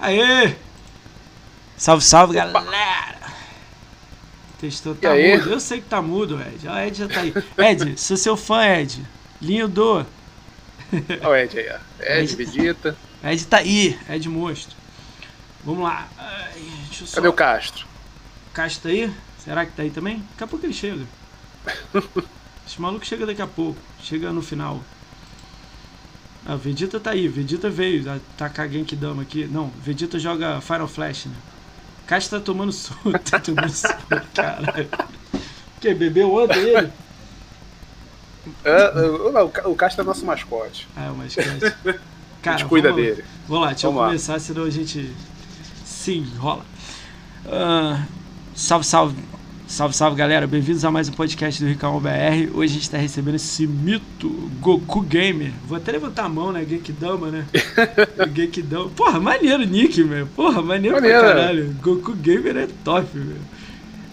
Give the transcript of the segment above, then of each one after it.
Aê! Salve, salve, Opa. galera! Testou, tá mudo. Eu sei que tá mudo, Ed. O Ed já tá aí. Ed, sou seu fã, Ed. Lindo. Olha o Ed aí, ó. Ed, Ed Vegeta. Ed tá aí, Ed monstro. Vamos lá. Ai, só... Cadê o Castro? Castro tá aí? Será que tá aí também? Daqui a pouco ele chega. Esse maluco chega daqui a pouco. Chega no final. Ah, Vegeta tá aí, Vegeta veio, tá que dama aqui. Não, Vegeta joga Final Flash, né? Caixa tá tomando suco, tá tomando suco, caralho. Que, bebeu ontem ele? Uh, uh, o Caixa é nosso mascote. Ah, é o mascote. Cara, a gente cuida vamos, dele. Vamos lá, deixa vamos eu começar, lá. senão a gente. Sim, rola. Uh, salve, salve Salve, salve galera, bem-vindos a mais um podcast do Ricão BR. Hoje a gente está recebendo esse mito Goku Gamer. Vou até levantar a mão, né? Genkidama, né? Genkidama. Porra, maneiro Nick, meu. Porra, maneiro, maneiro pra caralho. Goku Gamer é top, meu.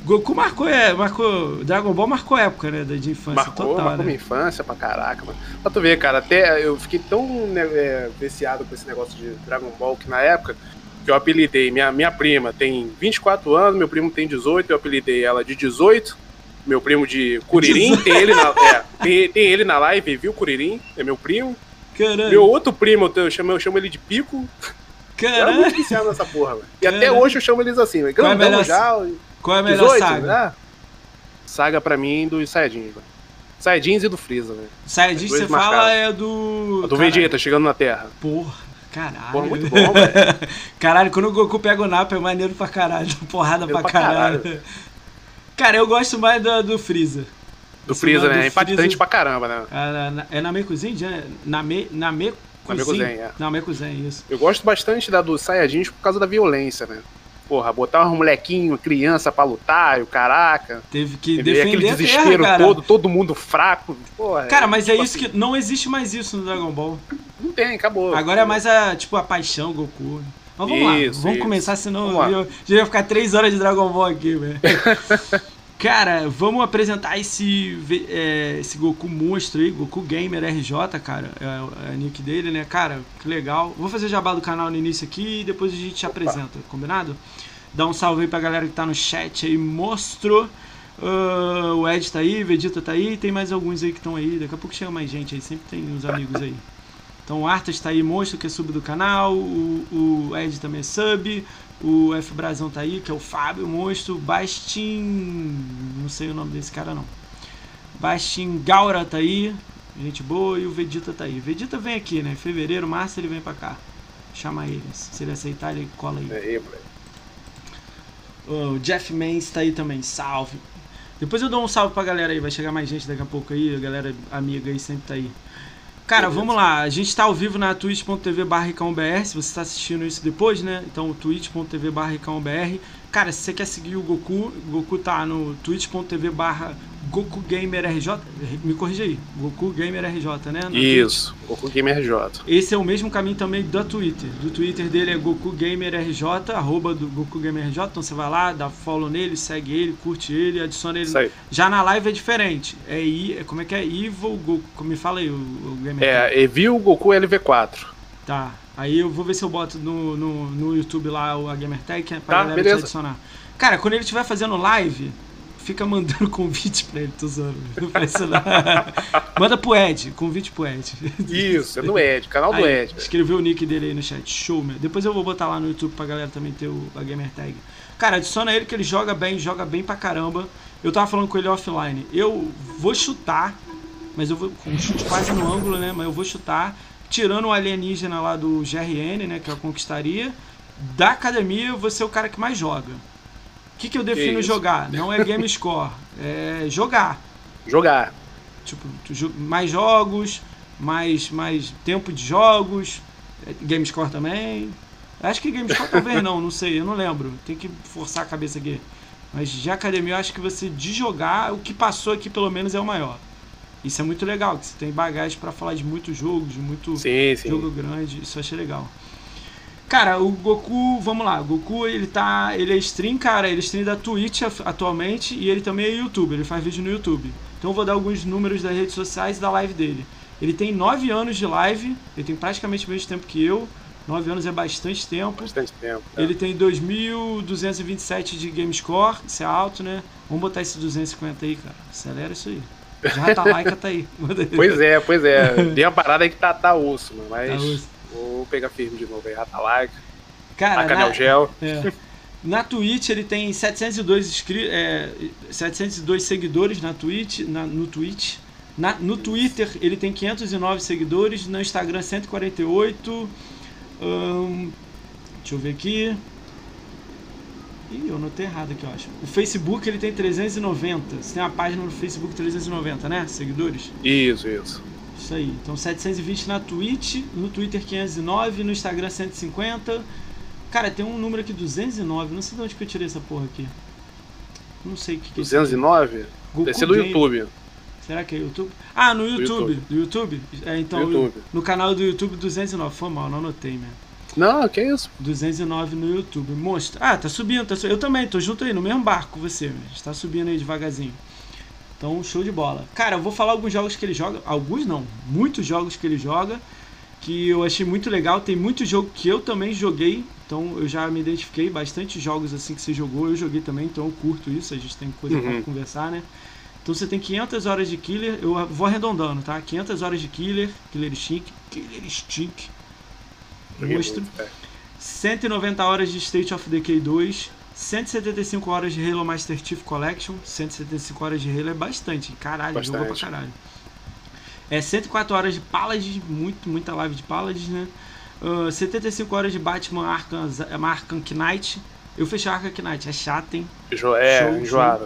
Goku marcou, é, marcou. Dragon Ball marcou época, né? De infância marcou, total. Marcou né? minha infância pra caraca, mano. Pra tu ver, cara, até eu fiquei tão né, é, viciado com esse negócio de Dragon Ball que na época eu apelidei. Minha, minha prima tem 24 anos, meu primo tem 18, eu apelidei ela de 18. Meu primo de Curirim, tem ele, na, é, tem, tem, ele na live, viu, Curirim? É meu primo. Caralho. Meu outro primo, eu chamo, eu chamo ele de Pico. Caralho. Eu era muito viciado nessa porra, velho. E até hoje eu chamo eles assim, velho. Qual, é melhor, já, qual é a melhor 18, saga? Né? Saga pra mim dos Saiyajins, velho. Saiyajins e do Freeza, velho. Saiyajins você fala é do. do Vegeta chegando na Terra. Porra. Caralho. Muito bom, velho. caralho, quando o Goku pega o Napa é maneiro pra caralho. Porrada pra, pra caralho. caralho. Cara, eu gosto mais do, do Freeza. Do Freeza, né? É impactante Freeza... pra caramba, né? É, é na Mekuzen? Na me, na me na Mekuzen, é. Na Mekuzen, isso. Eu gosto bastante da do Saiyajins por causa da violência, né? Porra, botar um molequinho, criança pra lutar, o caraca. Teve que defender aquele desespero terra, todo, todo mundo fraco. Porra, cara, mas é, tipo isso assim. que. Não existe mais isso no Dragon Ball. Não tem, acabou. Agora é mais a, tipo, a paixão Goku. Mas vamos isso, lá, vamos isso. começar, senão eu, já ia ficar três horas de Dragon Ball aqui, velho. cara, vamos apresentar esse, é, esse Goku monstro aí, Goku Gamer RJ, cara. É, é a nick dele, né? Cara, que legal. Vou fazer jabá do canal no início aqui e depois a gente te apresenta, combinado? Dá um salve aí pra galera que tá no chat aí, monstro. Uh, o Ed tá aí, Vegeta tá aí, tem mais alguns aí que estão aí. Daqui a pouco chega mais gente aí, sempre tem uns amigos aí. Então o Artas tá aí, monstro, que é sub do canal. O, o Ed também é sub. O F Brasão tá aí, que é o Fábio, monstro. Bastin. Não sei o nome desse cara não. Bastin Gaura tá aí. Gente boa. E o Vegeta tá aí. Vegeta vem aqui, né? Fevereiro, março ele vem pra cá. Chama ele. Se ele aceitar, ele cola aí. É moleque. O Jeff Mans tá aí também, salve. Depois eu dou um salve pra galera aí, vai chegar mais gente daqui a pouco aí, a galera amiga aí sempre tá aí. Cara, Beleza. vamos lá, a gente tá ao vivo na twitch.tv barra se você tá assistindo isso depois, né? Então, twitch.tv barra Cara, se você quer seguir o Goku, o Goku tá no twitch.tv barra Goku Gamer RJ, me corrija aí, Goku Gamer RJ, né? Isso, Twitch. Goku Gamer RJ. Esse é o mesmo caminho também do Twitter. Do Twitter dele é Goku Gamer RJ, arroba do Goku Gamer RJ. Então você vai lá, dá follow nele, segue ele, curte ele, adiciona ele. Já na live é diferente. É, I, como é que é? Evil Goku. Me fala aí o, o Gamer. É, Evil Goku LV4. Tá. Aí eu vou ver se eu boto no, no, no YouTube lá a Gamer Tag pra tá, galera beleza. te adicionar. Cara, quando ele estiver fazendo live, fica mandando convite pra ele, tô zoando. Não faz isso não. Manda pro Ed, convite pro Ed. Isso, é no Ed, canal do aí, Ed. Escreveu o nick dele aí no chat. Show, meu. Depois eu vou botar lá no YouTube pra galera também ter o, a Gamer Tag. Cara, adiciona ele que ele joga bem, joga bem pra caramba. Eu tava falando com ele offline. Eu vou chutar, mas eu vou com um chute quase no ângulo, né? Mas eu vou chutar, tirando o alienígena lá do GRN, né? Que eu conquistaria. Da academia, eu vou ser o cara que mais joga. O que, que eu defino que jogar? Não é game score, é jogar. Jogar. Tipo, mais jogos, mais, mais tempo de jogos, é, game score também. Acho que game score talvez não, não sei, eu não lembro. Tem que forçar a cabeça aqui. Mas de academia eu acho que você de jogar, o que passou aqui pelo menos é o maior. Isso é muito legal, que você tem bagagem para falar de muitos jogos, de muito sim, sim. jogo grande, isso eu achei legal. Cara, o Goku, vamos lá, o Goku ele tá. Ele é stream, cara, ele é stream da Twitch atualmente e ele também é youtuber, ele faz vídeo no YouTube. Então eu vou dar alguns números das redes sociais e da live dele. Ele tem 9 anos de live, ele tem praticamente o mesmo tempo que eu. 9 anos é bastante tempo. Bastante tempo. É. Ele tem 2.227 de game score, isso é alto, né? Vamos botar esse 250 aí, cara. Acelera isso aí. Já tá Laika tá aí. pois é, pois é. Tem uma parada aí que tá, tá osso, mano. Mas tá osso. vou pegar firme de novo aí. Rata Laika. Cara, na, Gel. É. Na Twitch ele tem 702, inscri é, 702 seguidores na Twitch, na, no Twitch. Na, no Twitter ele tem 509 seguidores, no Instagram 148. Hum, deixa eu ver aqui. Ih, eu notei errado aqui, eu acho. O Facebook ele tem 390. Você tem uma página no Facebook 390, né? Seguidores? Isso, isso. Isso aí. Então 720 na Twitch, no Twitter 509, no Instagram 150. Cara, tem um número aqui 209. Não sei de onde que eu tirei essa porra aqui. Não sei o que, que 209? É Deve ser do YouTube. Será que é YouTube? Ah, no YouTube. Do YouTube? É, então, YouTube. no canal do YouTube 209. Foi mal, não anotei, mesmo. Não, que isso? 209 no YouTube. Monstro. Ah, tá subindo, tá subindo. Eu também, tô junto aí, no mesmo barco você. A gente tá subindo aí devagarzinho. Então, show de bola. Cara, eu vou falar alguns jogos que ele joga. Alguns não, muitos jogos que ele joga. Que eu achei muito legal. Tem muito jogo que eu também joguei. Então eu já me identifiquei. Bastante jogos assim que você jogou. Eu joguei também, então eu curto isso. A gente tem coisa uhum. pra conversar, né? Então você tem 500 horas de Killer, eu vou arredondando, tá? 500 horas de Killer, Killer Instinct, Killer Instinct, monstro. 190 horas de State of Decay 2, 175 horas de Halo Master Chief Collection, 175 horas de Halo é bastante, caralho, bastante. jogou pra caralho. É 104 horas de Paladins, muito, muita live de Paladins, né? Uh, 75 horas de Batman Arkham, Arkham Knight. Eu fechei Arkham Knight, é chato, hein? É, enjoado.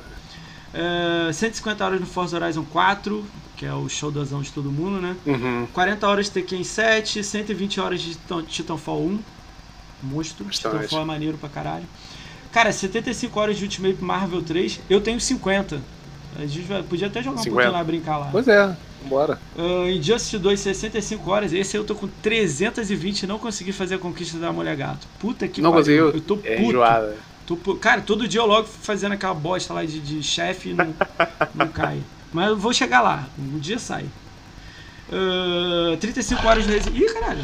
Uh, é, 150 horas no Forza Horizon 4, que é o showzão de todo mundo, né? Uhum. 40 horas de Tekken 7, 120 horas de Titanfall 1. Monstro. Bastante. Titanfall é maneiro pra caralho. Cara, 75 horas de Ultimate Marvel 3, eu tenho 50. A gente podia até jogar 50. um pouquinho lá, brincar lá. Pois é, bora. Uh, Injustice 2, 65 horas. Esse eu tô com 320 e não consegui fazer a conquista da Mulher Gato. Puta que pariu. Não conseguiu? Eu tô é puto. Enjoada. Tô, cara, todo dia eu logo fazendo aquela bosta lá de, de chefe e não, não cai. Mas eu vou chegar lá, um dia sai. Uh, 35 horas de Resident Ih, caralho,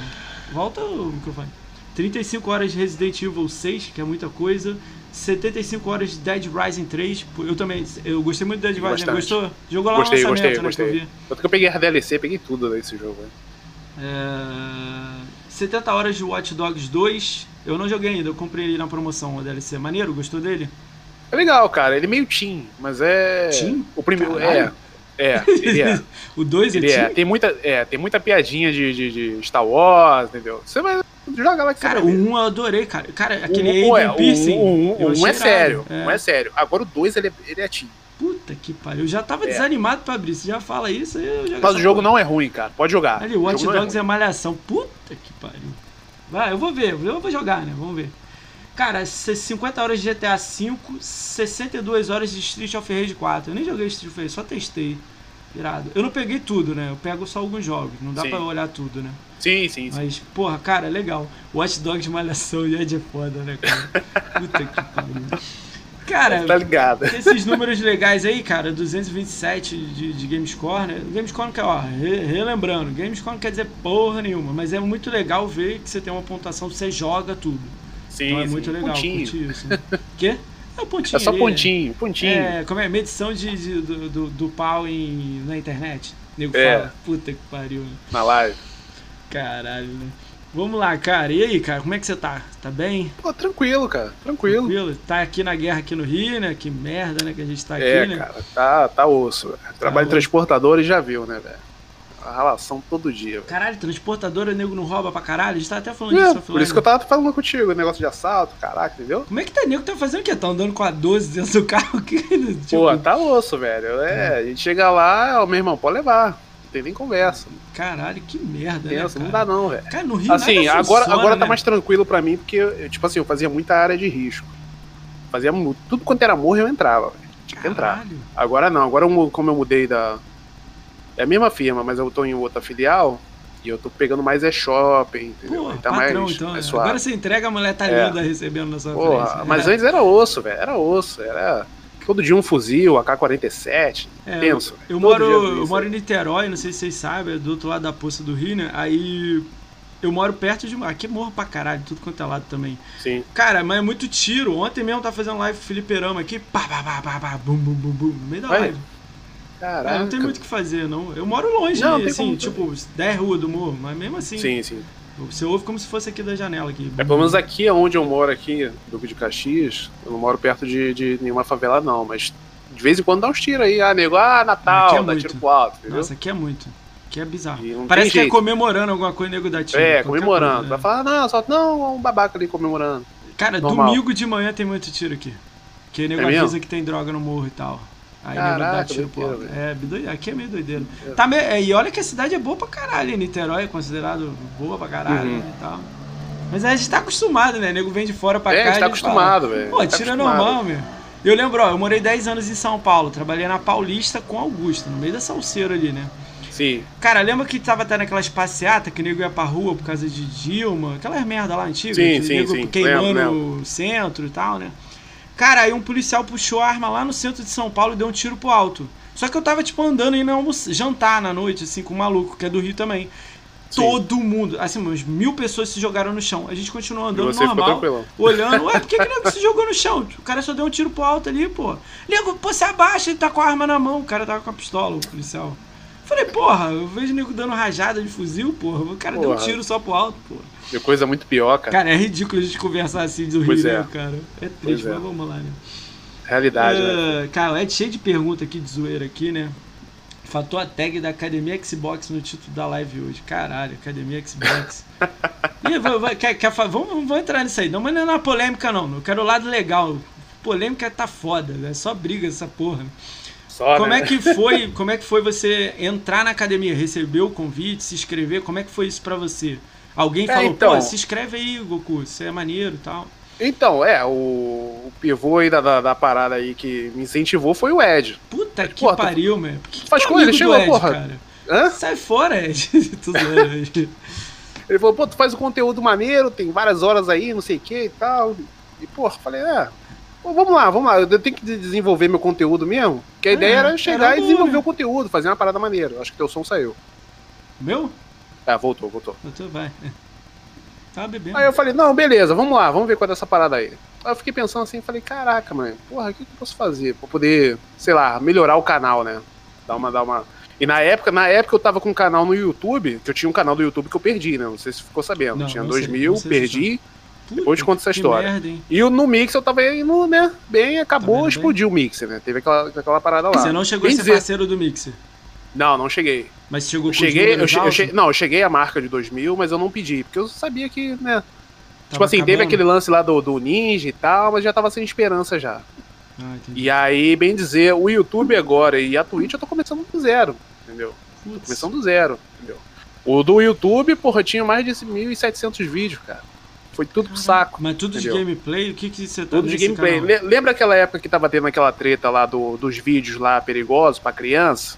volta o microfone. 35 horas de Resident Evil 6, que é muita coisa. 75 horas de Dead Rising 3. Eu também, eu gostei muito de Dead Rising. Bastante. Gostou? Jogou lá gostei, no lançamento, gostei, né, gostei. que eu vi. Tanto que eu peguei a DLC, peguei tudo nesse jogo. Né? É... 70 horas de Watch Dogs 2. Eu não joguei ainda, eu comprei ele na promoção, o DLC. Maneiro, gostou dele? É legal, cara. Ele é meio teen, mas é. Teen? O primeiro. É. É, ele é. o 2 ele é. Tem muita, é, tem muita piadinha de, de, de Star Wars, entendeu? Você vai. Joga lá que Cara, o 1 um eu adorei, cara. Cara, aquele um, é, Piercing. O 1 um, um, um é sério. É. Um é sério. Agora o 2 ele, é, ele é teen. Puta que pariu. Eu já tava é. desanimado pra abrir. Você já fala isso, eu já Mas o jogo porra. não é ruim, cara. Pode jogar. Ali, o Watch Dogs é, é malhação. Puta que pariu. Vai, eu vou ver, eu vou jogar, né? Vamos ver. Cara, 50 horas de GTA V, 62 horas de Street of Rage 4. Eu nem joguei Street of Rage, só testei. Irado. Eu não peguei tudo, né? Eu pego só alguns jogos. Não dá sim. pra olhar tudo, né? Sim, sim, sim. Mas, porra, cara, legal. Watch Dogs Malhação e é de foda, né, cara? Puta que pariu. Cara, tá ligado. esses números legais aí, cara, 227 de, de GameScore, né? GameScore não quer, ó, re, relembrando, GameScore não quer dizer porra nenhuma, mas é muito legal ver que você tem uma pontuação, você joga tudo. Sim, então é sim. muito legal pontinho. curtir isso. Né? Quê? É, pontinho é só ali, pontinho, pontinho. É, como é? Medição de, de do, do, do, pau em, na internet. O nego é. fala, puta que pariu. Na live. Caralho, né? Vamos lá, cara. E aí, cara, como é que você tá? Tá bem? Pô, tranquilo, cara. Tranquilo. Tranquilo. Tá aqui na guerra aqui no Rio, né? Que merda, né? Que a gente tá é, aqui, né? cara, tá, tá osso. Tá Trabalho osso. transportador e já viu, né, velho? A relação todo dia. Véio. Caralho, transportadora, nego não rouba pra caralho? A gente tá até falando é, disso. Por isso que eu tava falando contigo, negócio de assalto, caraca, entendeu? Como é que tá nego tá fazendo o quê? Tá andando com a 12 dentro do carro tipo... Pô, tá osso, velho. É, é, a gente chega lá, o meu irmão, pode levar tem nem conversa. Caralho, que merda, Pensa, né, Não dá não, velho. Cara, no Rio Assim, agora, funciona, agora tá né? mais tranquilo para mim, porque, eu, tipo assim, eu fazia muita área de risco. Fazia tudo quanto era morro eu entrava, véio. Tinha que entrar. Agora não, agora eu, como eu mudei da. É a mesma firma, mas eu tô em outra filial. E eu tô pegando mais é shopping, entendeu? Pô, tá patrão, mais, então, mais é. Agora você entrega, a mulher tá é. linda recebendo na sua Porra, frente. Mas é. antes era osso, velho. Era osso. Era Todo dia um fuzil, AK-47. É, tenso. Eu, eu moro, eu moro em Niterói, não sei se vocês sabem, é do outro lado da poça do Rio, né? Aí eu moro perto de. Aqui é morro pra caralho, tudo quanto é lado também. Sim. Cara, mas é muito tiro. Ontem mesmo tá fazendo live Feliperama aqui, pá, pá, pá, pá, pá, bum, bum, bum, bum, no meio da live. Caraca. É, não tem muito o que fazer, não. Eu moro longe, não, assim, tipo, 10 ruas do morro, mas mesmo assim. Sim, sim. Você ouve como se fosse aqui da janela. Aqui. É, pelo menos aqui onde eu moro, aqui, Duque de Caxias, eu não moro perto de, de nenhuma favela, não, mas de vez em quando dá uns tiros aí. Ah, nego, ah, Natal, é dá muito. tiro pro alto, entendeu? Nossa, aqui é muito. Aqui é bizarro. Parece que é comemorando alguma coisa, nego da tiro. É, comemorando. Coisa, Vai falar, não, só não, um babaca ali comemorando. Cara, Normal. domingo de manhã tem muito tiro aqui. Que nego é avisa que tem droga no morro e tal. Aí Caraca, tiro pro É, aqui é meio doideiro. É. Tá meio, é, e olha que a cidade é boa pra caralho. Niterói é considerado boa pra caralho uhum. e tal. Mas a gente tá acostumado, né? O nego vem de fora pra é, cá. A gente tá acostumado, velho. Pô, tá tiro é normal, meu. Eu lembro, ó, eu morei 10 anos em São Paulo, trabalhei na Paulista com Augusto, no meio da salseira ali, né? Sim. Cara, lembra que tava até naquelas passeatas que o nego ia pra rua por causa de Dilma, aquelas merda lá antigas? Sim, sim, sim. Queimando o centro e tal, né? Cara, aí um policial puxou a arma lá no centro de São Paulo e deu um tiro pro alto. Só que eu tava, tipo, andando e indo jantar na noite, assim, com um maluco, que é do Rio também. Sim. Todo mundo, assim, umas mil pessoas se jogaram no chão. A gente continuou andando normal, olhando. Ué, por que, que o nego se jogou no chão? O cara só deu um tiro pro alto ali, pô. Nego, pô, se abaixa, ele tá com a arma na mão. O cara tava com a pistola, o policial. Falei, porra, eu vejo o nego dando rajada de fuzil, porra. O cara porra. deu um tiro só pro alto, porra. Deu coisa muito pior, cara. Cara, é ridículo a gente conversar assim do pois Rio, é. né, cara? É triste, é. mas vamos lá, né? Realidade, uh, né? Ah, cara, é cheio de pergunta aqui de zoeira aqui, né? Fatou a tag da Academia Xbox no título da live hoje. Caralho, Academia Xbox. Ih, vai, vai, quer, quer, vamos, vamos entrar nisso aí. Não, mas não é na polêmica, não. Eu quero o lado legal. Polêmica tá foda, é só briga essa porra. Só, como né? é que foi? Como é que foi você entrar na academia, receber o convite, se inscrever? Como é que foi isso para você? Alguém é, falou, então, pô, se inscreve aí, Goku, você é maneiro e tal. Então, é, o, o pivô aí da, da, da, parada aí que me incentivou foi o Ed. Puta que porra, pariu, tu... meu. Que faz com ele, chegou, Ed, porra. Cara? Hã? Sai fora, Ed. ele falou, pô, tu faz um conteúdo maneiro, tem várias horas aí, não sei o que e tal. E, porra, falei, é, vamos lá, vamos lá, eu tenho que desenvolver meu conteúdo mesmo. Que a é, ideia era chegar era e desenvolver o conteúdo, fazer uma parada maneira. Acho que teu som saiu. Meu? É, voltou, voltou. Voltou, vai. Tá bebendo. Aí eu falei, não, beleza, vamos lá, vamos ver qual é essa parada aí. Aí eu fiquei pensando assim, falei, caraca, mano, porra, o que, que eu posso fazer pra poder, sei lá, melhorar o canal, né? Dar uma, dar uma. E na época, na época eu tava com um canal no YouTube, que eu tinha um canal do YouTube que eu perdi, né? Não sei se ficou sabendo. Não, tinha 2 mil, perdi. Puta, depois te conto essa história. Merda, e no Mix eu tava indo, né? Bem, acabou, tá explodiu bem? o Mixer, né? Teve aquela, aquela parada lá. Você não chegou bem a ser dizer... parceiro do Mixer? Não, não cheguei. Mas chegou com cheguei, eu, eu cheguei, Não, eu cheguei a marca de 2000, mas eu não pedi, porque eu sabia que, né? tipo assim, acabando. teve aquele lance lá do, do Ninja e tal, mas já tava sem esperança já. Ah, e aí, bem dizer, o YouTube agora e a Twitch eu tô começando do zero, entendeu? Tô começando do zero, entendeu? O do YouTube, porra, tinha mais de 1.700 vídeos, cara. Foi tudo pro saco. Mas tudo entendeu? de gameplay? O que, que você tá Tudo de gameplay. Canal? Lembra aquela época que tava tendo aquela treta lá do, dos vídeos lá perigosos pra criança?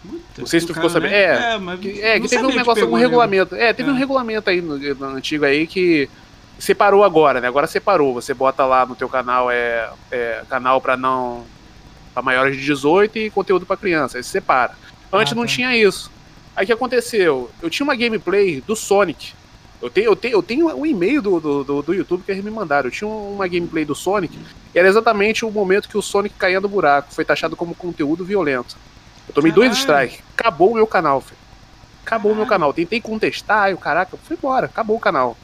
Puta, não sei se tu ficou sabendo. É, é, mas que, é, que teve um negócio, um regulamento. É, teve é. um regulamento aí no, no, antigo aí que separou agora, né? Agora separou. Você bota lá no teu canal é, é canal para não para maiores de 18 e conteúdo para criança. Aí você separa. Antes ah, não tá. tinha isso. Aí o que aconteceu? Eu tinha uma gameplay do Sonic. Eu tenho, eu tenho, eu tenho um e-mail do, do, do, YouTube que eles me mandaram. Eu tinha uma gameplay do Sonic. E era exatamente o momento que o Sonic caía do buraco. Foi taxado como conteúdo violento. Eu tomei Caralho. dois strikes. Acabou o meu canal, filho. Acabou o meu canal. Tentei contestar e o caraca, fui embora. Acabou o canal.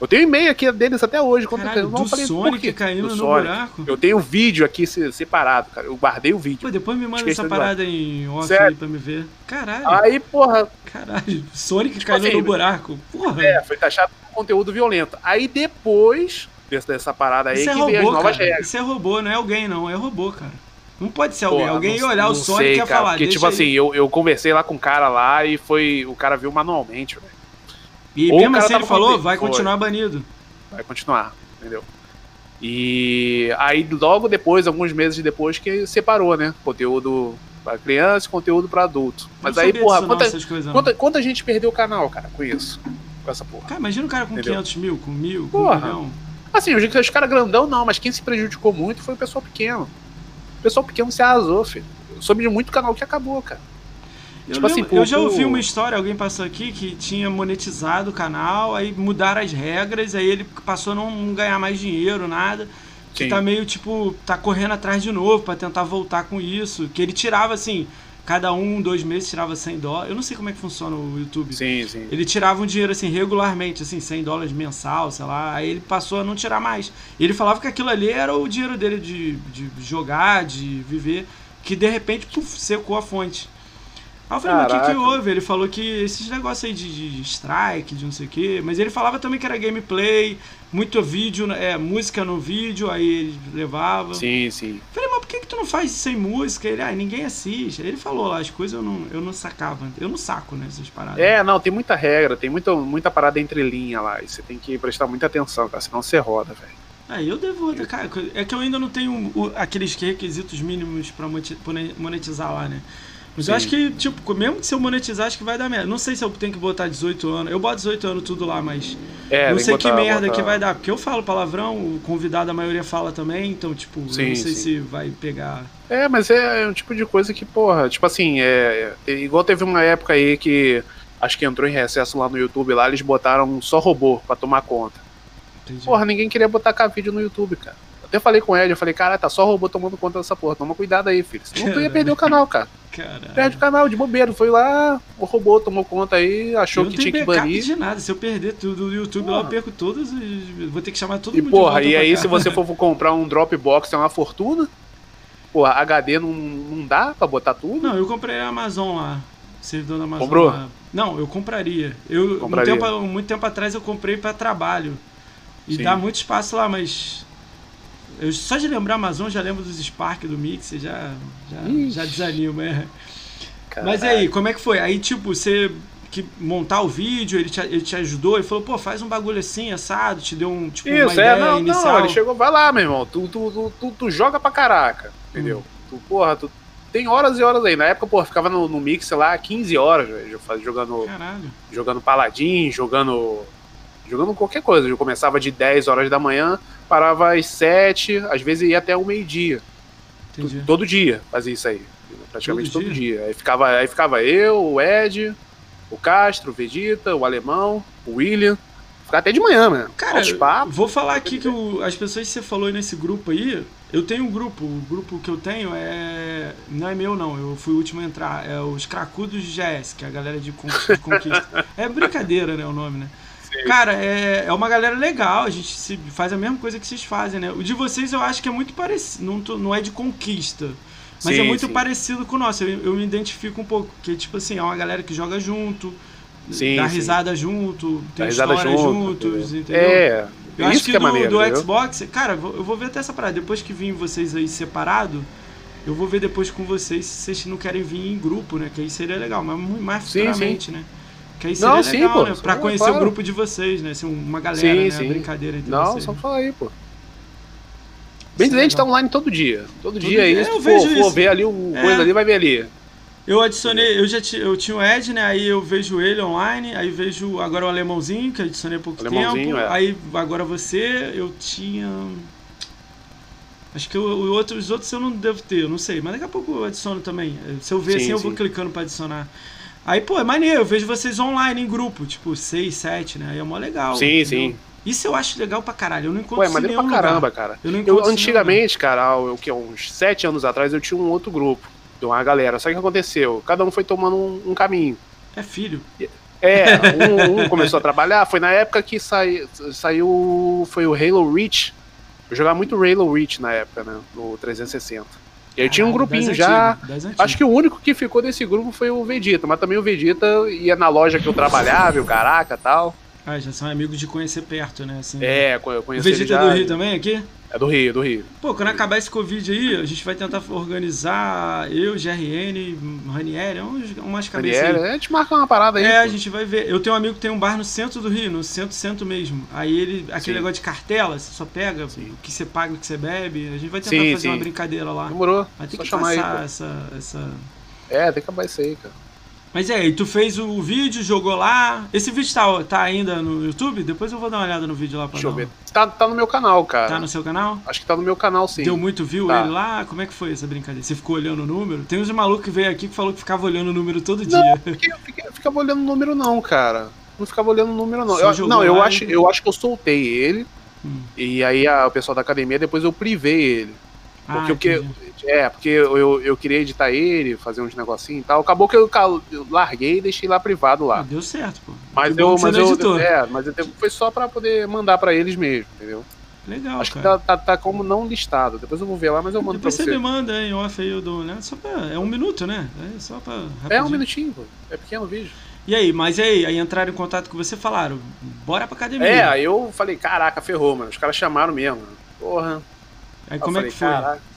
Eu tenho e-mail aqui deles até hoje. Caralho, do falei, Sonic caindo do no Sonic. buraco. Eu tenho vídeo aqui separado, cara. Eu guardei o vídeo. Pô, depois me manda essa parada em off Sério? aí pra me ver. Caralho. Aí, porra. Caralho, Sonic tipo caindo assim, no buraco. Porra. É, foi taxado como conteúdo violento. Aí depois dessa parada aí Isso é que robô, as novas cara. regras. Isso é robô, não é alguém não, é robô, cara. Não pode ser alguém. Alguém ia olhar o Sonic e ia falar. Porque, tipo assim, eu, eu conversei lá com o um cara lá e foi. O cara viu manualmente, velho. E Ou mesmo assim ele falou, vai continuar banido vai continuar, entendeu? E aí logo depois, alguns meses depois, que separou, né? Conteúdo para criança e conteúdo para adulto. Mas aí, porra, quanta, coisas, quanta, quanta, gente perdeu o canal, cara, com isso? Com essa porra. Cara, imagina um cara com entendeu? 500 mil, com mil, com porra. um milhão. Assim, os, os caras grandão não, mas quem se prejudicou muito foi o pessoal pequeno. O pessoal pequeno se arrasou, filho. Eu soube de muito canal que acabou, cara. Eu, tipo assim, eu já ouvi uma história, alguém passou aqui que tinha monetizado o canal, aí mudaram as regras, aí ele passou a não ganhar mais dinheiro, nada. Que Sim. tá meio tipo, tá correndo atrás de novo para tentar voltar com isso. Que ele tirava assim, cada um, dois meses tirava 100 dólares. Eu não sei como é que funciona o YouTube. Sim, sim. Ele tirava um dinheiro assim regularmente, assim, 100 dólares mensal, sei lá. Aí ele passou a não tirar mais. Ele falava que aquilo ali era o dinheiro dele de, de jogar, de viver, que de repente puf, secou a fonte. Aí eu falei, mas o que, que houve? Ele falou que esses negócios aí de, de strike, de não sei o quê. Mas ele falava também que era gameplay, muito vídeo, é, música no vídeo, aí ele levava. Sim, sim. Falei, mas por que, que tu não faz sem música? Ele, ah, ninguém assiste. Ele falou lá, as coisas eu não, eu não sacava. Eu não saco, né, essas paradas. É, não, tem muita regra, tem muita, muita parada entre linha lá. E você tem que prestar muita atenção, cara, senão você roda, velho. É, eu devo, cara. É que eu ainda não tenho aqueles requisitos mínimos pra monetizar lá, né? Mas Sim. eu acho que, tipo, mesmo que se eu monetizar, acho que vai dar merda. Não sei se eu tenho que botar 18 anos. Eu boto 18 anos tudo lá, mas. É, não sei botar, que merda botar... que vai dar. Porque eu falo palavrão, o convidado, a maioria fala também, então, tipo, sim, eu não sei sim. se vai pegar. É, mas é um tipo de coisa que, porra, tipo assim, é, é. Igual teve uma época aí que. Acho que entrou em recesso lá no YouTube, lá eles botaram só robô pra tomar conta. Entendi. Porra, ninguém queria botar cá vídeo no YouTube, cara. Até falei com ele, eu falei, cara, tá só robô tomando conta dessa porra. Toma cuidado aí, filho. Senão tu ia perder o canal, cara. Caralho. Perde o canal de bobeira. Foi lá, o robô tomou conta aí, achou que tinha que banir. de nada. Se eu perder tudo do YouTube, porra. lá eu perco todos. Vou ter que chamar todo e, mundo porra, E aí, se você for comprar um Dropbox, é uma fortuna. Porra, HD não, não dá pra botar tudo? Não, eu comprei a Amazon lá. Servidor da Amazon. Comprou? Lá. Não, eu compraria. Eu, compraria. Um tempo, muito tempo atrás eu comprei para trabalho. E Sim. dá muito espaço lá, mas eu, só de lembrar Amazon, já lembro dos Spark do Mix, já, já, já desanima. É. Mas aí, como é que foi? Aí, tipo, você que montar o vídeo, ele te, ele te ajudou, ele falou, pô, faz um bagulho assim, assado, te deu um, tipo, Isso, uma é, ideia não, inicial. Não, ele chegou, vai lá, meu irmão, tu, tu, tu, tu, tu joga pra caraca, entendeu? Hum. Tu, porra, tu tem horas e horas aí. Na época, porra, ficava no, no mix, sei lá, 15 horas, velho, jogando, Caralho. jogando Paladin, jogando jogando qualquer coisa. Eu começava de 10 horas da manhã, parava às 7, às vezes ia até o meio-dia. Todo dia fazia isso aí. Praticamente todo, todo dia. dia. Aí, ficava, aí ficava eu, o Ed, o Castro, o Vegeta, o Alemão, o William. Ficava até de manhã, mano. Cara, papos, vou falar aqui que as pessoas que você falou nesse grupo aí, eu tenho um grupo. O grupo que eu tenho é. Não é meu, não. Eu fui o último a entrar. É os Cracudos GS, que é a galera de, de conquista. é brincadeira, né? O nome, né? Cara, é, é uma galera legal, a gente se, faz a mesma coisa que vocês fazem, né? O de vocês eu acho que é muito parecido, não, não é de conquista, mas é sim, é muito sim. parecido com o nosso. Eu, eu, me identifico um pouco, porque, tipo assim, é uma galera que joga junto, sim, dá risada junto, tem história junto, juntos, entendeu? É, eu acho que, que é do, maneiro, do Xbox, cara, eu vou ver até essa parada. Depois que vir vocês aí separado, eu vou ver depois com vocês se vocês não querem vir em grupo, né? Que aí seria legal, mas mais futuramente, né? Que aí seria não, legal, sim, pô. né? Pra conhecer claro. o grupo de vocês, né? Assim, uma galera, sim, né? Sim. brincadeira entre não, vocês. Não, só falar aí, pô. Bem dizer, a gente tá online todo dia. Todo, todo dia, dia. É, se tu for, for, ver ali o é. coisa ali, vai ver ali. Eu adicionei, eu já eu tinha o Ed, né? Aí eu vejo ele online, aí vejo agora o alemãozinho, que eu adicionei há pouco tempo. É. Aí agora você, eu tinha. Acho que o, o outro, os outros eu não devo ter, eu não sei. Mas daqui a pouco eu adiciono também. Se eu ver sim, assim, sim. eu vou clicando pra adicionar. Aí, pô, é maneiro, eu vejo vocês online em grupo, tipo, 6, 7, né? Aí é mó legal. Sim, entendeu? sim. Isso eu acho legal pra caralho. Eu não encontro Pô, é maneiro pra caramba, lugar. cara. Eu, não eu antigamente, cara, o que uns 7 anos atrás, eu tinha um outro grupo de uma galera. Só que o que aconteceu? Cada um foi tomando um, um caminho. É filho. É, um, um, começou a trabalhar. Foi na época que sai, saiu. Foi o Halo Reach. Eu jogava muito Halo Reach na época, né? No 360. E aí tinha um grupinho já. Acho que o único que ficou desse grupo foi o Vegeta, mas também o Vegeta ia na loja que eu trabalhava, o caraca tal. Ah, já são amigos de conhecer perto, né? Assim, é, eu conheci O Vegeta é já... do Rio também aqui? É do Rio, do Rio. Pô, quando acabar esse Covid aí, a gente vai tentar organizar eu, GRN, Ranieri, umas cabeças Ranieri, aí. A gente marca uma parada aí. É, pô. a gente vai ver. Eu tenho um amigo que tem um bar no centro do Rio, no centro, centro mesmo. Aí ele, aquele sim. negócio de cartela, você só pega sim. o que você paga, o que você bebe. A gente vai tentar sim, fazer uma brincadeira lá. Demorou. Vai ter só que chamar aí, essa, essa... É, tem que acabar isso aí, cara. Mas é, e tu fez o vídeo, jogou lá. Esse vídeo tá, tá ainda no YouTube? Depois eu vou dar uma olhada no vídeo lá pra Deixa eu ver. Tá, tá no meu canal, cara. Tá no seu canal? Acho que tá no meu canal, sim. Deu muito view tá. ele lá? Como é que foi essa brincadeira? Você ficou olhando o número? Tem uns malucos que veio aqui que falou que ficava olhando o número todo não, dia. Não, ficava olhando o número não, cara. Não ficava olhando o número não. Eu, não, eu acho, eu acho que eu soltei ele. Hum. E aí a, o pessoal da academia, depois eu privei ele. Porque ah, o que. É, porque eu, eu, eu, queria editar ele, fazer uns negocinhos e tal. Acabou que eu, eu larguei e deixei lá privado lá. Ah, deu certo, pô. Mas eu, mas eu, é, mas eu, foi só pra poder mandar pra eles mesmo, entendeu? Legal, Acho cara. que tá, tá, tá, como não listado. Depois eu vou ver lá, mas eu mando Depois pra você. você me manda em off aí, eu dou né? Só pra, é um minuto, né? É só pra... Rapidinho. É um minutinho, pô. É pequeno o vídeo. E aí, mas e aí? Aí entraram em contato com você e falaram, bora pra academia. É, aí eu falei, caraca, ferrou, mano. Os caras chamaram mesmo. Porra. Aí como falei, é que foi?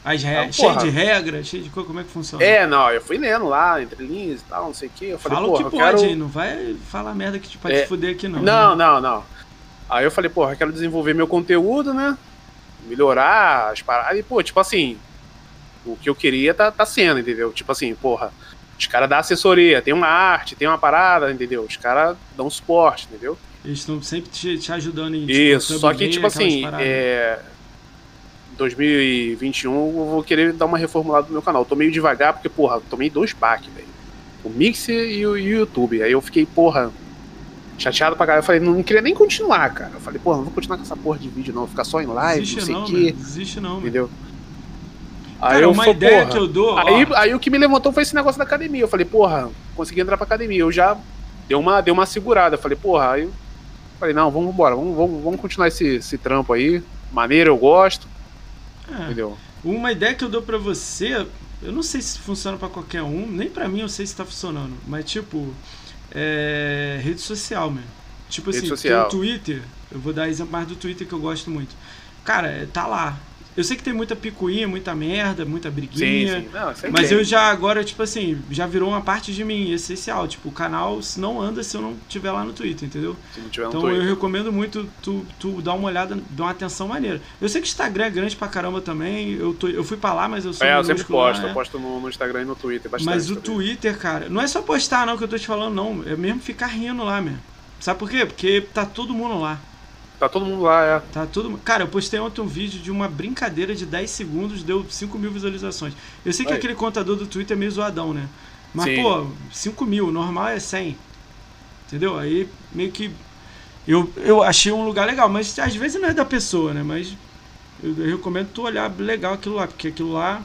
As re... cheio de regras, cheio de coisa, como é que funciona? É, não, eu fui lendo lá, entre linhas e tal, não sei o que. Eu falei, Fala o que pode, quero... não vai falar merda que tipo, é... te fuder aqui não. Não, né? não, não. Aí eu falei, porra, quero desenvolver meu conteúdo, né? Melhorar as paradas. E, pô, tipo assim, o que eu queria tá, tá sendo, entendeu? Tipo assim, porra, os caras dão assessoria, tem uma arte, tem uma parada, entendeu? Os caras dão suporte, entendeu? Eles estão sempre te, te, ajudando em tipo, Isso, só que, tipo assim, é, 2021 eu vou querer dar uma reformulada no meu canal. Eu tô meio devagar porque, porra, tomei dois baques, velho. O Mixer e o YouTube. Aí eu fiquei, porra, chateado pra caralho. Eu falei, não queria nem continuar, cara. Eu falei, porra, não vou continuar com essa porra de vídeo, não. Vou ficar só em live, Desiste não sei o quê. Desiste não, Entendeu? Mano. Aí cara, eu uma ideia porra, que eu dou. Aí, aí o que me levantou foi esse negócio da academia. Eu falei, porra, consegui entrar pra academia. Eu já deu uma, deu uma segurada. Eu falei, porra, aí eu falei, não, vamos embora, vamos, vamos, vamos continuar esse, esse trampo aí. Maneiro, eu gosto. É, Entendeu? Uma ideia que eu dou pra você, eu não sei se funciona para qualquer um, nem para mim eu sei se tá funcionando, mas tipo, é, rede social, mesmo. Tipo rede assim, social. tem o Twitter, eu vou dar exemplo mais do Twitter que eu gosto muito. Cara, tá lá. Eu sei que tem muita picuinha, muita merda, muita briguinha. Sim, sim. Não, mas eu já agora, tipo assim, já virou uma parte de mim essencial. Tipo, o canal não anda se eu não tiver lá no Twitter, entendeu? Se não tiver então Twitter. eu recomendo muito tu, tu dar uma olhada, dar uma atenção maneira. Eu sei que o Instagram é grande pra caramba também. Eu, tô, eu fui pra lá, mas eu sou. É, eu sempre posto, lá, eu posto no, no, Instagram e no Twitter bastante. Mas o também. Twitter, cara, não é só postar, não, que eu tô te falando, não. É mesmo ficar rindo lá, mesmo. Sabe por quê? Porque tá todo mundo lá. Tá todo mundo lá, é. Tá todo Cara, eu postei ontem um vídeo de uma brincadeira de 10 segundos, deu 5 mil visualizações. Eu sei que Aí. aquele contador do Twitter é meio zoadão, né? Mas, Sim. pô, 5 mil, normal é 100. Entendeu? Aí meio que. Eu, eu achei um lugar legal, mas às vezes não é da pessoa, né? Mas eu, eu recomendo tu olhar legal aquilo lá, porque aquilo lá.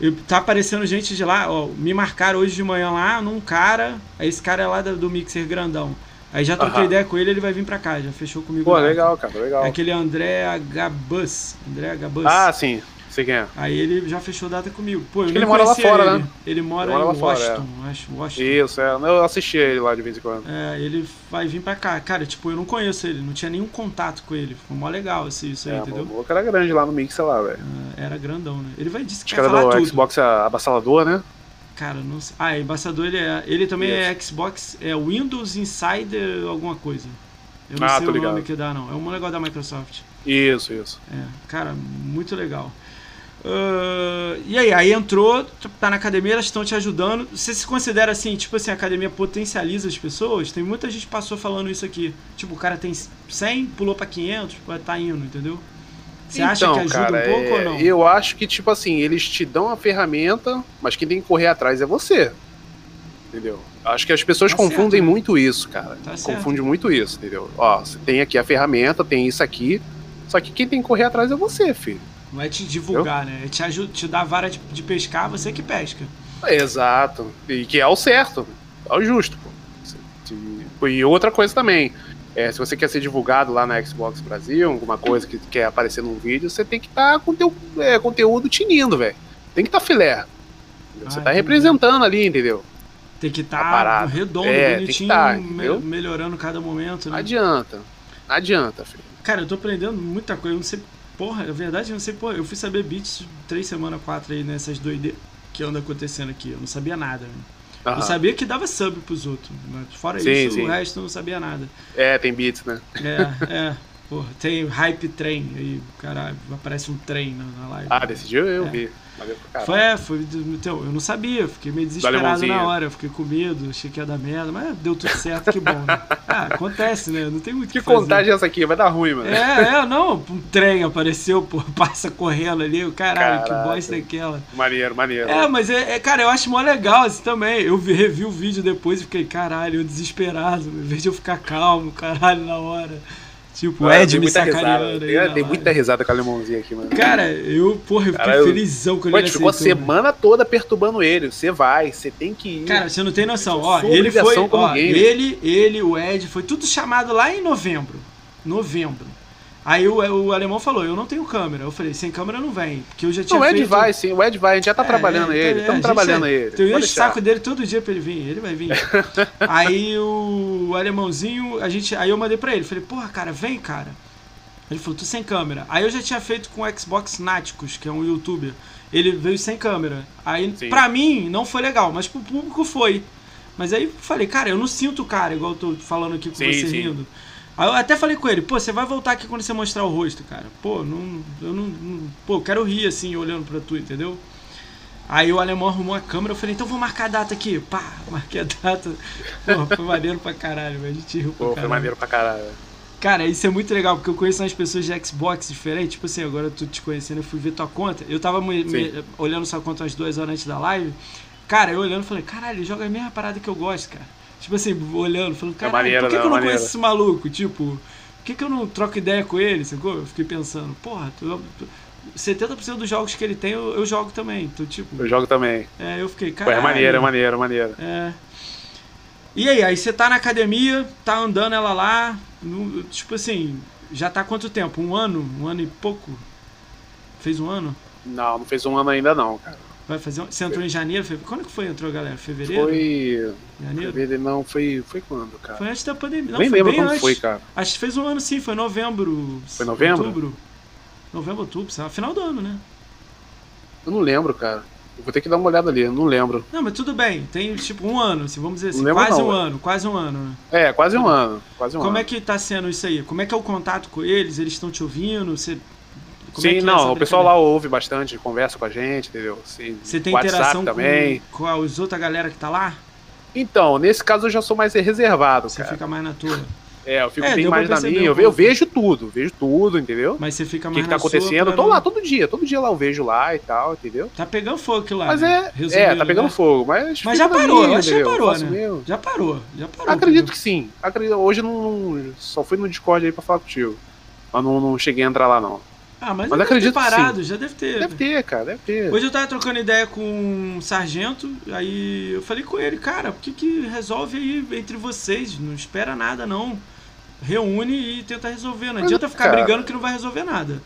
Eu, tá aparecendo gente de lá, ó. Me marcaram hoje de manhã lá num cara. Aí esse cara é lá do Mixer Grandão. Aí já troquei ideia com ele, ele vai vir pra cá, já fechou comigo. Pô, lá. legal, cara, legal. É aquele André Gabus. André Gabus. Ah, sim. Sei quem é. Aí ele já fechou data comigo. Pô, ele mora lá fora, ele. né? Ele mora ele mora em Washington, fora, é. acho. Washington. Isso, é. Eu assisti ele lá de vez em quando. É, ele vai vir pra cá. Cara, tipo, eu não conheço ele, não tinha nenhum contato com ele. Foi mó legal assim, isso aí, é, entendeu? O era grande lá no Mix, sei lá, velho. É, era grandão, né? Ele vai dizer que Acho vai falar do Xbox abassalador, né? Cara, não sei. Ah, embaixador ele é. Ele também é Yes. é Xbox, é Windows Insider alguma coisa. Eu não ah, sei o ligado. nome que dá, não. É um negócio da Microsoft. Isso, isso. É, cara, muito legal. Uh, e aí, aí entrou, tá na academia, elas estão te ajudando. Você se considera assim, tipo assim, a academia potencializa as pessoas? Tem muita gente que passou falando isso aqui. Tipo, o cara tem 100, pulou pra 500, tá indo, entendeu? Você então, acha que ajuda cara, um pouco é... ou não? Eu acho que, tipo assim, eles te dão a ferramenta, mas quem tem que correr atrás é você. Entendeu? Acho que as pessoas tá confundem certo, né? muito isso, cara. Tá Confunde muito isso, entendeu? Ó, você tem aqui a ferramenta, tem isso aqui, só que quem tem que correr atrás é você, filho. Não é te divulgar, entendeu? né? É te, ajuda, te dar a vara de, de pescar, você que pesca. Exato. E que é o certo, é o justo, pô. E outra coisa também, é, se você quer ser divulgado lá na Xbox Brasil, alguma coisa que quer aparecer num vídeo, você tem que estar tá com teu é, conteúdo tinindo, velho. Tem que estar tá filé. Você está representando ali, entendeu? Tem que estar tá redondo, é, bonitinho, tá, me melhorando cada momento. Né? Adianta. Adianta, filho. Cara, eu tô aprendendo muita coisa. Eu não sei, porra, é verdade, eu não sei, porra. Eu fui saber beats três semanas, quatro aí nessas doideiras que anda acontecendo aqui. Eu não sabia nada. Né? Uhum. Eu sabia que dava sub pros outros, mas fora sim, isso, sim. o resto eu não sabia nada. É, tem beats, né? É, é. Porra, tem hype trem aí, caralho, aparece um trem na, na live. Ah, desse dia eu é. vi. Foi, é, foi. Então, eu não sabia, fiquei meio desesperado na hora, fiquei com medo, achei que ia dar merda, mas deu tudo certo, que bom, né? Ah, acontece, né? Não tem muito que, que contagem é essa aqui? Vai dar ruim, mano. É, é, não, um trem apareceu, pô, passa correndo ali, caralho, Caraca. que bosta daquela. Maneiro, maneiro. É, mas é, é, cara, eu acho mó legal assim também. Eu vi, revi o vídeo depois e fiquei, caralho, eu desesperado, em vez de eu ficar calmo, caralho, na hora. Tipo, o Ed me sacaneando. Tem, tem muita risada com a limãozinha aqui, mano. Cara, eu, porra, eu fiquei Cara, felizão quando ele ficou a semana toda perturbando ele. Você vai, você tem que ir. Cara, você não tem noção. Ó, ele foi. Ó, ele, ele, o Ed, foi tudo chamado lá em novembro. Novembro. Aí o, o alemão falou, eu não tenho câmera. Eu falei, sem câmera não vem. Porque eu já tinha. Não, o Ed feito... vai, sim. O Ed vai, a gente já tá é, trabalhando é, ele. Estamos é, trabalhando ele. Então eu o saco dele todo dia pra ele vir. Ele vai vir. aí o, o alemãozinho, a gente. Aí eu mandei pra ele. Falei, porra, cara, vem, cara. Ele falou, tô sem câmera. Aí eu já tinha feito com o Xbox Náticos, que é um youtuber. Ele veio sem câmera. Aí, Sim. pra mim, não foi legal, mas pro público foi. Mas aí eu falei, cara, eu não sinto o cara, igual eu tô falando aqui com sim, você sim. rindo. Aí eu até falei com ele, pô, você vai voltar aqui quando você mostrar o rosto, cara. Pô, não, eu não, não pô, eu quero rir assim, olhando pra tu, entendeu? Aí o alemão arrumou a câmera, eu falei, então vou marcar a data aqui. Pá, marquei a data. Pô, foi maneiro pra caralho, velho. A gente riu pra Pô, caralho. foi maneiro pra caralho. Cara, isso é muito legal, porque eu conheço umas pessoas de Xbox diferentes. Tipo assim, agora tô te conhecendo, eu fui ver tua conta. Eu tava me, me, olhando sua conta umas duas horas antes da live. Cara, eu olhando, falei, caralho, ele joga a mesma parada que eu gosto, cara. Tipo assim, olhando, falando, caralho, é por que, não, que eu não maneiro. conheço esse maluco? Tipo, por que, que eu não troco ideia com ele? Sacou? Eu fiquei pensando, porra, tu, tu, 70% dos jogos que ele tem eu, eu, jogo também. Então, tipo. Eu jogo também. É, eu fiquei. Pô, é maneiro, é maneiro, é maneiro. É. E aí, aí você tá na academia, tá andando ela lá, no, tipo assim, já tá quanto tempo? Um ano? Um ano e pouco? Fez um ano? Não, não fez um ano ainda não, cara. Vai fazer. Você entrou em janeiro? Quando que foi entrou, galera? Fevereiro? Foi. Janeiro? Fevereiro, não, foi, foi quando, cara? Foi antes da pandemia. Não, Nem lembro quando antes. foi, cara. Acho que fez um ano sim, foi novembro. Foi novembro? Outubro. Novembro, outubro, lá, final do ano, né? Eu não lembro, cara. Eu vou ter que dar uma olhada ali, eu não lembro. Não, mas tudo bem. Tem tipo um ano, assim, vamos dizer assim. Quase não, um ano, quase um ano. Né? É, quase um ano. Quase um Como ano. é que tá sendo isso aí? Como é que é o contato com eles? Eles estão te ouvindo? Você. Como Sim, é, é não, o pessoal lá ouve bastante, conversa com a gente, entendeu? Sim, Você tem WhatsApp interação também. com, com a outra galera que tá lá? Então, nesse caso eu já sou mais reservado, Você cara. fica mais na tua. É, eu fico é, bem mais na minha. Eu, eu, vejo tudo, vejo tudo, entendeu? Mas você fica mais O que, que tá acontecendo? Eu tô lá todo dia, todo dia lá eu vejo lá e tal, entendeu? Tá pegando fogo aqui lá. Mas né? é, é, tá pegando né? fogo, mas. Mas já parou, minha, já parou, né? Já parou, já parou. Acredito entendeu? que sim. Acredito, hoje não, só fui no Discord aí pra falar contigo. Mas não, não cheguei a entrar lá, não. Ah, mas, mas acredito parado, já deve ter. Deve ter, cara, deve ter. Hoje eu tava trocando ideia com um sargento, aí eu falei com ele, cara, por que que resolve aí entre vocês? Não espera nada, não reúne e tenta resolver. Não Mas, adianta ficar cara, brigando que não vai resolver nada.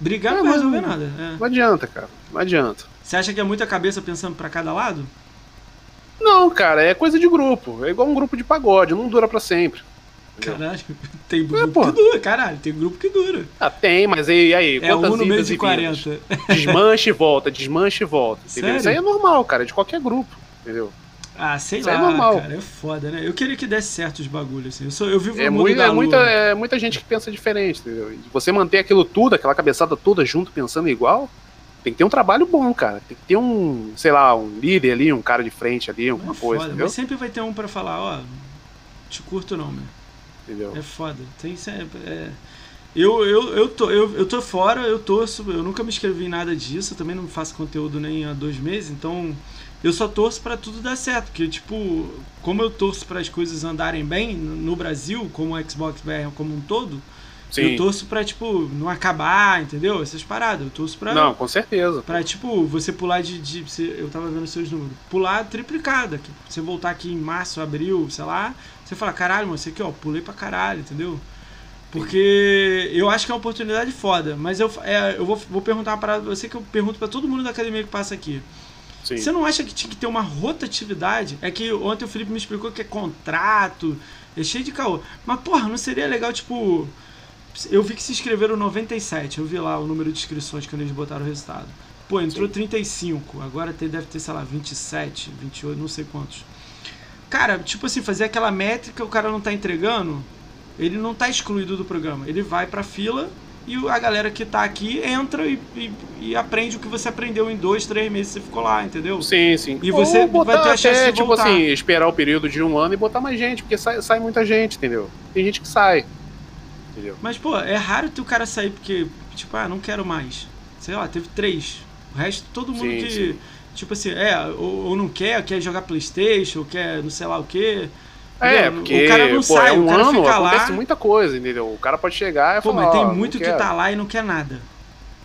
Brigar não, vai resolver nada. É. Não adianta, cara. Não adianta. Você acha que é muita cabeça pensando para cada lado? Não, cara, é coisa de grupo. É igual um grupo de pagode, não dura para sempre. Caralho, tem grupo é, que dura, caralho, tem grupo que dura. Ah, tem, mas e aí? É um no meio de 40. Desmanche e volta, desmanche e volta. Entendeu? Isso aí é normal, cara, é de qualquer grupo, entendeu? Ah, sei Isso lá, é normal. cara, é foda, né? Eu queria que desse certo os bagulhos, assim. Eu, sou, eu vivo é, muito, é muita, é muita gente que pensa diferente, entendeu? E você manter aquilo tudo, aquela cabeçada toda junto, pensando igual, tem que ter um trabalho bom, cara. Tem que ter um, sei lá, um líder ali, um cara de frente ali, alguma é coisa, Mas sempre vai ter um para falar, ó, te curto não, meu. Entendeu? É foda. Tem sempre... É... Eu, eu, eu, tô, eu, eu tô fora, eu torço, eu nunca me inscrevi em nada disso, eu também não faço conteúdo nem há dois meses, então eu só torço para tudo dar certo, porque tipo, como eu torço para as coisas andarem bem no Brasil, como o Xbox BR como um todo, Sim. eu torço para tipo não acabar, entendeu? Essas paradas, eu torço para Não, com certeza. Para tipo, você pular de, de eu tava vendo seus números, pular triplicada, que você voltar aqui em março, abril, sei lá, você fala, caralho, mano, você aqui, ó, pulei pra caralho, entendeu? Porque eu acho que é uma oportunidade foda, mas eu, é, eu vou, vou perguntar uma parada pra você que eu pergunto para todo mundo da academia que passa aqui. Sim. Você não acha que tinha que ter uma rotatividade? É que ontem o Felipe me explicou que é contrato, é cheio de caô. Mas, porra, não seria legal, tipo. Eu vi que se inscreveram 97, eu vi lá o número de inscrições quando eles botaram o resultado. Pô, entrou Sim. 35, agora tem, deve ter, sei lá, 27, 28, não sei quantos. Cara, tipo assim, fazer aquela métrica o cara não tá entregando, ele não tá excluído do programa. Ele vai pra fila e a galera que tá aqui entra e, e, e, aprende o que você aprendeu em dois, três meses você ficou lá, entendeu? Sim, sim. E você vai ter a chance até, de tipo voltar. assim, esperar o período de um ano e botar mais gente, porque sai, sai muita gente, entendeu? Tem gente que sai. Entendeu? Mas, pô, é raro ter o cara sair porque, tipo, ah, não quero mais. Sei lá, teve três. O resto, todo mundo sim, que. Sim. Tipo assim, é, ou, ou, não quer, quer jogar Playstation, ou quer não sei lá o quê. É, porque o cara não pô, sai, é um o cara ano, fica acontece lá. muita coisa, entendeu? O cara pode chegar e pô, falar. Pô, mas tem muito que tá lá e não quer nada.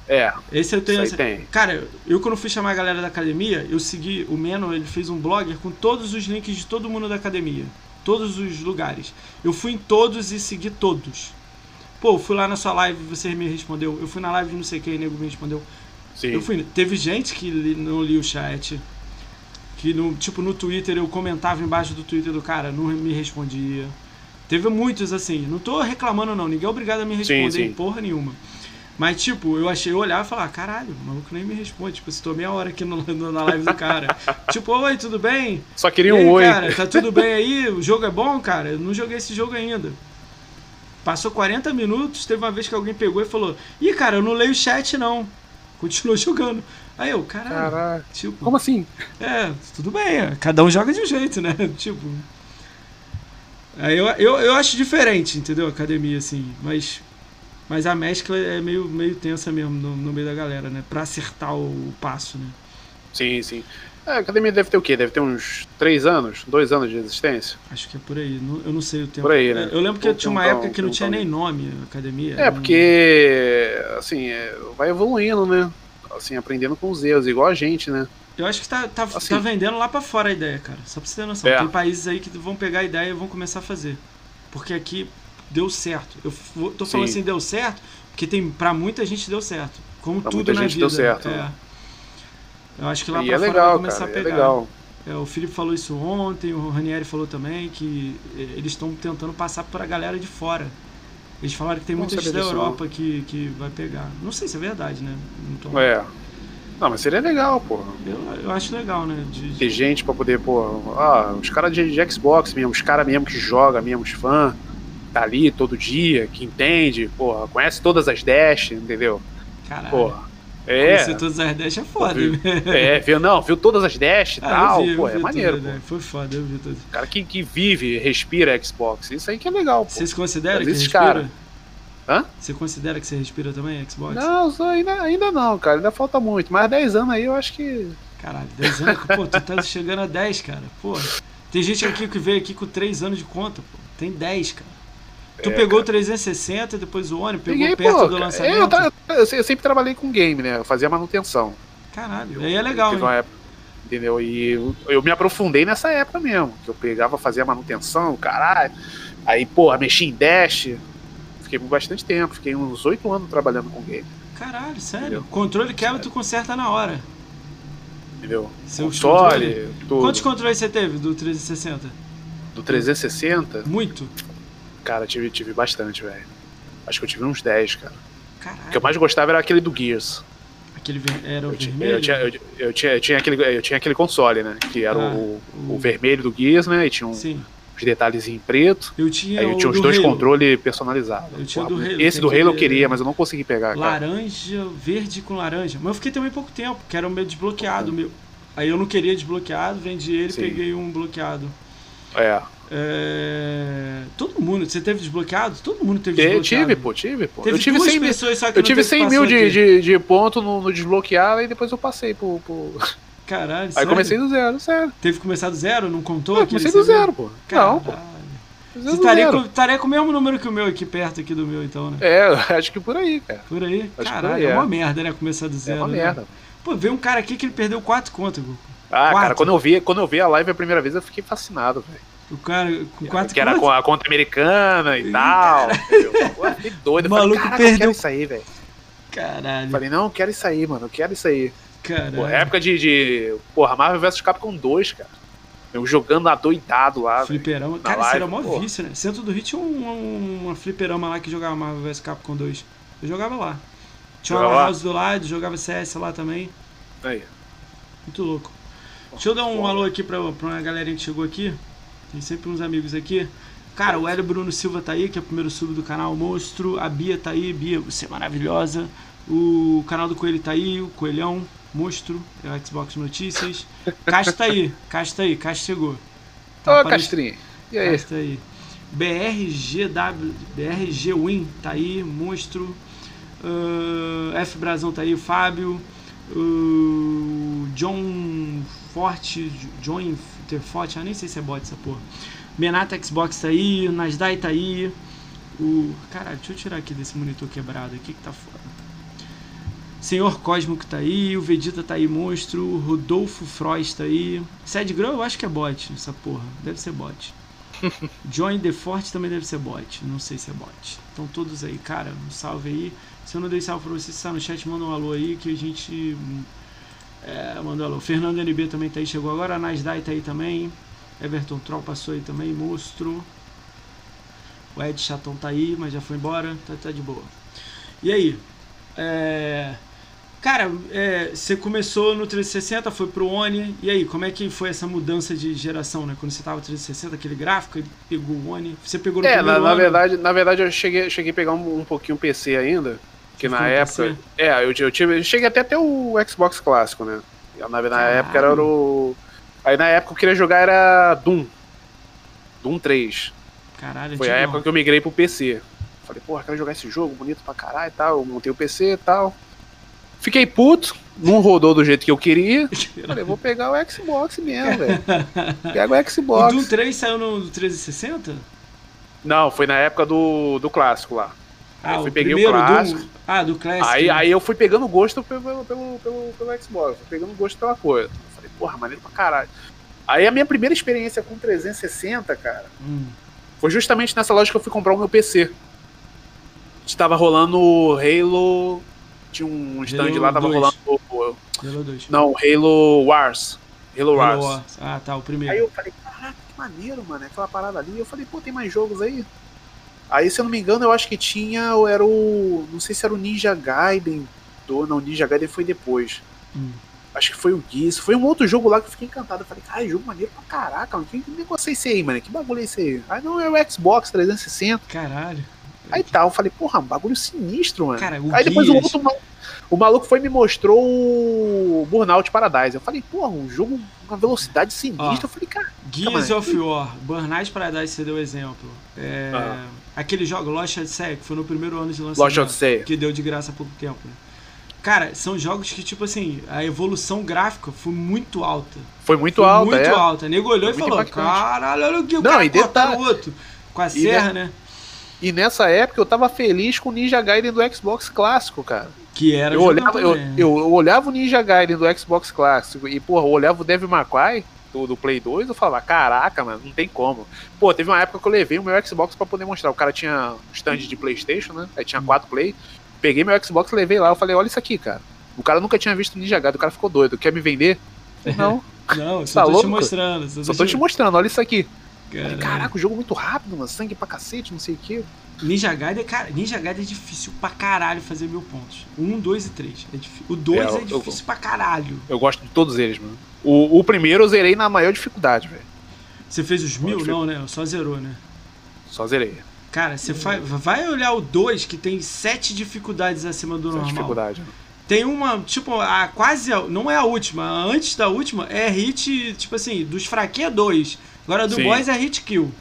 É. Esse eu tenho. Essa... Tem. Cara, eu quando fui chamar a galera da academia, eu segui o Meno, ele fez um blogger com todos os links de todo mundo da academia. Todos os lugares. Eu fui em todos e segui todos. Pô, fui lá na sua live, você me respondeu. Eu fui na live de não sei quem, nego me respondeu. Sim. Eu fui. Teve gente que não li o chat que no, tipo no Twitter eu comentava embaixo do Twitter do cara, não me respondia. Teve muitos assim, não tô reclamando não, ninguém é obrigado a me responder sim, sim. porra nenhuma. Mas, tipo, eu achei, eu olhar e falar, caralho, o maluco nem me responde. Tipo, estou meia hora aqui no, no, na live do cara. tipo, oi, tudo bem? Só queria um oi. Cara, tá tudo bem aí? O jogo é bom, cara? Eu não joguei esse jogo ainda. Passou 40 minutos, teve uma vez que alguém pegou e falou: Ih, cara, eu não leio o chat não. Continuou jogando. Aí eu, caralho. Caraca. Tipo, Como assim? É, tudo bem, é, cada um joga de um jeito, né? Tipo. Aí eu, eu, eu acho diferente, entendeu? Academia, assim. Mas. Mas a mescla é meio, meio tensa mesmo no, no meio da galera, né? Pra acertar o, o passo, né? Sim, sim. É, a academia deve ter o quê? Deve ter uns três anos, dois anos de existência? Acho que é por aí. Eu não sei o tempo. Por aí, né? Eu lembro que tinha uma época que não tinha nem nome a academia. É, porque, assim, é, vai evoluindo, né? assim, aprendendo com os erros, igual a gente, né? Eu acho que tá, tá, assim, tá vendendo lá para fora a ideia, cara. Só pra você ter noção. É. Tem países aí que vão pegar a ideia e vão começar a fazer. Porque aqui deu certo. Eu tô falando Sim. assim, deu certo, porque tem para muita gente deu certo. Como pra tudo na vida. Deu certo, é. Né? Eu acho que lá e pra é fora legal, vai começar cara, a é pegar. É legal. É, o Felipe falou isso ontem, o Ranieri falou também que eles estão tentando passar para a galera de fora. Eles falaram que tem muita gente da Europa que, que vai pegar. Não sei se é verdade, né? Não tô... É. Não, mas seria legal, pô. Eu, eu acho legal, né? De, de... Ter gente pra poder, pô. Ah, os caras de, de, Xbox mesmo, os caras mesmo que joga mesmo, os fãs, tá ali todo dia, que entende, pô, conhece todas as dash, entendeu? Caralho. Porra. É. Conhecer todas as dash é foda. Viu, é, viu, não, viu todas as dash e ah, tal. Vi, pô, é maneiro. Tudo, né? Foi foda, eu vi tudo. Cara que, que vive, respira Xbox. Isso aí que é legal, pô. Você se considera Mas que respira? Cara... Hã? Você considera que você respira também Xbox? Não, ainda, ainda não, cara. Ainda falta muito. Mas 10 anos aí eu acho que. Caralho, 10 anos? pô, tu tá chegando a 10, cara. Pô. Tem gente aqui que veio aqui com 3 anos de conta, pô. Tem 10, cara. Tu é, pegou o 360 depois o One, pegou Peguei, perto pô, do lançamento? Eu, eu, eu, sempre trabalhei com game, né? Eu fazia manutenção. Caralho, aí é legal, hein? Época, entendeu? E eu, eu, me aprofundei nessa época mesmo. Que eu pegava, fazia manutenção, caralho. Aí, porra, mexi em Dash. Fiquei por bastante tempo. Fiquei uns 8 anos trabalhando com game. Caralho, sério? Entendeu? Controle quebra, tu conserta na hora. Entendeu? Seu Console. Quantos controles você teve do 360? Do 360? Muito. Cara, tive, tive bastante, velho. Acho que eu tive uns 10, cara. Caralho. O que eu mais gostava era aquele do Gears. Aquele era o eu vermelho? Eu tinha, eu, eu, tinha, eu, tinha aquele, eu tinha aquele console, né? Que era ah, o, o, o, vermelho do Gears, né? E tinha um, Sim. uns detalhes em preto. Eu tinha Aí eu tinha os dois controles personalizados. Eu tinha do Halo. Esse do Halo eu queria, mas eu não consegui pegar. Laranja, cara. verde com laranja. Mas eu fiquei também pouco tempo, que era o meu desbloqueado. Meu. Aí eu não queria desbloqueado, vendi ele e peguei um bloqueado. É. É... Todo mundo, você teve desbloqueado? Todo mundo teve desbloqueado. Tive, pô, tive, pô. Teve eu tive 100 pessoas só que Eu tive 100 mil de, de, de, ponto no, no desbloqueado e depois eu passei pro. pro... Caralho, Aí sério? comecei do zero, sério. Teve que começar do zero? Não contou? Eu comecei do zero, pô. Caralho. Não, pô. Você estaria com, estaria com o mesmo número que o meu aqui perto aqui do meu, então, né? É, acho que por aí, cara. Por aí? Acho Caralho, aí, é. é uma merda, né? Começar do zero. É uma né? merda. Pô, veio um cara aqui que ele perdeu quatro contas, Goku. Ah, quatro. cara, quando eu, vi, quando eu vi a live a primeira vez, eu fiquei fascinado, velho. O cara com quatro Que era com a conta americana e tal. Pô, que doido. O maluco falei, perdeu. Eu quero isso aí, velho. Caralho. Falei, não, quero isso aí, mano. Eu quero isso aí. Caralho. Pô, época de, de. Porra, Marvel vs Capcom 2, cara. Eu jogando adoidado lá. Fliperama. Cara, live, isso era mó vício, né? Centro do Rio tinha um, um, uma fliperama lá que jogava Marvel vs Capcom 2. Eu jogava lá. Tinha uma house do lado, jogava CS lá também. Aí. Muito louco. Deixa eu dar um alô aqui pra, pra uma galerinha que chegou aqui. Tem sempre uns amigos aqui. Cara, o Hélio Bruno Silva tá aí, que é o primeiro sub do canal Monstro. A Bia tá aí, Bia, você é maravilhosa. O canal do Coelho tá aí, o Coelhão, Monstro, é o Xbox Notícias. Caixa tá aí, Caixa tá aí, Caixa chegou. Tá Ô, Castrinho, e aí? Caixa tá aí. BRGW, BRG Win tá aí, Monstro. Uh, F Brasão tá aí, o Fábio. Uh, John Forte, John Interforte, ah, nem sei se é bot essa porra. Menata Xbox tá aí, Nasdaq tá aí. O. Caralho, deixa eu tirar aqui desse monitor quebrado aqui que tá foda. Senhor Cósmico tá aí, o Vegeta tá aí, monstro, Rodolfo Frost tá aí. Sad Girl eu acho que é bot, essa porra. Deve ser bot. The Forte também deve ser bot. Não sei se é bot. Então todos aí, cara, um salve aí. Se eu não dei salve pra você, se tá no chat, manda um alô aí que a gente. É, mandou alô. Fernando NB também tá aí, chegou agora. A Nasdaq tá aí também. Everton Troll passou aí também, monstro. O Ed Chatão tá aí, mas já foi embora, tá, tá de boa. E aí? É... Cara, é, você começou no 360, foi pro Oni, e aí, como é que foi essa mudança de geração, né? Quando você tava no 360, aquele gráfico, e pegou o Oni, você pegou no É, na, na verdade, na verdade eu cheguei, cheguei a pegar um, um pouquinho PC ainda, que na época... PC? É, eu, eu, tive, eu cheguei até até o Xbox clássico, né? Na, na época era o Aí na época eu queria jogar era Doom. Doom 3. Caralho, Foi a época que eu migrei pro PC. Falei, porra, quero jogar esse jogo bonito pra caralho e tal. Eu montei o PC e tal. Fiquei puto, não rodou do jeito que eu queria. Falei, vou pegar o Xbox mesmo, velho. Pega o Xbox. O Doom 3 saiu no 360? Não, foi na época do, do clássico lá. Ah, eu fui, peguei o clássico. Do... Ah, do clássico. Aí, aí eu fui pegando gosto pelo, pelo, pelo, pelo, Xbox, fui pegando gosto pela coisa porra, maneiro pra caralho. Aí a minha primeira experiência com 360, cara, hum. foi justamente nessa loja que eu fui comprar o meu PC. Estava rolando Halo. Tinha um stand Halo lá, tava 2. rolando. Halo 2. Não, Halo Wars. Halo, Halo Wars. Wars. Ah, tá, o primeiro. Aí eu falei, caraca, que maneiro, mano. Aquela parada ali. Eu falei, pô, tem mais jogos aí? Aí, se eu não me engano, eu acho que tinha. Era o. Não sei se era o Ninja Gaiden. Do, não, Ninja Gaiden foi depois. Hum. Acho que foi o Gears. Foi um outro jogo lá que eu fiquei encantado. Eu falei, cara, jogo maneiro pra caraca, mano. Que, que negócio é esse aí, mano? Que bagulho é esse aí? Aí não, é o Xbox 360. Caralho. Aí tal, tá, eu falei, porra, um bagulho sinistro, mano. Cara, aí depois o outro o maluco foi e me mostrou o Burnout Paradise. Eu falei, porra, um jogo com uma velocidade sinistra. Ó, eu falei, cara. Gears of War, Burnout Paradise, você deu exemplo. É, ah. Aquele jogo, Lost Odyssey, que foi no primeiro ano de lançamento. Lost Odyssey. Que deu de graça há pouco tempo, né? Cara, são jogos que, tipo assim, a evolução gráfica foi muito alta. Foi muito foi alta, muito é. alta. Nego olhou foi e falou, caralho, olha o que o Não, cara detalhe... outro. Com a serra, né? E nessa época eu tava feliz com o Ninja Gaiden do Xbox clássico, cara. Que era eu olhava, eu, eu, eu, olhava o Ninja Gaiden do Xbox clássico e, porra, eu olhava o Devil May Cry do, do Play 2 eu falava, caraca, mano, não tem como. Pô, teve uma época que eu levei o meu Xbox para poder mostrar. O cara tinha stand de Playstation, né? Aí tinha hum. quatro Play. Peguei meu Xbox, levei lá, eu falei, olha isso aqui, cara. O cara nunca tinha visto Ninja Gaiden, o cara ficou doido. Quer me vender? Não. Não, só tá tô louco? te mostrando. Só, só tô te mostrando, olha isso aqui. Caraca, o jogo é muito rápido, mano. Sangue pra cacete, não sei o que. Ninja Gaiden, cara, Ninja Gaiden é difícil pra caralho fazer mil pontos. Um, dois e três. É o dois é, é difícil eu, pra caralho. Eu gosto de todos eles, mano. O, o primeiro eu zerei na maior dificuldade, velho. Você fez os mil? Não, né? Só zerou, né? Só zerei. Cara, você vai, vai olhar o 2 que tem sete dificuldades acima do sete normal. dificuldade. Tem uma, tipo, a quase. Não é a última. Antes da última é hit, tipo assim, dos fraquinhos é dois. Agora do Sim. boys é hit kill.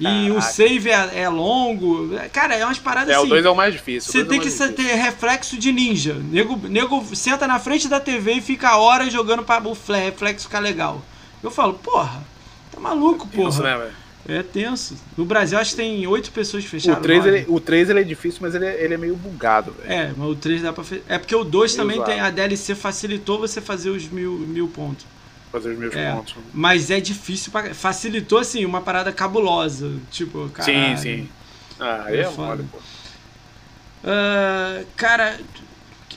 E o save é, é, longo. Cara, é umas paradas é, assim. É, o 2 é o mais difícil. Você é tem que ter reflexo de ninja. Nego, nego senta na frente da TV e fica horas jogando pra o reflexo ficar legal. Eu falo, porra, tá maluco, porra. Isso, né, velho? É tenso. No Brasil acho que tem oito pessoas fechadas. O 3, ele, o 3 ele é difícil, mas ele é, ele é meio bugado, velho. É, mas o 3 dá pra fe... É porque o 2 também usado. tem. A DLC facilitou você fazer os mil, mil pontos. Fazer os mil é, pontos. Mas é difícil pra... Facilitou, assim, uma parada cabulosa. Tipo, cara. Sim, sim. Ah, é, é mole, pô. Uh, cara,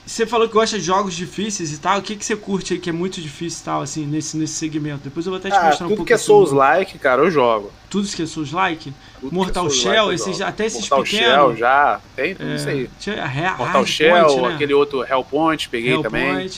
você falou que gosta de jogos difíceis e tal. O que, que você curte aí que é muito difícil e tal, assim, nesse, nesse segmento? Depois eu vou até te ah, mostrar um pouco. Tudo que é Souls-like, cara, eu jogo. Tudo que é Souls-like? Mortal é Souls Shell, esses, até esses Mortal pequenos. Shell já, tem tudo é, isso aí. Mortal Shell, Point, né? aquele outro Hellpoint, peguei Hell também.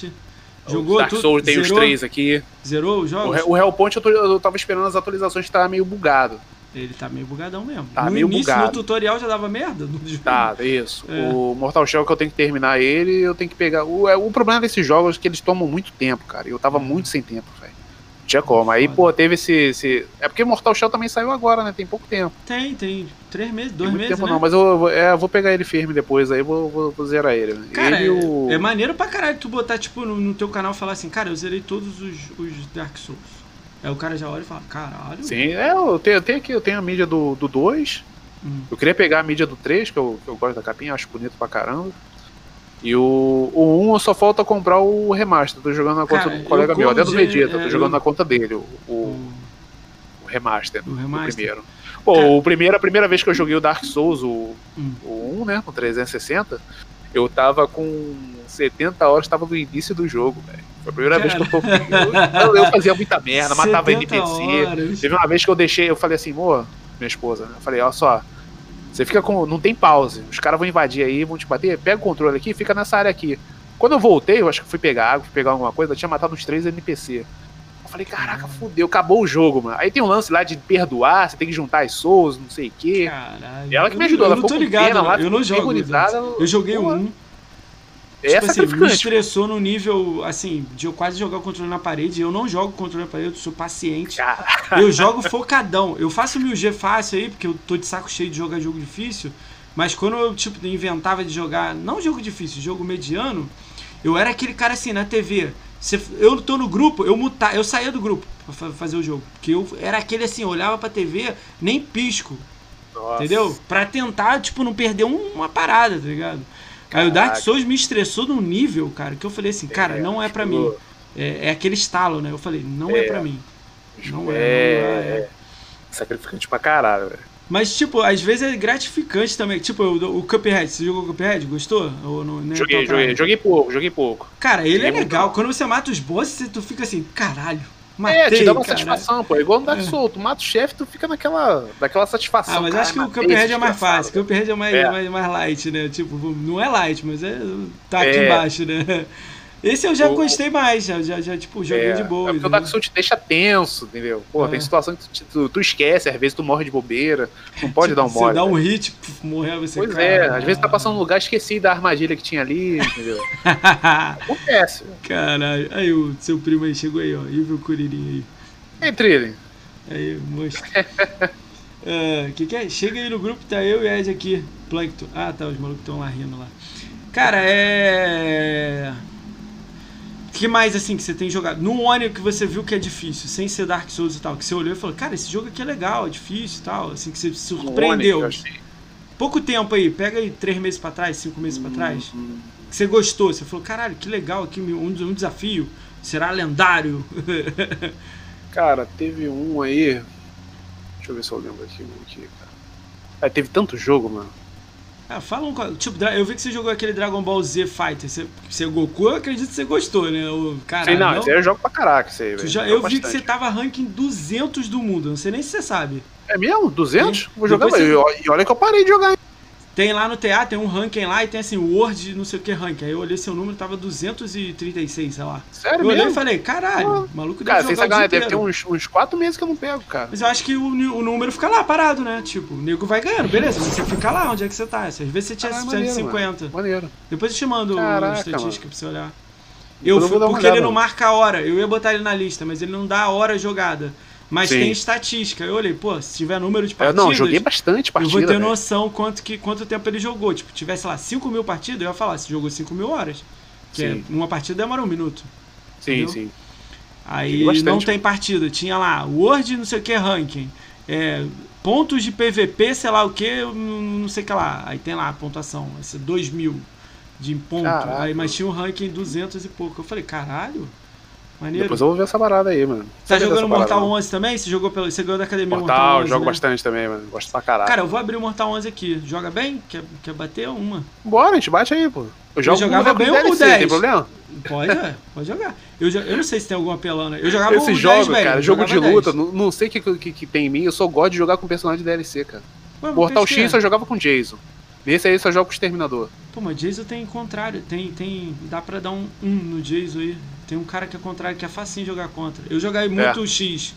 Jogou Dark Souls tem os três aqui. Zerou os jogos? O, o Hellpoint eu, tô, eu tava esperando as atualizações tava meio bugado. Ele tá meio bugadão mesmo. Tá no meio início, bugado. no tutorial já dava merda. Tá, isso. É. O Mortal Shell que eu tenho que terminar ele, eu tenho que pegar. O, é, o problema desses jogos é que eles tomam muito tempo, cara. e Eu tava muito sem tempo, velho. Não tinha como. Aí, Foda. pô, teve esse, esse. É porque Mortal Shell também saiu agora, né? Tem pouco tempo. Tem, tem três meses, dois meses, tempo né? não, mas eu, vou- é, eu vou pegar ele firme depois, aí vou, vou, vou zerar ele. Cara, ele e o... é, é maneiro pra caralho tu botar, tipo, no, no teu canal e falar assim, cara, eu zerei todos os, os Dark Souls. Aí o cara já olha e fala, caralho. Sim, é, eu tenho, eu tenho aqui, eu tenho a mídia do 2. Do dois. Hum. eu queria pegar a mídia do 3, que eu, que eu gosto da capinha, acho bonito pra caramba. E o, o 1 eu só falta comprar o remaster. Tô jogando na conta Cara, do colega eu meu, até do Vegeta, é, tô jogando eu- na conta dele, o, o, O- remaster. O remaster. Primeiro. Pô, Cara- o primeiro, a primeira vez que eu joguei o Dark Souls, o, Hum. o 1, né, no 360, eu tava com 70 horas, tava no início do jogo, velho. Foi a primeira vez que eu toquei. Eu, eu fazia muita merda, matava 70 NPC. horas. Teve uma vez que eu deixei, eu falei assim, amor, minha esposa, né? Eu falei, ó só, você fica com. Não tem pause. Os caras vão invadir aí, vão te bater, pega o controle aqui, fica nessa área aqui. Quando eu voltei, eu acho que fui pegar água, fui pegar alguma coisa, eu tinha matado uns três NPC. Eu falei, caraca, fudeu, acabou o jogo, mano. Aí tem um lance lá de perdoar, você tem que juntar as souls, não sei o quê. Caralho. E ela que me Eu- ajudou, eu ela não ficou ligado, pena lá, eu não jogo. agonizada. Eu joguei Pô, um. É tipo assim, me estressou no nível, assim, de eu quase jogar o controle na parede. Eu não jogo controle na parede, eu sou paciente. Cara, Eu jogo focadão. Eu faço 1000G fácil aí, porque eu tô de saco cheio de jogar jogo difícil. Mas quando eu, tipo, inventava de jogar, não jogo difícil, jogo mediano, eu era aquele cara assim, na TV. Eu tô no grupo, eu mutar, eu saía do grupo pra fa- fazer o jogo. Porque eu era aquele assim, eu olhava pra TV, nem pisco. nossa. Entendeu? Pra tentar, tipo, não perder um- uma parada, tá ligado? Aí o Dark Caraca. Souls me estressou num nível, cara, que eu falei assim, cara, É, não é pra mim. É, é aquele estalo, né? Eu falei, não é, É. pra mim. Não é, não é, é. é. Sacrificante pra caralho, velho. Mas, tipo, às vezes é gratificante também. Tipo, o, o Cuphead, você jogou Cuphead? Gostou? Ou não, nem Joguei, joguei, joguei pouco, joguei pouco. Cara, ele é Joguei muito. legal. Quando você mata os bosses, tu fica assim, caralho, matei, é, te dá uma satisfação, pô. É igual no Dark É. Souls, tu mata o chefe, tu fica naquela, daquela satisfação. Ah, mas cara, acho que o Cuphead é mais fácil. O Cuphead é mais, É. mais, mais light, né? Tipo, não é light, mas é. tá aqui É. embaixo, né? Esse eu já O- gostei mais, já, já, já tipo, joguei É, de boa. é porque o entendeu? Dark Souls te deixa tenso, entendeu? Pô, É. tem situação que tu, tu, tu esquece, às vezes tu morre de bobeira, não pode Tipo, dar um Você mole. dá um hit, puf, morreu você Pois cara. é, às vezes tá passando um lugar, esqueci da armadilha que tinha ali, entendeu? Acontece. Caralho. Aí o seu primo aí chegou aí, ó. Evil Curirinho aí. Ei, Trilling, Aí, monstro. Ah, que que é? Chega aí no grupo, tá eu e Ed aqui. Plankton. Ah, tá, os malucos estão lá rindo lá. Cara, é. O que mais assim que você tem jogado? No One que você viu que é difícil, sem ser Dark Souls e tal, que você olhou e falou, cara, esse jogo aqui é legal, é difícil e tal, assim, que você se surpreendeu. Achei. Pouco tempo aí, pega aí três meses pra trás, cinco meses pra trás, Hum, que você gostou, você falou, caralho, que legal aqui, um, um desafio, será lendário. Cara, teve um aí. Deixa eu ver se eu lembro aqui, aqui, cara. Ah, teve tanto jogo, mano. Ah, fala um. Tipo, eu vi que você jogou aquele Dragon Ball Z Fighter. Você, você Goku, eu acredito que você gostou, né? O, caralho, Sei não, não? eu jogo pra caraca, isso aí, já- eu vi que você tava ranking 200 do mundo. Não sei nem se você sabe. É mesmo? 200? Sim. Vou jogar, você- e e olha que eu parei de jogar. Tem lá no TA, tem um ranking lá e tem assim, Word, não sei o que ranking. Aí eu olhei seu número, tava 236, sei lá. Sério eu olhei e mesmo? falei, caralho, o maluco Cara, deve sem jogar sacanagem, dia deve ter uns, uns 4 meses que eu não pego, cara. Mas eu acho que o, o número fica lá parado, né? Tipo, o nego vai ganhando, beleza, mas você fica lá onde é que você tá. Às vezes você tinha Caralho, 150. Maneiro. Depois eu te mando Caraca, estatística pra você olhar. Eu eu fui porque ele olhada, não mano. marca a hora. Eu ia botar ele na lista, mas ele não dá a hora jogada. Mas Sim. tem estatística. Eu olhei, pô, se tiver número de Eu, partidas. não, joguei bastante eu partida. vou ter noção quanto, que, quanto tempo ele jogou. Tipo, tivesse lá 5 mil partidas, eu ia falar, se jogou 5 mil horas. Que é, uma partida demora um minuto. Sim, entendeu? sim. Aí bastante, não tem partida. Tinha lá, Word, não sei o que, ranking. É, pontos de PVP, sei lá o que, não sei o que lá. Aí tem lá a pontuação, esse 2 mil de ponto. Aí, mas tinha um ranking 200 e pouco. Eu falei, caralho, maneiro. Depois eu vou ver essa parada aí, mano. Tá jogando parada, Mortal não. 11 também? Você jogou pelo, você ganhou da academia Mortal, Mortal, 11, jogo né? bastante também, mano. Gosto pra caralho. Cara, eu vou abrir o Mortal 11 aqui. Joga bem? Quer, quer bater uma? Bora, a gente bate aí, pô. Eu jogo jogava com bem o DLC, 10. tem problema? Pode, é, pode jogar. Eu, eu não sei se tem algum apelão, né? Eu jogava Esse o 10, jogo, velho, cara, eu jogo de jogava luta, 10. não, não sei o que, que, que tem em mim, eu só gosto de jogar com personagem de DLC, cara. Ué, Mortal? X eu jogava com Jason. Nesse aí eu só jogo com o Exterminador. Pô, mas Jason tem contrário, tem, tem, dá pra dar um 1 no Jason aí. Tem um cara que é contrário, que é facinho jogar contra. Eu joguei muito É. o X.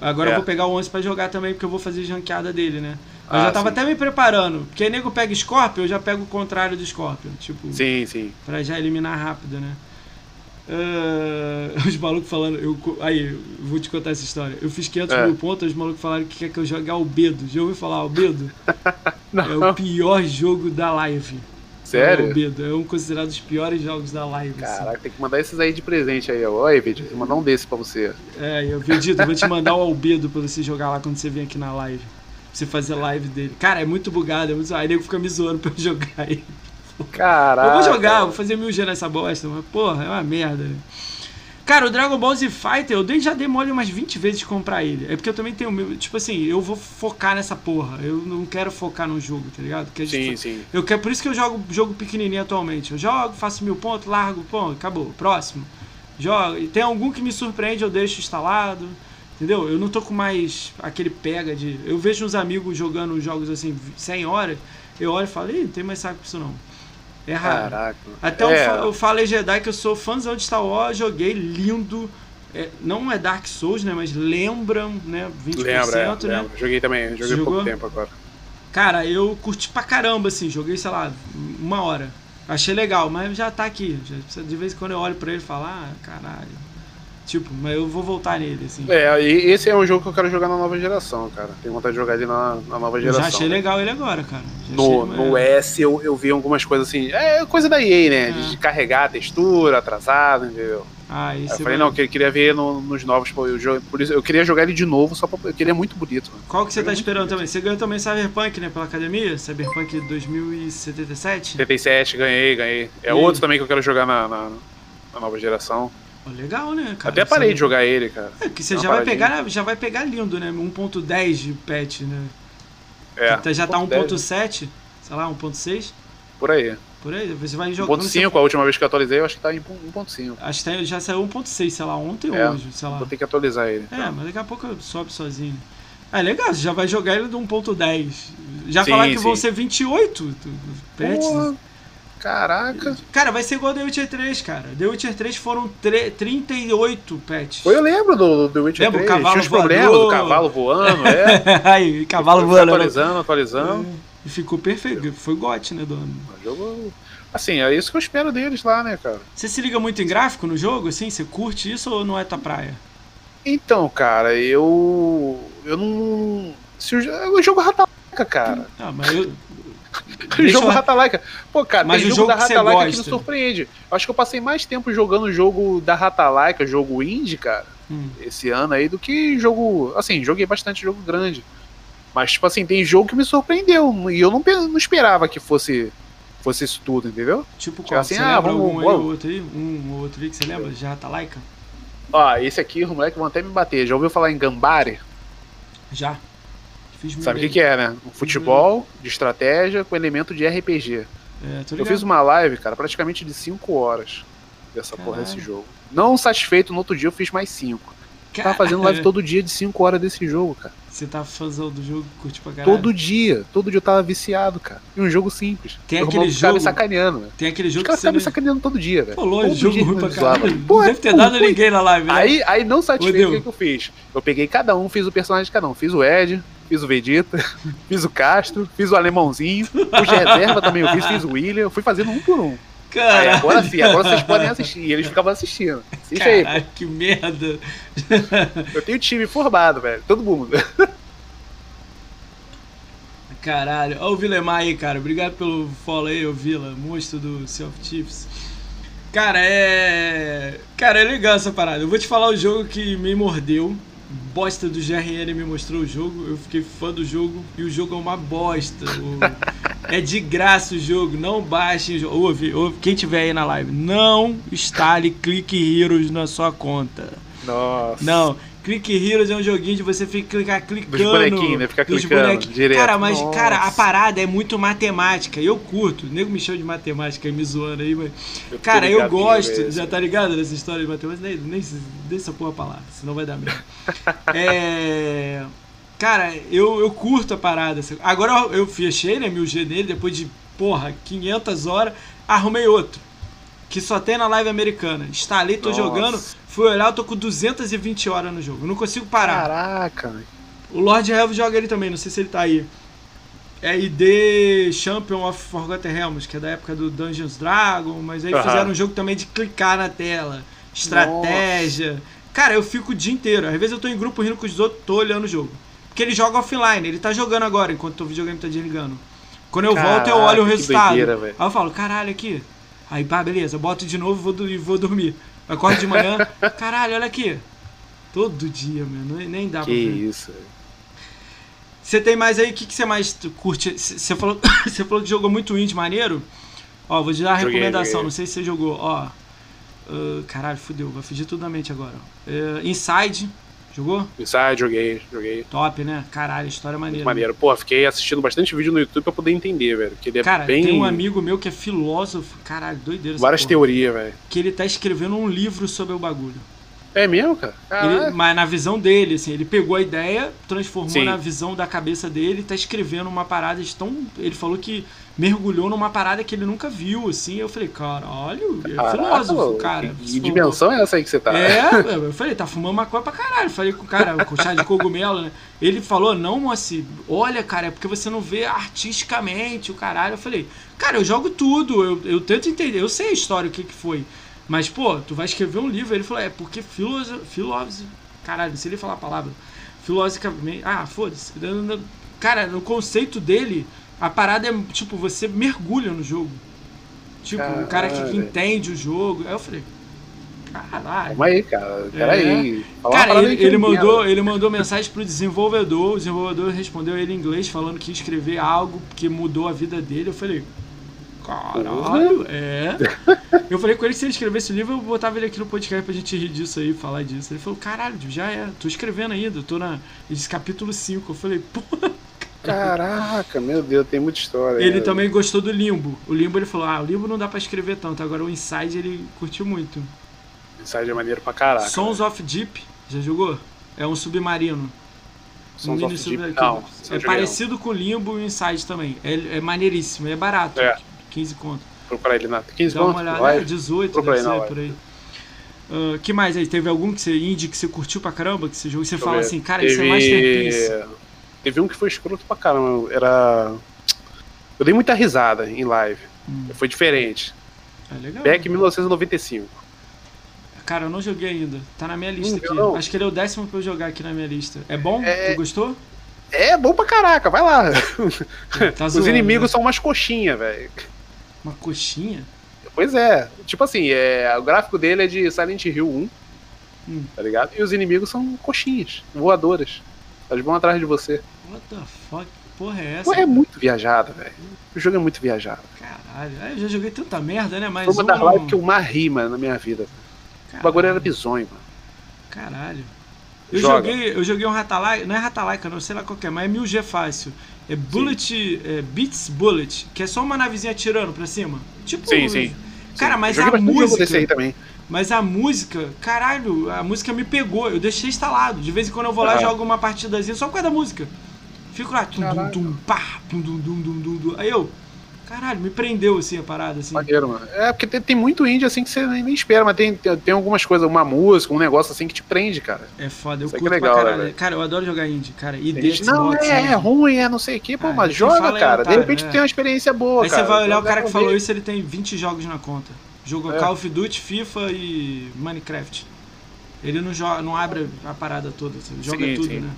Agora é. eu vou pegar o 11 pra jogar também, porque eu vou fazer janqueada dele, né? Eu ah, já tava sim. até me preparando. Porque nego pega Scorpion, eu já pego o contrário do Scorpion. Tipo, sim, sim. Pra já eliminar rápido, né? Uh, os malucos falando. Eu, aí, vou te contar essa história. Eu fiz 500 é. mil pontos, os malucos falaram que quer que eu jogue Albedo. Já ouviu falar Albedo? é o pior jogo da live. Sério? Albedo. É um considerado os piores jogos da live. Assim. Caraca, assim. tem que mandar esses aí de presente aí. Oi, Vegeta, vou mandar um desse pra você. É, eu Vegeta, vou te mandar o Albedo pra você jogar lá quando você vem aqui na live. Pra você fazer live dele. Cara, é muito bugado, é muito. Aí nego fica me zoando pra eu jogar ele. Caraca. Eu vou jogar, vou fazer mil G nessa bosta, mas porra, é uma merda. Né? Cara, o Dragon Ball Z Fighter, eu dei, já dei mole umas 20 vezes de comprar ele. É porque eu também tenho. Tipo assim, eu vou focar nessa porra. Eu não quero focar no jogo, tá ligado? Porque sim, gente, sim. Eu quero, por isso que eu jogo jogo pequenininho atualmente. Eu jogo, faço mil pontos, largo, pô, acabou. Próximo. Jogo. E tem algum que me surpreende, eu deixo instalado. Entendeu? Eu não tô com mais aquele pega de. Eu vejo uns amigos jogando jogos assim 100 horas. Eu olho e falo, Ih, não tem mais saco pra isso não. Raro. Caraca. Até é. eu falei Jedi que eu sou fãzão de Star Wars, joguei lindo. É, não é Dark Souls, né? Mas lembram, né? 20%, lembra, é, né? Lembra. Joguei também, joguei Jogou? pouco tempo agora. Cara, eu curti pra caramba, assim, joguei, sei lá, uma hora. Achei legal, mas já tá aqui. Já, de vez em quando eu olho pra ele e falo, ah, caralho. Tipo, mas eu vou voltar nele, assim. É, e esse é um jogo que eu quero jogar na nova geração, cara. Tenho vontade de jogar ele na, na nova geração. Eu já achei legal ele agora, cara. Já no, no S eu, eu vi algumas coisas assim. É coisa da EA, né? É. De carregar a textura, atrasado, entendeu? Ah, isso eu falei, vai... não, eu queria ver no, nos novos. Pô, eu, por isso, eu queria jogar ele de novo, só pra. Eu queria muito bonito. Mano. Qual que você tá esperando também? Você ganhou também Cyberpunk, né? Pela academia? Cyberpunk 2077? 77, ganhei, ganhei. É e... outro também que eu quero jogar na, na, na nova geração. Legal, né, cara? Até parei de jogar ele, cara. É, que você já vai, pegar, já vai pegar lindo, né? 1.10 de patch, né? É. Que já tá 1.7, sei lá, 1.6. Por aí. Por aí, você vai jogando. 1.5, você... a última vez que eu atualizei, eu acho que tá em 1.5. Acho que tá, já saiu 1.6, sei lá, ontem ou é, hoje, sei lá. Vou ter que atualizar ele. É, mas daqui a pouco sobe sozinho. É legal, você já vai jogar ele do 1.10. Já falaram que sim. vão ser 28 patches. Porra. Caraca. Cara, vai ser igual The Witcher 3, cara. The Witcher 3 foram 38 patches. Eu lembro do The Witcher Lembra, 3. Cavalo Tinha os problemas do cavalo voando, é. Aí, cavalo voando. Atualizando, atualizando. E ficou perfeito. Foi gote, né, dono? Assim, é isso que eu espero deles lá, né, cara? Você se liga muito em gráfico no jogo, assim? Você curte isso ou não é tua praia? Então, cara, eu. Eu não. Se o, o jogo rata cara. Ah, mas eu. O jogo eu... Ratalaika. Pô, cara, Mas tem o jogo, jogo da Ratalaika que, que me surpreende. Eu acho que eu passei mais tempo jogando o jogo da Ratalaika, jogo indie, cara, hum. esse ano aí, do que jogo. Assim, joguei bastante jogo grande. Mas, tipo assim, tem jogo que me surpreendeu. E eu não, não esperava que fosse fosse isso tudo, entendeu? Tipo qual? Assim, você ah, vamos, um aí, outro aí? Um outro aí que você lembra? Já Ratalaika? Ó, esse aqui, os moleques vão até me bater. Já ouviu falar em Gambare? Já. Sabe o que, que é, né? Um futebol de estratégia com elemento de RPG. É, eu fiz uma live, cara, praticamente de 5 horas dessa Caralho. porra desse jogo. Não satisfeito, no outro dia eu fiz mais 5. Tava fazendo live todo dia de 5 horas desse jogo, cara. Você tá fazendo do jogo, curte pra caralho. Todo dia, todo dia eu tava viciado, cara. E um jogo simples. Tem eu aquele jogo. me sacaneando, velho. Tem aquele jogo Os caras ficam me sacaneando todo dia, velho. Pô, longe, jogo ruim pra caralho. Pô, deve ter dado ninguém na live, né? Aí, aí não satisfeito, o que, que eu fiz? Eu peguei cada um, fiz o personagem de cada um. Fiz o Ed, fiz o Vegeta, fiz o Castro, fiz o Alemãozinho, os de reserva também eu fiz, fiz o William, eu fui fazendo um por um. Aí, agora sim, agora vocês podem assistir. E eles ficavam assistindo. Assiste aí, pô. que merda. Eu tenho time formado, velho. Todo mundo. Caralho. Olha o Vilemar aí, cara. Obrigado pelo follow aí, o Vila, monstro do Self Chiefs. Cara, é. Cara, é legal essa parada. Eu vou te falar o jogo que me mordeu bosta do GRN me mostrou o jogo, eu fiquei fã do jogo e o jogo é uma bosta. é de graça o jogo, não baixem o jogo. Ouve, ouve, quem tiver aí na live, não instale Click Heroes na sua conta. Nossa. Não, Click Heroes é um joguinho de você ficar clicando. Dos bonequinhos, né? Ficar clicando direto. Cara, mas, Nossa. cara, a parada é muito matemática. Eu curto. O nego me chama de matemática me zoando aí, mas. Eu cara, eu gosto. Já tá ligado nessa história de matemática? Nem, nem deixa essa porra pra lá, senão vai dar merda. é. Cara, eu, eu curto a parada. Agora eu fechei, né, 1000G nele, depois de, porra, 500 horas, arrumei outro. Que só tem na live americana. Instalei, tô Nossa. jogando, fui olhar, eu tô com 220 horas no jogo. Não consigo parar. Caraca. O Lord Helm joga ele também, não sei se ele tá aí. É ID Champion of Forgotten Realms, que é da época do Dungeons Dragon, mas aí uhum. fizeram um jogo também de clicar na tela, estratégia. Nossa. Cara, eu fico o dia inteiro. Às vezes eu tô em grupo rindo com os outros, tô olhando o jogo. Porque ele joga offline, ele tá jogando agora, enquanto o videogame tá desligando. Quando eu Caraca, volto, eu olho o resultado. Doideira, aí eu falo, caralho, aqui. Aí, pá, beleza, boto de novo e vou, vou dormir. Acordo de manhã, caralho, olha aqui. Todo dia, mano, nem dá que pra ver. Que isso, Você tem mais aí, o que, que você mais curte? Você falou, você falou que jogou muito indie maneiro. Ó, vou te dar uma joguei, recomendação, joguei. não sei se você jogou. Ó, uh, caralho, fudeu, vai fugir tudo da mente agora. Uh, Inside, Jogou? Inside, joguei, joguei. Top, né? Caralho, história maneira. Muito maneiro. Pô, fiquei assistindo bastante vídeo no YouTube pra poder entender, velho. Que ele é Cara, bem... tem um amigo meu que é filósofo. Caralho, doideira. Várias teorias, velho. Que ele tá escrevendo um livro sobre o bagulho. É mesmo, cara? Ele, mas na visão dele, assim, ele pegou a ideia, transformou Sim. na visão da cabeça dele, tá escrevendo uma parada de tão. Ele falou que mergulhou numa parada que ele nunca viu, assim. Eu falei, caralho, é Caraca, filósofo, cara. Que, dimensão é essa aí que você tá? É, eu falei, tá fumando maconha pra caralho. Falei com o cara, com chá de cogumelo, né? Ele falou, não, moça, olha, cara, é porque você não vê artisticamente o caralho. Eu falei, cara, eu jogo tudo, eu, eu tento entender, eu sei a história, o que que foi. Mas, pô, tu vai escrever um livro. Ele falou, é porque filósofo. Filósofo. Caralho, se ele falar a palavra. Filosoficamente. Ah, foda-se. Cara, no conceito dele, a parada é tipo, você mergulha no jogo. Tipo, Caralho. o cara que, que, entende o jogo. Aí eu falei. Caralho. Calma aí, cara. Peraí. É. Cara, ele, ele mandou, ele mandou mensagem pro desenvolvedor. O desenvolvedor respondeu ele em inglês, falando que ia escrever algo que mudou a vida dele. Eu falei, Caralho, é. Eu falei com ele que se ele escrevesse o livro, eu botava ele aqui no podcast pra gente rir disso aí, falar disso. Ele falou, caralho, já é, tô escrevendo ainda, tô na. Ele disse capítulo 5. Eu falei, porra. Caraca, meu Deus, tem muita história. Ele aí, também gostou do Limbo. O Limbo ele falou, ah, o Limbo não dá pra escrever tanto. Agora o Inside ele curtiu muito. Inside é maneiro pra caraca. Sons of Deep, já jogou? É um submarino. Sons um of Deep, não, É parecido não. com o Limbo e o Inside também. É, é maneiríssimo, é barato. É. 15 conto. Procurar ele na 15 Dá uma olhada, é, 18, deve ser, por aí. Uh, que mais aí? Teve algum que você indie que você curtiu pra caramba? Que você jogou e você fala assim, cara, Teve... isso é Masterpiece. Teve um que foi escroto pra caramba. Era. Eu dei muita risada em live. Hum. Foi diferente. É legal. Back 1995. Cara, eu não joguei ainda. Tá na minha lista aqui. Não. Acho que ele é o décimo pra eu jogar aqui na minha lista. É bom? É... Tu gostou? É bom pra caraca, vai lá. Tá Os inimigos né? são umas coxinhas, velho. Uma coxinha? Pois é. Tipo assim, é, o gráfico dele é de Silent Hill 1. Hum. Tá ligado? E os inimigos são coxinhas, voadoras. Elas vão atrás de você. What the fuck? Porra é essa? Pô, é muito viajado, velho. O jogo é muito viajado. Caralho, eu já joguei tanta merda, né? Mas Foi uma das não... lives que eu mais ri, mano, na minha vida. Caralho. O bagulho era bizonho, mano. Caralho. Eu joguei, eu joguei um Ratalaika, não é Ratalaika, não sei lá qual é, mas é 1000G fácil. É Bullet. É Beats Bullet, que é só uma navezinha atirando pra cima. Tipo. Sim, sim. Cara, sim. mas a música. Desse aí também. Mas a música, caralho, a música me pegou. Eu deixei instalado. De vez em quando eu vou lá e jogo uma partidazinha só por causa da música. Fico lá, tum, tum, tum, pá, tum, tum, tum, tum, tum, tum. Aí eu, Caralho, me prendeu assim a parada, assim. Maneiro, mano. É, porque tem, tem muito indie assim que você nem, nem espera, mas tem, tem, tem, algumas coisas, uma música, um negócio assim que te prende, cara. É foda, eu Isso curto é legal, pra caralho. Né, cara, eu adoro jogar indie, cara. E gente, Não, é, é, ruim, é não sei o que, pô, ah, mas joga, cara. de repente é. tem uma experiência boa, Aí cara. você vai olhar o cara que falou isso, ele tem 20 jogos na conta. Jogou é. Call of Duty, FIFA e Minecraft. Ele não, joga, não abre a parada toda, joga sim, tudo, sim. né?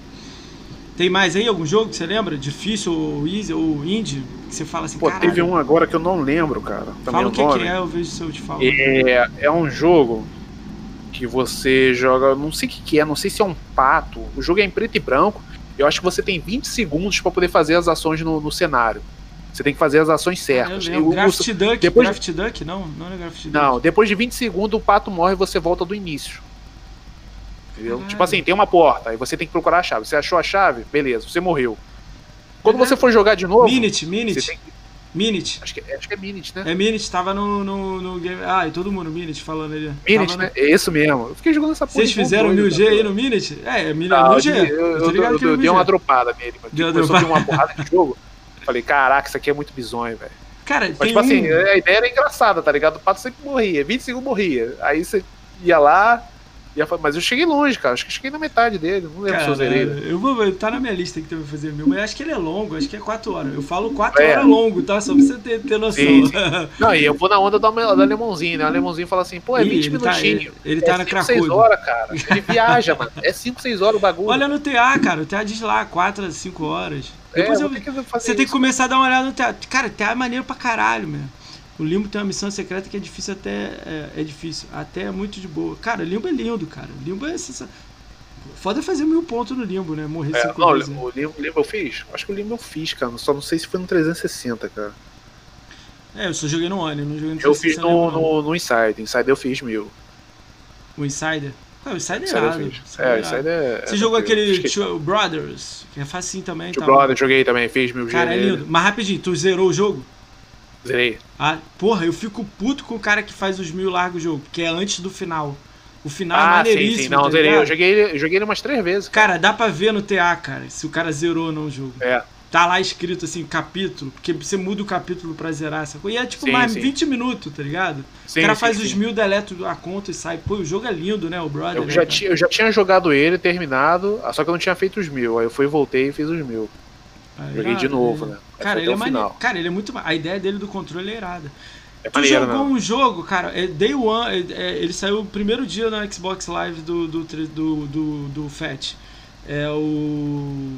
Tem mais aí algum jogo que você lembra? Difícil ou easy ou indie? Que você fala assim, Pô, caralho. teve um agora que eu não lembro, cara. Fala o que, que, é, eu vejo se eu te falo. É, é um jogo que você joga, não sei o que, que é, não sei se é um pato. O jogo é em preto e branco. Eu acho que você tem 20 segundos para poder fazer as ações no, no, cenário. Você tem que fazer as ações certas. Ah, eu Graft Duck, depois Graft Duck? Não, não é Graft Duck. Não, depois de 20 segundos o pato morre e você volta do início. Entendeu? Tipo assim, tem uma porta, aí você tem que procurar a chave. Você achou a chave? Beleza, você morreu. Quando você for jogar de novo. Minute, Minute. Tem... Minute. Acho que, acho que é Minute, né? É Minute, tava no, no, no game. Ah, e todo mundo, Minute falando ali. Minute, né? É isso mesmo. Eu fiquei jogando essa porra. Vocês fizeram 1000G aí no Minute? É, é 1000G. Eu, eu, eu, eu dei uma dropada nele. Tipo, eu uma porrada de jogo. Falei, caraca, isso aqui é muito bizonho, velho. Cara, Mas, tipo assim, um... assim, a ideia era engraçada, tá ligado? O pato sempre morria, 20 segundos morria. Aí você ia lá, mas eu cheguei longe, cara. Acho que cheguei na metade dele. Não lembro cara, se eu zerei. Eu vou. Tá na minha lista que tu vai fazer mil, mas acho que ele é longo, acho que é 4 horas. Eu falo 4 é. horas longo, tá? Só pra você ter, ter noção. Sim, sim. Não, e eu vou na onda da, da Lemonzinho, né? A Lemonzinho fala assim, pô, é 20 Ih, minutinhos. Tá, ele, ele tá é na Cracuda. 6 horas, cara. Ele viaja, mano. É 5, 6 horas o bagulho. Olha no TA, cara. O TA diz lá 4 a 5 horas. É, Depois é, eu, eu você isso. tem que começar a dar uma olhada no TA. Cara, TA é maneiro pra caralho, mesmo. O Limbo tem uma missão secreta que é difícil até. É, é difícil. Até é muito de boa. Cara, Limbo é lindo, cara. Limbo é sensacional. Foda fazer mil pontos no Limbo, né? Morrer é, cinco não, vezes. O Limbo, Limbo eu fiz? Acho que o Limbo eu fiz, cara. Só não sei se foi no 360, cara. É, eu só joguei no One, não joguei no 360. Eu fiz no, no, no Insider. Insider eu fiz mil. O Insider? Ah, o Insider é nada. É, o Insider é. Você é, jogou aquele Two Brothers, que é facinho também. Two tá? Brothers, joguei também, fiz mil Cara, é lindo. Mas rapidinho, tu zerou o jogo? Zerei. Ah, porra, eu fico puto com o cara que faz os mil largos jogo, porque é antes do final. O final é ah, é maneiríssimo. Sim, sim. Não, tá zerei. Eu joguei, eu joguei ele umas três vezes. Cara. cara. dá pra ver no TA, cara, se o cara zerou ou não o jogo. É. Tá lá escrito assim, capítulo, porque você muda o capítulo pra zerar essa coisa. E é tipo sim, mais sim. 20 minutos, tá ligado? Sim, o cara faz os mil, deleta a conta e sai. Pô, o jogo é lindo, né? O brother. Eu, né, já, tinha, eu já tinha jogado ele, terminado, só que eu não tinha feito os mil. Aí eu fui, voltei e fiz os mil. Ah, Joguei de novo, né? Cara, ele é maneiro. Cara, ele é muito. A ideia dele do controle é irada. É tu jogou não. um jogo, cara, é Day One, é, é, ele saiu o primeiro dia no Xbox Live do, do, do, do, do FAT. É o.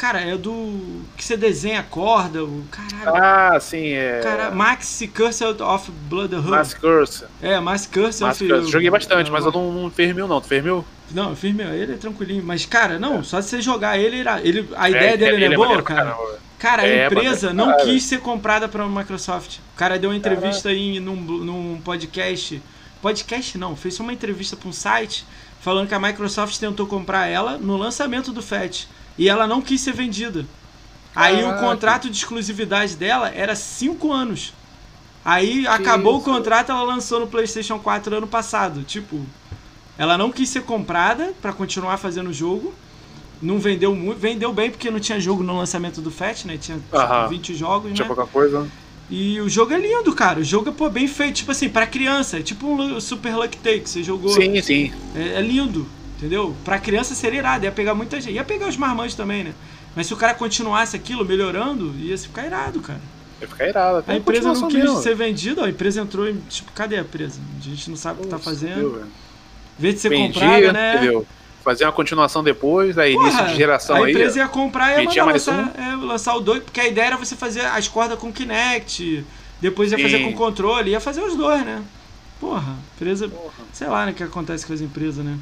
Cara, é do. Que você desenha a corda, o. Caralho. Ah, sim, é. Cara, Max Curse of Bloodhound. Max Curse. É, Max Curse Max of. Curse. Joguei bastante, é, mas eu não, não fiz mil, não. Tu fez mil? Não, mil. Ele é tranquilinho. Mas, cara, não, é. só de você jogar ele, ele a é, ideia dele é, é boa, cara. Cara, a é, empresa não quis ser comprada pela Microsoft. O cara deu uma entrevista aí num, num podcast. Podcast não, fez uma entrevista para um site falando que a Microsoft tentou comprar ela no lançamento do FAT. E ela não quis ser vendida. Aí Caraca. o contrato de exclusividade dela era 5 anos. Aí que acabou isso? o contrato, ela lançou no PlayStation 4 ano passado. Tipo, ela não quis ser comprada para continuar fazendo o jogo. Não vendeu muito, vendeu bem porque não tinha jogo no lançamento do FAT, né? Tinha tipo, 20 jogos, tinha né? pouca coisa. E o jogo é lindo, cara. O jogo é pô, bem feito, tipo assim, para criança, é tipo um Super Lucky Take, você jogou. Sim, sim. É, é lindo. Entendeu? Pra criança seria irado, ia pegar muita gente. Ia pegar os marmanjos também, né? Mas se o cara continuasse aquilo melhorando, ia ficar irado, cara. Ia ficar irado. Até a empresa não quis mesmo. ser vendida, a empresa entrou em. Tipo, cadê a empresa? A gente não sabe o que tá fazendo. Em vez de ser Vendia, comprada, né? Entendeu? Fazer uma continuação depois, aí Porra, início de geração aí. A empresa ia comprar e ia lançar, é, lançar o 2, porque a ideia era você fazer as cordas com Kinect, depois ia Sim. fazer com controle, ia fazer os dois, né? Porra, empresa. Porra. Sei lá, né, o que acontece com as empresas, né?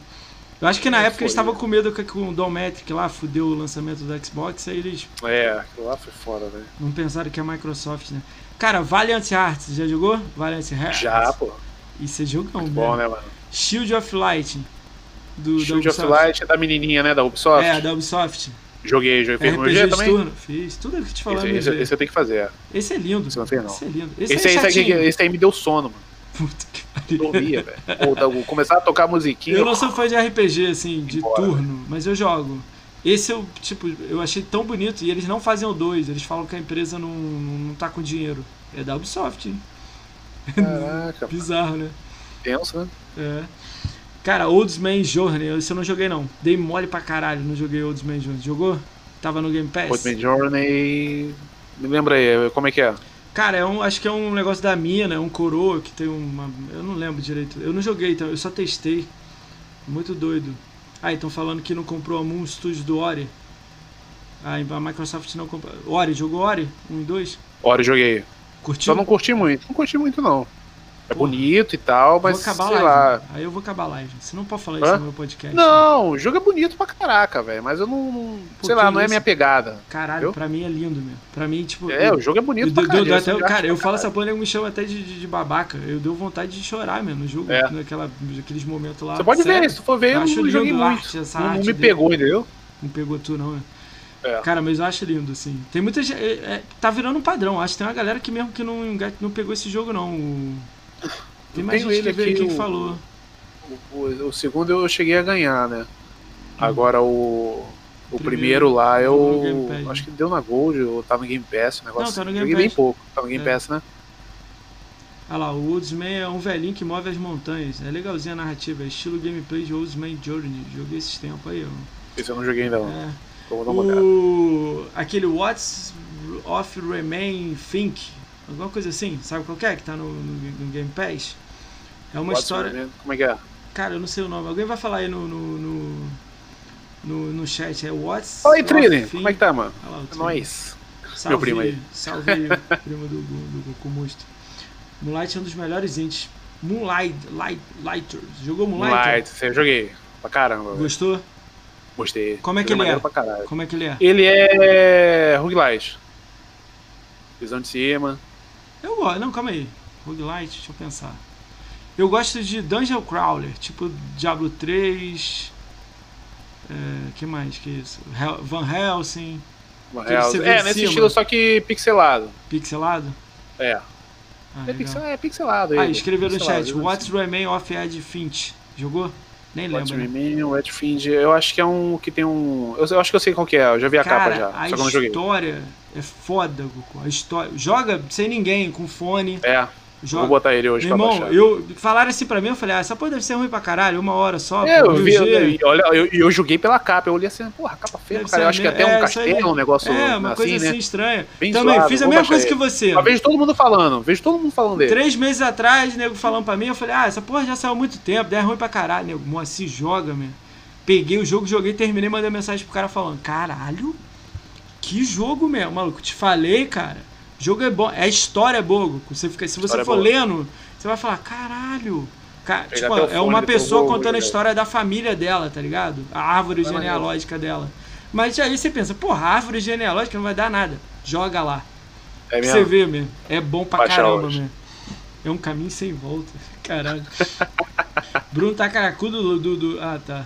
Eu acho que na época eles estavam com medo que, o Dometric lá fudeu o lançamento do Xbox, aí eles. É, aquilo lá foi fora, velho. Não pensaram que é a Microsoft, né? Cara, Valiant Hearts, já jogou? Valiant Hearts? Já, pô. Isso é jogão, Muito bom, né, mano? Shield of Light. Do, Shield of Light é da menininha, né? Da Ubisoft? É, da Ubisoft. Joguei, joguei. Fez RPG também? Turno. Fiz tudo que te falando. Esse, esse, esse, eu tenho que fazer. Esse é lindo. Esse, não fez, não. esse é lindo. Esse, esse, é aí, esse aí me deu sono, mano. Puta que pariu. Dormia, velho. Começar a tocar musiquinha. Eu não sou fã de RPG, assim, de embora, turno, mas eu jogo. Esse eu, tipo, eu achei tão bonito. E eles não fazem o 2. Eles falam que a empresa não, não tá com dinheiro. É da Ubisoft, hein? Caraca. Bizarro, né? Tenso, né? É. Cara, Oldsman Journey, esse eu não joguei não. Dei mole pra caralho, não joguei Oldsman Journey. Jogou? Tava no Game Pass? Oldsman Journey. Me lembra aí, como é que é? Cara, é um, acho que é um negócio da mina, é um coroa que tem uma. Eu não lembro direito. Eu não joguei, então, eu só testei. Muito doido. Ah, estão falando que não comprou a Moon Studios do Ori. Ah, a Microsoft não comprou. Ori, jogou Ori? 1 e 2? Ori joguei. Curtiu? Só não curti muito. Não curti muito, não. É bonito e tal, mas sei live, lá. Aí eu vou acabar a live. Você não pode falar Hã? isso no meu podcast. Não, o jogo é bonito pra caraca, velho. Mas eu não. não sei lá, não é minha pegada. Caralho, viu? pra mim é lindo mesmo. Pra mim, tipo. É, eu, o jogo é bonito pra caralho. Até, cara, eu falo essa porra, me chama até de, de, de, babaca. Eu deu vontade de chorar mesmo no jogo, é. naquela, naqueles momentos lá. Você pode Sério, ver, se tu for ver, eu, eu não joguei muito. Arte, não, não me dele. pegou, entendeu? Não pegou tu, não, né? É. Cara, mas eu acho lindo, assim. Tem muita gente. É, é, tá virando um padrão. Acho que tem uma galera que mesmo que não, não pegou esse jogo, não. O... Tem mais gente ele que aqui, quem falou. O, o, o, segundo eu cheguei a ganhar, né? Hum. Agora o. O primeiro, primeiro lá eu. Acho que deu na Gold, ou tá no Game Pass o negócio. Não, tá no Game Pass. bem pouco. Tá no Game é. Pass, né? Olha lá, o Woodsman é um velhinho que move as montanhas. É legalzinha a narrativa, é estilo gameplay de Woodsman Journey. Joguei esses tempos aí, ó. Esse eu não joguei ainda não. É. Vou dar uma o... Aquele What's of Remain Think, alguma coisa assim, sabe qual é? Que tá no, no, no Game Pass? É uma What's história. Remain? Como é que é? Cara, eu não sei o nome. Alguém vai falar aí no, no, no, no, no chat. É What's. Oi, Trini! Como é que tá, mano? Lá, é nóis. Salve, Meu primo aí. Salve, primo do, do, do Goku Monstro. Moonlight é um dos melhores indies. Moonlight, Light, Lighters. Jogou Moonlight? Moonlight, eu joguei. Pra caramba. Gostou? Véio. Gostei. Como é que ele é? Como é que ele é? Ele é roguelite. Visão de cima. Eu gosto. Não, calma aí. Roguelite, deixa eu pensar. Eu gosto de Dungeon Crawler, tipo Diablo 3. É, que mais que isso? Van Helsing. Van Helsing. É, nesse cima. estilo, só que pixelado. Pixelado? É. Ah, é, pixel, é, pixelado. Ah, escreveu no chat. What's Remain of Ed Finch? Jogou? Nem lembro. What's né? Eu acho que é um que tem um. Eu, eu, acho que eu sei qual que é. Eu já vi a Cara, capa já. A só história é foda, Goku. A história. Joga sem ninguém, com fone. É. Joga. Vou botar ele hoje Meu irmão, baixar. eu falaram assim pra mim, eu falei, ah, essa porra deve ser ruim pra caralho, uma hora só. É, eu vi, eu, olha, eu, eu joguei pela capa, eu olhei assim, porra, capa feia, cara. Eu acho que até um é, castelo, um negócio É, uma assim, coisa assim né? estranha. Bem Também suave, fiz a mesma coisa ele. que você. Eu vejo todo mundo falando, vejo todo mundo falando dele. Três meses atrás, nego falando pra mim, eu falei, ah, essa porra já saiu há muito tempo, é ruim pra caralho, nego. Moacir joga, meu. Peguei o jogo, joguei, terminei, mandei mensagem pro cara falando, caralho, que jogo, meu, maluco. Te falei, cara. O jogo é bom, é história é boa, Você fica, se você for boa. lendo você vai falar, caralho. tipo, é uma pessoa contando a história da família dela, tá ligado? A árvore não genealógica não. dela. Mas aí você pensa, porra, árvore genealógica não vai dar nada. Joga lá. É mesmo? Você vê mesmo. É bom pra Baixa caramba hoje. mesmo. É um caminho sem volta. Caralho. Bruno tá caracudo do, do, do. Ah, tá.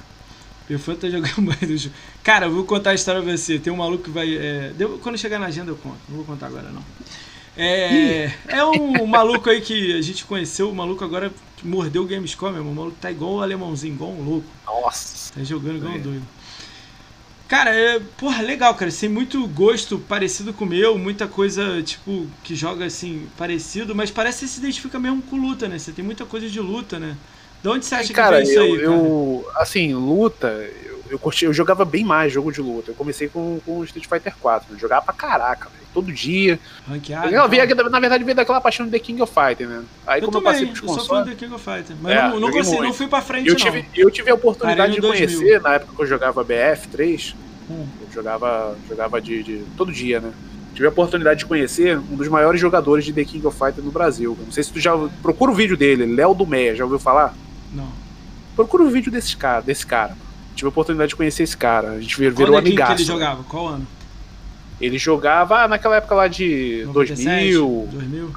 Perfã tá jogando mais do jogo. Cara, eu vou contar a história pra você. Tem um maluco que vai. É... Quando chegar na agenda eu conto. Não vou contar agora não. É, é um, maluco aí que a gente conheceu, o maluco agora mordeu o Gamescom, meu o maluco tá igual o alemãozinho, igual um louco. Nossa. Tá jogando igual um doido. Cara, é, porra, legal, cara. Tem muito gosto parecido com o meu, muita coisa, tipo, que joga assim, parecido, mas parece que você se identifica mesmo com luta, né? Você tem muita coisa de luta, né? De onde você acha cara, que vem isso aí, cara? Eu, assim, luta, eu, curti, eu jogava bem mais jogo de luta. Eu comecei com, com Street Fighter 4, eu jogava pra caraca, véio, todo dia. Ranqueado? Eu vi, na verdade, veio daquela paixão de The King of Fighter, né? Aí eu como também, eu passei pros consoles... Eu sou fã do The King of Fighter, mas é, não, não, consegui, não fui pra frente, eu tive, Eu tive a oportunidade de conhecer, na época que eu jogava BF3, hum. eu jogava, jogava de, de, todo dia, né? Tive a oportunidade de conhecer um dos maiores jogadores de The King of Fighter no Brasil. Não sei se tu já. Procura o vídeo dele, Léo do Meia, já ouviu falar? Não. Procura o vídeo desse cara, desse cara tive a oportunidade de conhecer esse cara. A gente virou Qual amigaço. que ele jogava? Qual ano? Ele jogava naquela época lá de 97, 2000. 2000?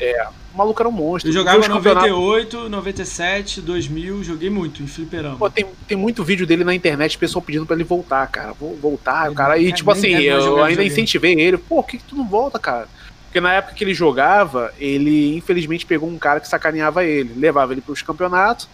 É, o maluco era um monstro. Eu jogava 98, 97, 2000, joguei muito em fliperama. Pô, tem, tem muito vídeo dele na internet, pessoal pedindo pra ele voltar, cara. Vou voltar, ele, cara. E tipo assim, eu ainda incentivei ele. Pô, por que, que tu não volta, cara? Porque na época que ele jogava, ele infelizmente pegou um cara que sacaneava ele. Levava ele pros campeonatos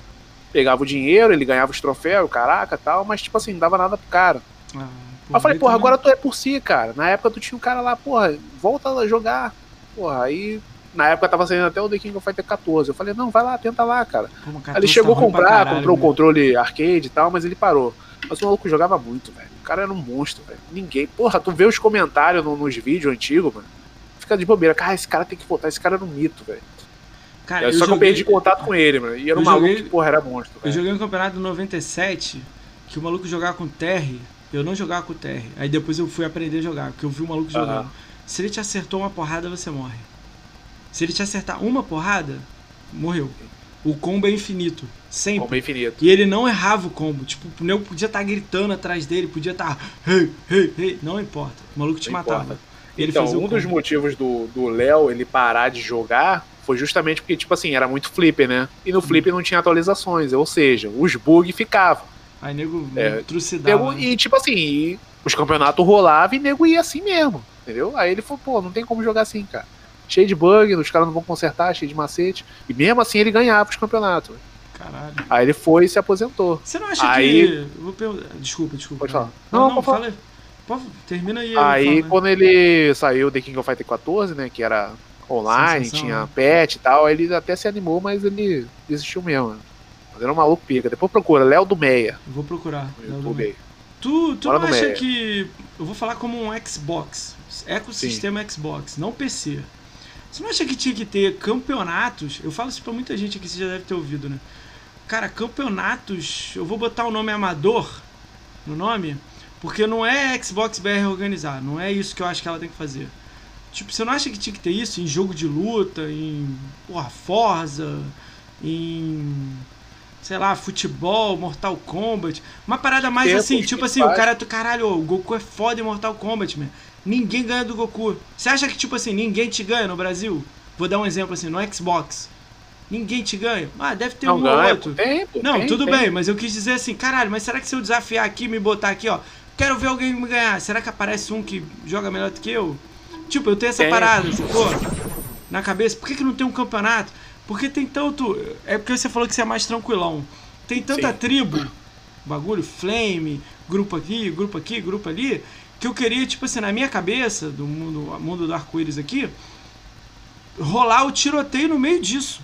pegava o dinheiro, ele ganhava os troféus, caraca tal, mas tipo assim, não dava nada pro cara. Ah, eu falei, porra, agora tu é por si, cara. Na época tu tinha um cara lá, porra, volta a jogar. Porra, aí na época tava saindo até o The King of Fighter 14. Eu falei, não, vai lá, tenta lá, cara. Como, cara ele chegou tá a comprar, caralho, comprou o controle arcade e tal, mas ele parou. Mas o maluco jogava muito, velho. O cara era um monstro, velho. Ninguém. Porra, tu vê os comentários no, nos vídeos antigos, mano. Fica de bobeira. Cara, esse cara tem que voltar. Esse cara era um mito, velho. Cara, só joguei... que eu perdi contato com ele, mano. E era um eu maluco joguei... que, porra, era monstro. Eu joguei um campeonato 97 que o maluco jogava com Terry. Eu não jogava com o Terry. Aí depois eu fui aprender a jogar, porque eu vi o maluco jogando. Se ele te acertou uma porrada, você morre. Se ele te acertar uma porrada, morreu. O combo é infinito. Sempre. Combo é infinito. E ele não errava o combo. Tipo, o nego podia estar tá gritando atrás dele, podia estar. Tá, hey, hey, hey. Não importa. O maluco te não matava. Importa. Ele então, um dos motivos do Léo ele parar de jogar foi justamente porque, tipo assim, era muito flipper, né? E no flipper não tinha atualizações, ou seja, os bugs ficavam. Aí nego é, trucidava. Né? E tipo assim, os campeonatos rolavam e nego ia assim mesmo, entendeu? Aí ele falou, pô, não tem como jogar assim, cara. Cheio de bug, os caras não vão consertar, cheio de macete. E mesmo assim ele ganhava os campeonatos. Caralho. Aí ele foi e se aposentou. Você não acha aí... que. Desculpa, desculpa. Pode falar. Não, não, não fala. Pode... Termina aí. Aí quando ele saiu The King of Fighter 14, né? Que era online, Sensação, tinha né? pet e tal, ele até se animou, mas ele desistiu mesmo. Mas era um maluco pica. Depois procura, Léo do Meia. Vou procurar. Tu, tu não acha Meia. que. Eu vou falar como um Xbox. Ecossistema Sim. Xbox, não PC. Você não acha que tinha que ter campeonatos? Eu falo isso pra muita gente aqui, você já deve ter ouvido, né? Cara, campeonatos. Eu vou botar o nome amador no nome, porque não é Xbox BR organizar. Não é isso que eu acho que ela tem que fazer. Tipo, você não acha que tinha que ter isso em jogo de luta, em. Porra, Forza, em sei lá, futebol, Mortal Kombat. Uma parada mais Tempo assim, tipo assim, faz. o cara, caralho, o Goku é foda em Mortal Kombat, man. Ninguém ganha do Goku. Você acha que, tipo assim, ninguém te ganha no Brasil? Vou dar um exemplo assim, no Xbox. Ninguém te ganha? Ah, deve ter não um ganha, ou outro. Tempo, não, tem, tudo tem. bem, mas eu quis dizer assim, caralho, mas será que se eu desafiar aqui, me botar aqui, ó, quero ver alguém me ganhar, será que aparece um que joga melhor do que eu? Tipo, eu tenho essa tem. parada, sacou? Na cabeça, por que, que não tem um campeonato? Porque tem tanto. É porque você falou que você é mais tranquilão. Tem tanta Sim. tribo, bagulho, flame, grupo aqui, grupo aqui, grupo ali, que eu queria, tipo assim, na minha cabeça, do mundo, mundo do arco-íris aqui, rolar o tiroteio no meio disso.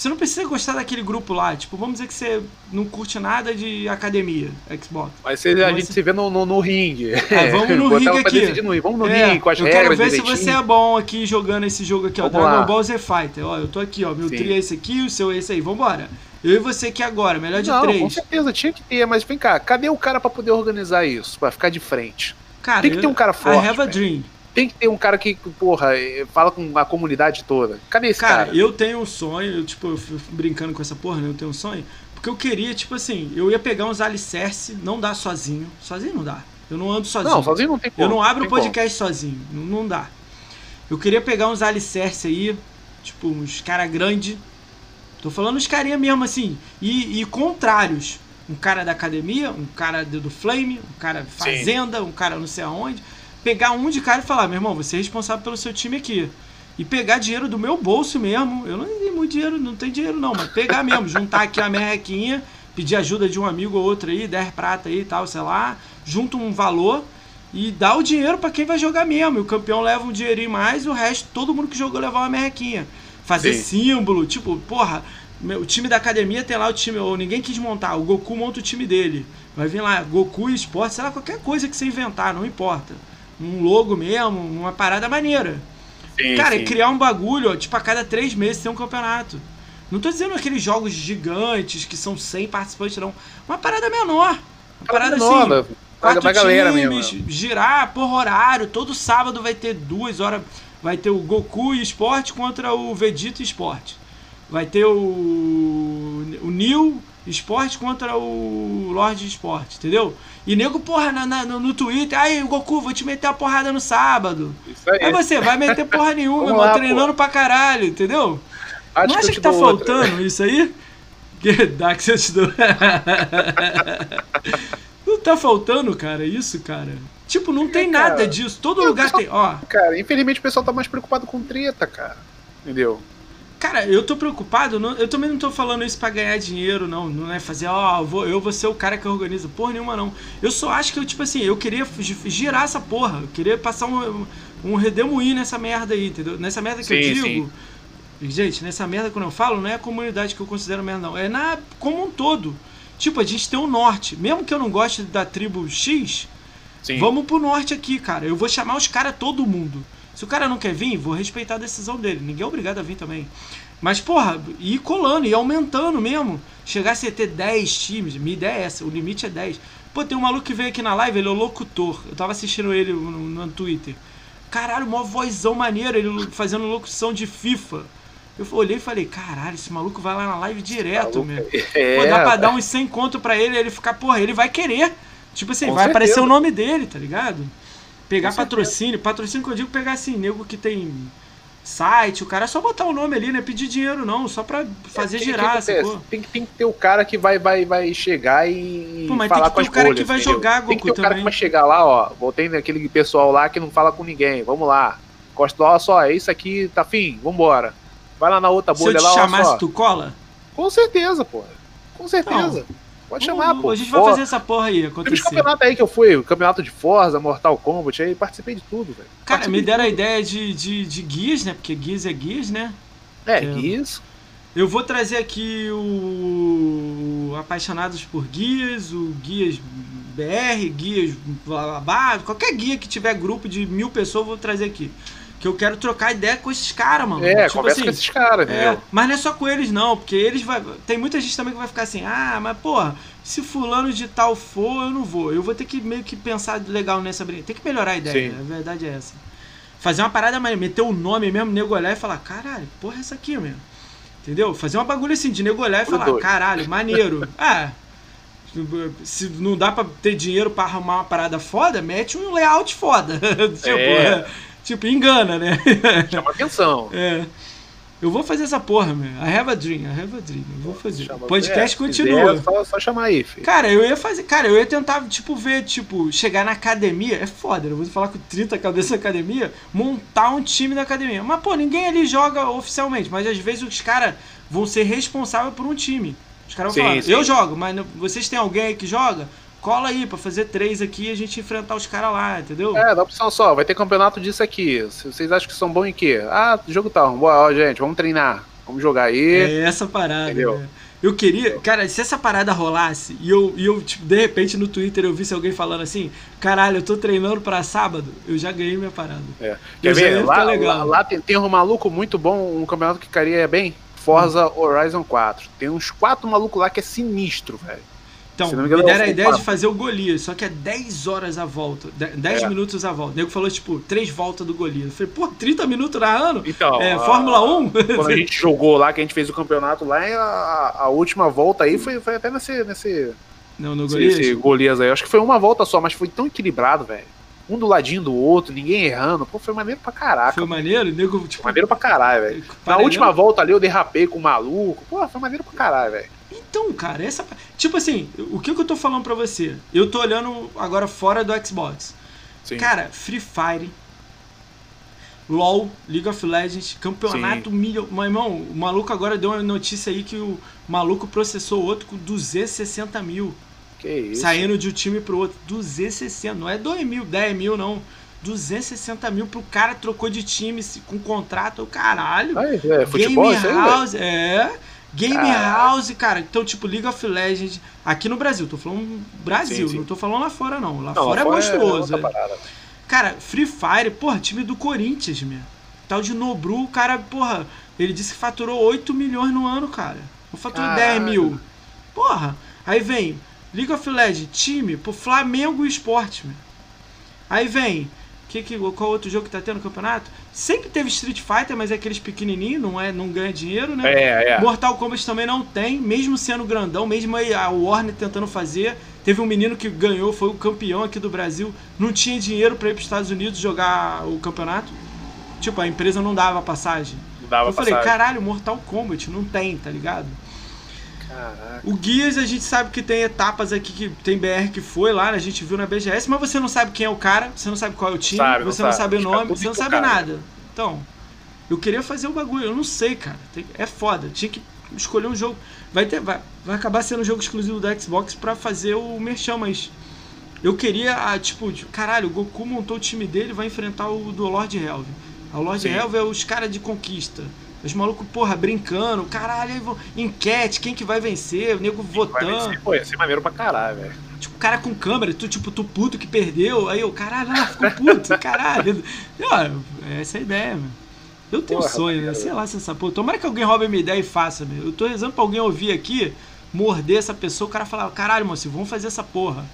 Você não precisa gostar daquele grupo lá. Tipo, vamos dizer que você não curte nada de academia, Xbox. Mas você, a gente se vê no, no, no ringue. É, vamos no ringue aqui. Vamos no é, ringue com as eu. Eu quero ver direitinho. se você é bom aqui jogando esse jogo aqui, ó. Vamos Dragon lá. Ball Z Fighter. Ó, eu tô aqui, ó. Meu Sim. tri é esse aqui, o seu é esse aí. Vambora. Eu e você aqui agora, melhor de não, três. Com certeza, tinha que ter, mas vem cá, cadê o cara para poder organizar isso? para ficar de frente? Cara, tem que ter um cara forte. I have a dream. Tem que ter um cara que, porra, fala com a comunidade toda. Cadê esse cara? Cara, eu tenho um sonho, eu, tipo, eu brincando com essa porra, né? Eu tenho um sonho. Porque eu queria, tipo assim, eu ia pegar uns alicerce, não dá sozinho. Sozinho não dá. Eu não ando sozinho. Não, sozinho não tem como. Eu não abro o podcast como. sozinho. Não, não dá. Eu queria pegar uns alicerce aí, tipo, uns cara grande. Tô falando os carinha mesmo, assim. E, e contrários. Um cara da academia, um cara do Flame, um cara fazenda, Sim. um cara não sei aonde pegar um de cara e falar, meu irmão, você é responsável pelo seu time aqui. E pegar dinheiro do meu bolso mesmo. Eu não tenho muito dinheiro, não tem dinheiro não, mas pegar mesmo, juntar aqui a merrequinha, pedir ajuda de um amigo ou outro aí, 10 prata aí e tal, sei lá, junta um valor e dá o dinheiro para quem vai jogar mesmo. E o campeão leva um dinheirinho mais, o resto, todo mundo que jogou levar uma merrequinha. Fazer Sim. símbolo, tipo, porra, o time da academia tem lá o time, ou ninguém quis montar, o Goku monta o time dele. Vai vir lá, Goku e esporte, sei lá, qualquer coisa que você inventar, não importa um logo mesmo, uma parada maneira. Sim, Cara, sim. criar um bagulho, ó, tipo, a cada três meses tem um campeonato. Não tô dizendo aqueles jogos gigantes que são 100 participantes, não. Uma parada menor. Uma parada menor, assim. Quatro da galera times, mesmo. girar por horário. Todo sábado vai ter duas horas. Vai ter o Goku e Esporte contra o Vegeta e Esporte. Vai ter o, o Neo Esporte contra o Lorde Esporte, entendeu? E nego, porra, na, na, no, Twitter, aí, Goku, vou te meter a porrada no sábado. Isso aí. Aí você vai meter porra nenhuma, irmão, lá, treinando pra caralho, entendeu? Acho Não acha que, que tá faltando outra. isso aí? Dá que você te dou. Não tá faltando, cara, isso, cara. Tipo, não tem cara, nada disso. Todo lugar pessoal, tem, ó. Cara, infelizmente o pessoal tá mais preocupado com treta, cara. Entendeu? Cara, eu tô preocupado, não, eu também não tô falando isso para ganhar dinheiro, não. Não é fazer, ó, oh, eu, vou, ser o cara que organiza. Porra nenhuma, não. Eu só acho que eu, tipo assim, eu queria girar essa porra. Eu queria passar um, um redemoinho nessa merda aí, entendeu? Nessa merda que sim, eu digo. Sim. Gente, nessa merda quando eu falo, não é a comunidade que eu considero merda, não. É na como um todo. Tipo, a gente tem o norte. Mesmo que eu não goste da tribo X, sim. vamos pro norte aqui, cara. Eu vou chamar os caras todo mundo. Se o cara não quer vir, vou respeitar a decisão dele. Ninguém é obrigado a vir também. Mas, porra, ir colando, ir aumentando mesmo. Chegasse a ter 10 times, minha ideia é essa, o limite é 10. Pô, tem um maluco que veio aqui na live, ele é o locutor. Eu tava assistindo ele no, no Twitter. Caralho, mó vozão maneiro, ele fazendo locução de FIFA. Eu olhei e falei, caralho, esse maluco vai lá na live direto, meu. É, Pô, dá pra dar uns 100 conto pra ele, ele ficar, porra, ele vai querer. Tipo assim, Com vai certeza. aparecer o nome dele, tá ligado? Pegar patrocínio, patrocínio que eu digo pegar assim, nego que tem site, o cara é só botar o nome ali, não é pedir dinheiro não, só pra fazer é, girar, que tem, tem, que ter o cara que vai, vai, vai chegar e Pô, mas falar tem que ter o cara bolhas, que vai entendeu? jogar, Goku, Tem que ter o cara que vai chegar lá, ó, voltei naquele pessoal lá que não fala com ninguém, vamos lá. Costa, olha só, é isso aqui, tá fim, vambora. Vai lá na outra bolha lá, Se eu te chamasse, tu cola? Com certeza, porra. Com certeza. Não. Pode chamar, pô. A gente vai fazer essa porra aí acontecer. Os campeonatos aí que eu fui, o campeonato de Forza, Mortal Kombat, aí participei de tudo, velho. Cara, me deram a ideia de, de, de guias, né? Porque guias é guias, né? É, é, guias. Eu vou trazer aqui o Apaixonados por Guias, o Guias BR, Guias blá, blá, blá, qualquer guia que tiver grupo de mil pessoas, eu vou trazer aqui. Que eu quero trocar ideia com esses caras, mano. É, tipo conversa assim, com esses caras, é, Mas não é só com eles, não, porque eles vai. Tem muita gente também que vai ficar assim, ah, mas porra, se fulano de tal for, eu não vou. Eu vou ter que meio que pensar legal nessa brincadeira. Tem que melhorar a ideia, Sim. a verdade é essa. Fazer uma parada mais, meter o nome mesmo, nego olhar e falar, caralho, porra, é essa aqui, mesmo. Entendeu? Fazer uma bagulho assim, de nego olhar e falar, caralho, maneiro. é. Se não dá pra ter dinheiro pra arrumar uma parada foda, mete um layout foda. tipo, é. Tipo, engana, né? Chama atenção. É. Eu vou fazer essa porra, meu. I have a dream, I have a dream. Eu vou fazer. Chama Podcast é, continua. Quiser, só, só chamar aí, filho. Cara, eu ia fazer. Cara, eu ia tentar, tipo, ver, tipo, chegar na academia. É foda, eu vou falar com 30 cabeças da academia, montar um time da academia. Mas, pô, ninguém ali joga oficialmente. Mas às vezes os caras vão ser responsáveis por um time. Os caras vão sim, falar, sim. eu jogo, mas vocês têm alguém aí que joga? Cola aí pra fazer três aqui e a gente enfrentar os caras lá, entendeu? É, dá opção só, vai ter campeonato disso aqui. Vocês acham que são bons em quê? Ah, jogo tal. Boa, ó, gente, vamos treinar. Vamos jogar aí. É essa parada. Entendeu? Né? Eu queria, cara, se essa parada rolasse e eu, e eu tipo, de repente no Twitter eu visse alguém falando assim, caralho, eu tô treinando pra sábado, eu já ganhei minha parada. É. Quer ver? Lá, lá, lá, tem, tem um maluco muito bom, um campeonato que caria bem, Forza hum. Horizon 4. Tem uns quatro malucos lá que é sinistro, velho. Então, me, engano, me deram a ideia de fazer o Golias, só que é 10 horas a volta, 10 é. minutos a volta. O nego falou, tipo, 3 voltas do Golias. Eu falei, pô, 30 minutos na ano? Então, é, a... Fórmula 1? Quando a gente jogou lá, que a gente fez o campeonato lá, a, a última volta aí foi, foi até nesse. nesse não, no Golias? Esse Golias aí. Acho que foi uma volta só, mas foi tão equilibrado, velho um do ladinho do outro, ninguém errando. Pô, foi maneiro pra caraca. Foi maneiro? Nego, tipo, maneiro pra caralho, velho. Na última volta ali eu derrapei com o maluco. Pô, foi maneiro pra caralho, velho. Então, cara, essa. Tipo assim, o que, que eu tô falando pra você? Eu tô olhando agora fora do Xbox. Sim. Cara, Free Fire. LOL, League of Legends, campeonato milho. Meu irmão, o maluco agora deu uma notícia aí que o maluco processou outro com 260 mil. Que isso? Saindo de um time pro outro. 260, não é 2 mil, 10 mil, não. 260 mil pro cara trocou de time com contrato, caralho. Aí, é, futebol, Game House, é. Game House, cara. Então, tipo, League of Legends. Aqui no Brasil, tô falando Brasil, sim, sim. não tô falando lá fora, não. Lá não, fora é, é monstruoso. É cara, Free Fire, porra, time do Corinthians, meu. Tal de Nobru, o cara, porra, ele disse que faturou 8 milhões no ano, cara. Não faturou 10 mil. Porra. Aí vem League of Legends, time, pro Flamengo e Esporte, meu. Aí vem que, que, qual outro jogo que tá tendo no campeonato? Sempre teve Street Fighter, mas é aqueles pequenininhos, não, é, não ganha dinheiro, né? É, é. Mortal Kombat também não tem, mesmo sendo grandão, mesmo aí a Warner tentando fazer. Teve um menino que ganhou, foi o campeão aqui do Brasil, não tinha dinheiro para ir para os Estados Unidos jogar o campeonato. Tipo, a empresa não dava passagem. Não dava Eu passagem. falei, caralho, Mortal Kombat não tem, tá ligado? Caraca. O Guias a gente sabe que tem etapas aqui que tem BR que foi lá, né? a gente viu na BGS, mas você não sabe quem é o cara, você não sabe qual é o time, sabe, você não sabe, não sabe o nome, você não sabe cara. nada. Então, eu queria fazer o um bagulho, eu não sei, cara. é foda, tinha que escolher um jogo. Vai ter, vai, vai acabar sendo um jogo exclusivo da Xbox para fazer o merchan, mas eu queria, ah, tipo, caralho, o Goku montou o time dele, vai enfrentar o do Lord Helve. O Lord Helve é os caras de conquista. Os malucos, porra, brincando, caralho, aí enquete, quem que vai vencer, o nego votando. Vencer, pô, ia ser maneiro pra caralho, velho. Tipo, cara com câmera, tu, tipo, tu puto que perdeu, aí eu, caralho, não, ficou puto, caralho. Eu, essa é a ideia, mano. Eu tenho porra, sonho, né? Sei lá se essa porra. Tomara que alguém roube a minha ideia e faça, meu. Eu tô rezando pra alguém ouvir aqui, morder essa pessoa, o cara falar, caralho, moço, vamos fazer essa porra.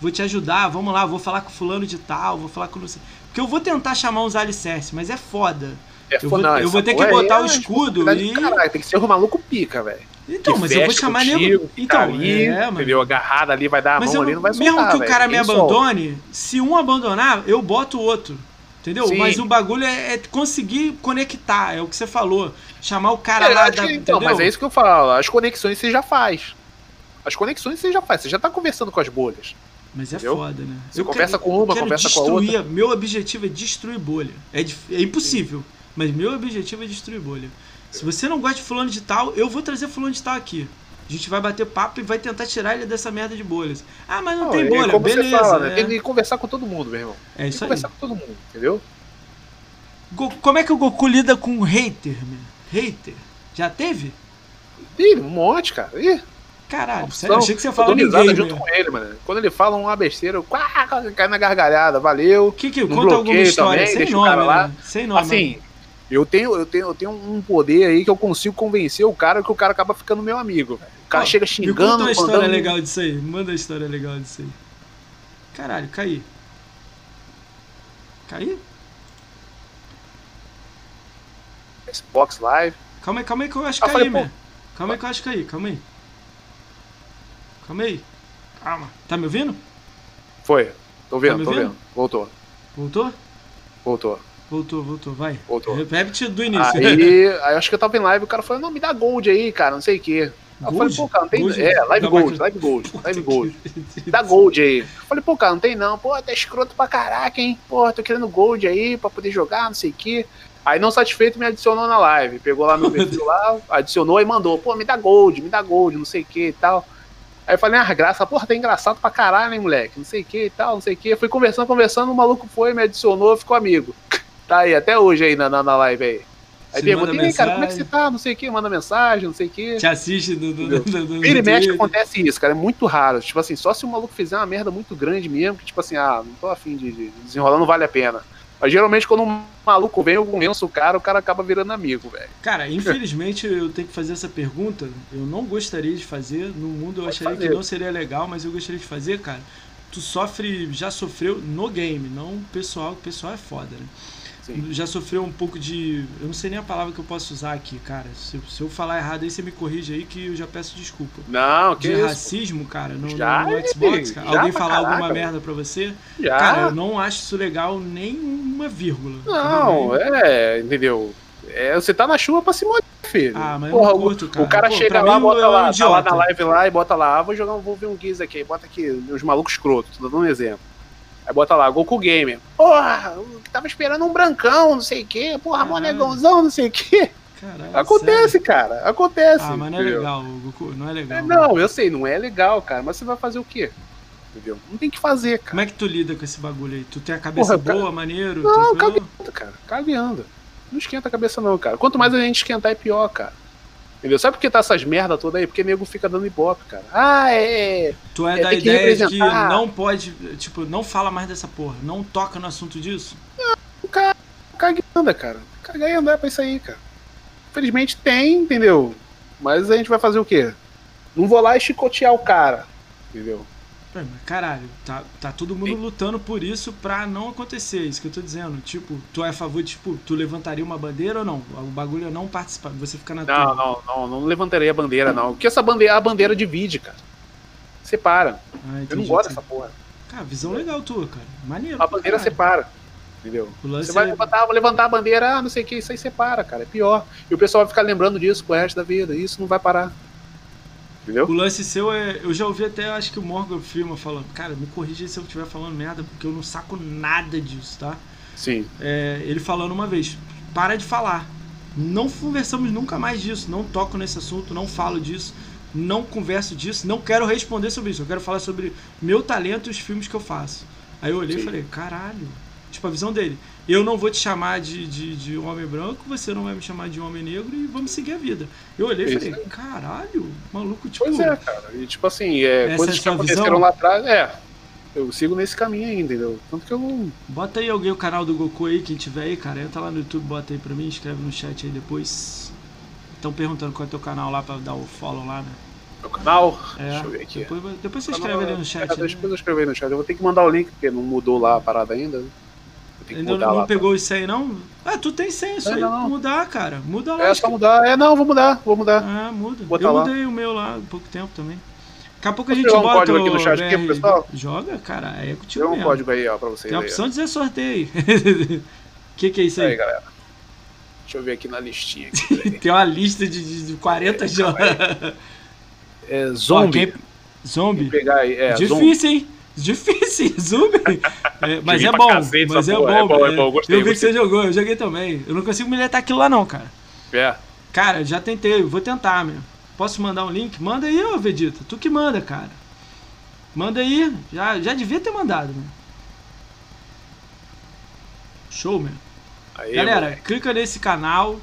Vou te ajudar, vamos lá, vou falar com fulano de tal, vou falar com não sei. Porque eu vou tentar chamar uns alicerces, mas é foda. É eu vou, eu vou ter que botar o escudo e. Caralho, tem que ser o maluco pica, velho. Então, mas eu vou chamar nego. Então, ali, é, mano. Entendeu? Agarrada ali, vai dar a mas mão eu, ali, não vai Mesmo soltar, que o cara me abandone, se um abandonar, eu boto o outro. Entendeu? Sim. Mas o bagulho é, é, conseguir conectar, é o que você falou. Chamar o cara é, lá da. Então, mas é isso que eu falo. As conexões você já faz. As conexões você já faz. Você já tá conversando com as bolhas. Mas é entendeu? foda, né? Você eu conversa quero, com uma, conversa destruir, com a outra. Meu objetivo é destruir bolha. É, é impossível. Sim. Mas meu objetivo é destruir bolha. Se você não gosta de fulano de tal, eu vou trazer fulano de tal aqui. A gente vai bater papo e vai tentar tirar ele dessa merda de bolhas. Ah, mas não, não tem bolha, beleza. Fala, né? Tem que conversar com todo mundo, meu irmão. É isso tem que conversar com todo mundo, entendeu? Como é que o Goku lida com hater, meu? Hater? Já teve? Ih, um monte, cara. Ih. Caralho, sério, achei que você falava ninguém, junto com ele, mano. Quando ele fala uma besteira, eu cai na gargalhada, valeu. Que que, conta alguma história, também, sem nome, lá. Né? Sem nome. Assim, eu tenho, eu, tenho, eu tenho um poder aí que eu consigo convencer o cara que o cara acaba ficando meu amigo. O cara chega xingando. Me conta uma história mandando... legal disso aí. Manda uma história legal disso aí. Caralho, caí. Caí? Xbox Live. Calma aí, calma aí que eu acho que ah, caí, man. Calma aí que eu acho que caí, calma aí. Calma aí. Calma. Tá me ouvindo? Foi. Tô vendo, tá tô vendo. Voltou. Voltou? Voltou. Voltou, voltou, vai. Voltou. Repete do início. Aí, aí acho que eu tava em live, o cara falou, não, me dá gold aí, cara, não sei o quê. Eu falei, pô, cara, não tem. Gold? É, live gold, live gold, live gold. Dá gold aí. Eu falei, pô, cara, não tem não. Pô, tá escroto pra caraca, hein? Pô, tô querendo gold aí pra poder jogar, não sei o quê. Aí, não satisfeito, me adicionou na live. Pegou lá meu perfil lá, adicionou e mandou, pô, me dá gold, me dá gold, não sei o que e tal. Aí eu falei, ah, graça, porra, tá engraçado pra caralho, né, moleque? Não sei o que e tal, não sei o que. Fui conversando, conversando, o maluco foi, me adicionou, ficou amigo. Tá aí, até hoje aí na, na, na live aí. Aí perguntei, cara, como é que você tá? Não sei o que, manda mensagem, não sei o que. Te assiste do. do, do, do Vira e mexe acontece isso, cara. É muito raro. Tipo assim, só se o maluco fizer uma merda muito grande mesmo, que tipo assim, ah, não tô afim de, de desenrolar, não vale a pena. Mas geralmente quando um maluco vem, eu convenço o cara, o cara acaba virando amigo, velho. Cara, infelizmente eu tenho que fazer essa pergunta. Eu não gostaria de fazer. No mundo eu Pode acharia fazer. que não seria legal, mas eu gostaria de fazer, cara. Tu sofre, já sofreu no game, não pessoal, o pessoal é foda, né? Sim. Já sofreu um pouco de. Eu não sei nem a palavra que eu posso usar aqui, cara. Se, se eu falar errado aí, você me corrige aí que eu já peço desculpa. Não, que De isso? racismo, cara, no, já, no Xbox. Cara. Alguém falar caraca, alguma merda pra você? Já. Cara, eu não acho isso legal nem uma vírgula. Não, é, entendeu? É, você tá na chuva pra se molhar, filho. Ah, mas Porra, eu curto, cara. O cara Pô, chega lá, bota lá, tá lá na live lá e bota lá, ah, vou jogar, vou ver um Giz aqui, bota aqui, os malucos escroto, tô dando um exemplo. Aí bota lá, Goku Gamer. Porra, tava esperando um brancão, não sei o quê. Porra, mó negãozão, não sei o quê. Caralho, Acontece, sério? cara. Acontece. Ah, mas não é legal, Goku. Não é legal. É, não, eu sei, não é legal, cara. Mas você vai fazer o quê? Entendeu? Não tem que fazer, cara. Como é que tu lida com esse bagulho aí? Tu tem a cabeça Porra, boa, cara... maneiro? Não, cabeando, cara. Cabeando. Não esquenta a cabeça, não, cara. Quanto mais a gente esquentar, é pior, cara. Entendeu? Sabe por que tá essas merda toda aí? Porque nego fica dando ibope, cara. Ah, é. Tu é, é da ideia de que não pode, tipo, não fala mais dessa porra. Não toca no assunto disso? Não, cara, caga e anda, cara. Caga e andar pra isso aí, cara. Infelizmente tem, entendeu? Mas a gente vai fazer o quê? Não vou lá e chicotear o cara, entendeu? É, mas caralho, tá, tá todo mundo lutando por isso pra não acontecer, isso que eu tô dizendo. Tipo, tu é a favor de, tipo, tu levantaria uma bandeira ou não? O bagulho é não participar, você fica na Não, não, não, não levantaria a bandeira, não. Porque essa bandeira, a bandeira divide, cara. Separa. Ah, eu não gosto dessa porra. Cara, visão legal tua, cara. Maneiro. A bandeira caralho. separa. Entendeu? Você vai é... levantar, levantar a bandeira, ah, não sei o que, isso aí separa, cara. É pior. E o pessoal vai ficar lembrando disso pro resto da vida. E isso não vai parar. Entendeu? O lance seu é. Eu já ouvi até, acho que o Morgan Firma falando, cara, me corrija se eu estiver falando merda, porque eu não saco nada disso, tá? Sim. É, ele falando uma vez, para de falar. Não conversamos nunca mais disso. Não toco nesse assunto, não falo disso, não converso disso, não quero responder sobre isso. Eu quero falar sobre meu talento e os filmes que eu faço. Aí eu olhei Sim. e falei, caralho. Tipo, a visão dele eu não vou te chamar de, de, de, homem branco, você não vai me chamar de homem negro e vamos seguir a vida. Eu olhei e falei, caralho, maluco, tipo. Pois é, cara. E tipo assim, é, coisas é que aconteceram visão? lá atrás, é. Eu sigo nesse caminho ainda, entendeu? Tanto que eu não. Bota aí alguém o canal do Goku aí, quem tiver aí, cara. Entra lá no YouTube, bota aí pra mim, escreve no chat aí depois. Estão perguntando qual é teu canal lá pra dar o follow lá, né? Meu canal? É, Deixa eu ver aqui. Depois, depois você escreve ali no chat. É, né? Depois eu escrever no chat. Eu vou ter que mandar o link, porque não mudou lá a parada ainda. Né? Ainda não, não pegou pra... isso aí, não? Ah, tu tem senso é, aí. Não. Mudar, cara. Muda lá. É só mudar. É, não, vou mudar, vou mudar. Ah, muda. Botar eu mudei lá. o meu lá há pouco tempo também. Daqui a pouco a gente bota um código aqui no chat aqui, pessoal. Joga, cara, aí é contigo Tem um código aí, ó, pra vocês. Tem a opção aí, de dizer sorteio. O que, que é isso aí? Aí, galera. Deixa eu ver aqui na listinha. Aqui, Tem uma lista de, de 40 é, jogos. É, zombie. Ó, quem... Zombie? Pegar aí. É, Difícil, zombie. hein? Difícil, Zumbi. É, mas é bom, cacete, mas é bom. É bom, é bom. Gostei, eu vi que você jogou, eu joguei também. Eu não consigo militar aquilo lá não, cara. É. Cara, já tentei, vou tentar, meu. Posso mandar um link? Manda aí, ô Vegeta. Tu que manda, cara. Manda aí. Já, já devia ter mandado, meu. Show, meu. Aí, Galera, moleque. clica nesse canal,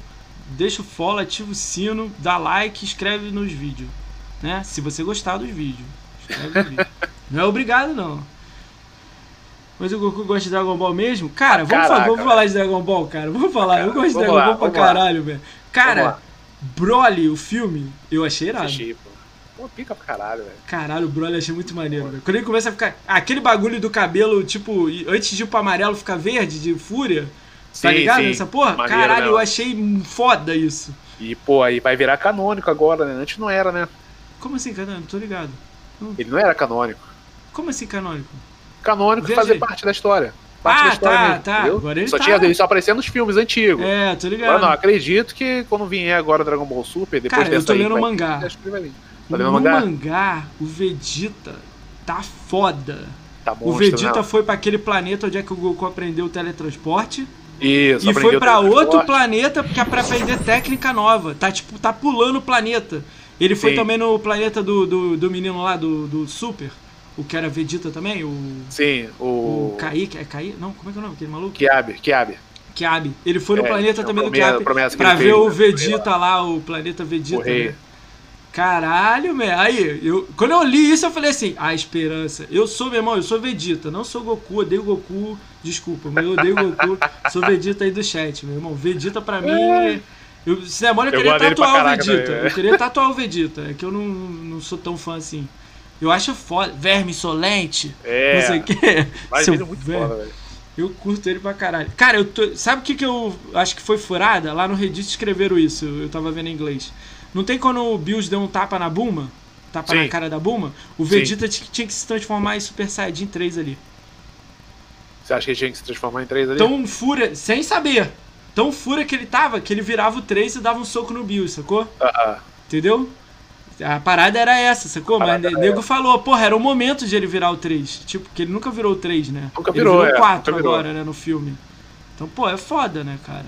deixa o follow, ativa o sino, dá like, escreve nos vídeos. Né? Se você gostar dos vídeos. Vídeo. não é obrigado, não. Mas o Goku gosta de Dragon Ball mesmo? Cara, vamos, falar, vamos falar de Dragon Ball, cara. Vamos falar. Cara, eu gosto de Dragon lá, Ball pra caralho, velho. Cara, Broly, o filme, eu achei irado. Achei, pô. Pô, pica pra caralho, velho. Caralho, o Broly achei muito maneiro, velho. Quando ele começa a ficar. Aquele bagulho do cabelo, tipo, antes de ir pro amarelo ficar verde, de fúria. Tá sim, tá ligado? Sim. Essa porra? Maneiro, Caralho, eu achei foda isso. E, pô, aí vai virar canônico agora, né? Antes não era, né? Como assim, canônico? Tô ligado. Ele não era canônico. Como assim canônico? Canônico fazer parte da história. Parte ah, da história tá, mesmo, tá. Entendeu? Agora ele só tá. tinha ele só aparecia nos filmes antigos. É, tô ligado. Agora não, acredito que quando vier agora Dragon Ball Super, depois Cara, dessa eu tô lendo o mangá. Acho que vai vir. Tá no mangá? mangá, o Vegeta tá foda. Tá monstro, o Vegeta não. foi para aquele planeta onde é que o Goku aprendeu o teletransporte. Isso, e foi para outro planeta porque é pra aprender técnica nova. Tá tipo, tá pulando o planeta. Ele foi Sim. também no planeta do, do, do menino lá, do, do Super. O que era Vegeta também? O, Sim, o. O Kaique. É Kaique? Não, como é que é o nome daquele maluco? Kiabe, Kiabe. Kiabe. Ele foi no é, planeta também promessa, do Kiabe pra ver fez, o Vegeta lá, o planeta Vegeta. O. Né? Caralho, meu. Aí, eu, quando eu li isso, eu falei assim: a esperança. Eu sou, meu irmão, eu sou Vegeta, não sou Goku, odeio Goku. Desculpa, mas eu odeio Goku. sou Vegeta aí do chat, meu irmão. Vegeta pra mim. É... Eu, se demora, eu, eu queria tatuar o Vegeta. eu queria tatuar o Vegeta. É que eu não, não sou tão fã assim. Eu acho foda. Verme insolente. É. Não sei o quê. Mas Seu muito verme. foda, velho. Eu curto ele pra caralho. Cara, eu tô... sabe o que, que eu acho que foi furada? Lá no Reddit escreveram isso. Eu tava vendo em inglês. Não tem quando o Bills deu um tapa na Buma? Tapa Sim. na cara da Buma? O Vegeta Sim. tinha que se transformar em Super Saiyajin 3 ali. Você acha que ele tinha que se transformar em 3 ali? Tão fúria, sem saber. Tão fúria que ele tava, que ele virava o 3 e dava um soco no Bills, sacou? Uh -uh. Entendeu? A parada era essa, sacou? Mas o nego falou, porra, era o momento de ele virar o 3. Tipo, que ele nunca virou o 3, né? Nunca virou, ele virou o 4 é, agora, né, no filme. Então, pô, é foda, né, cara?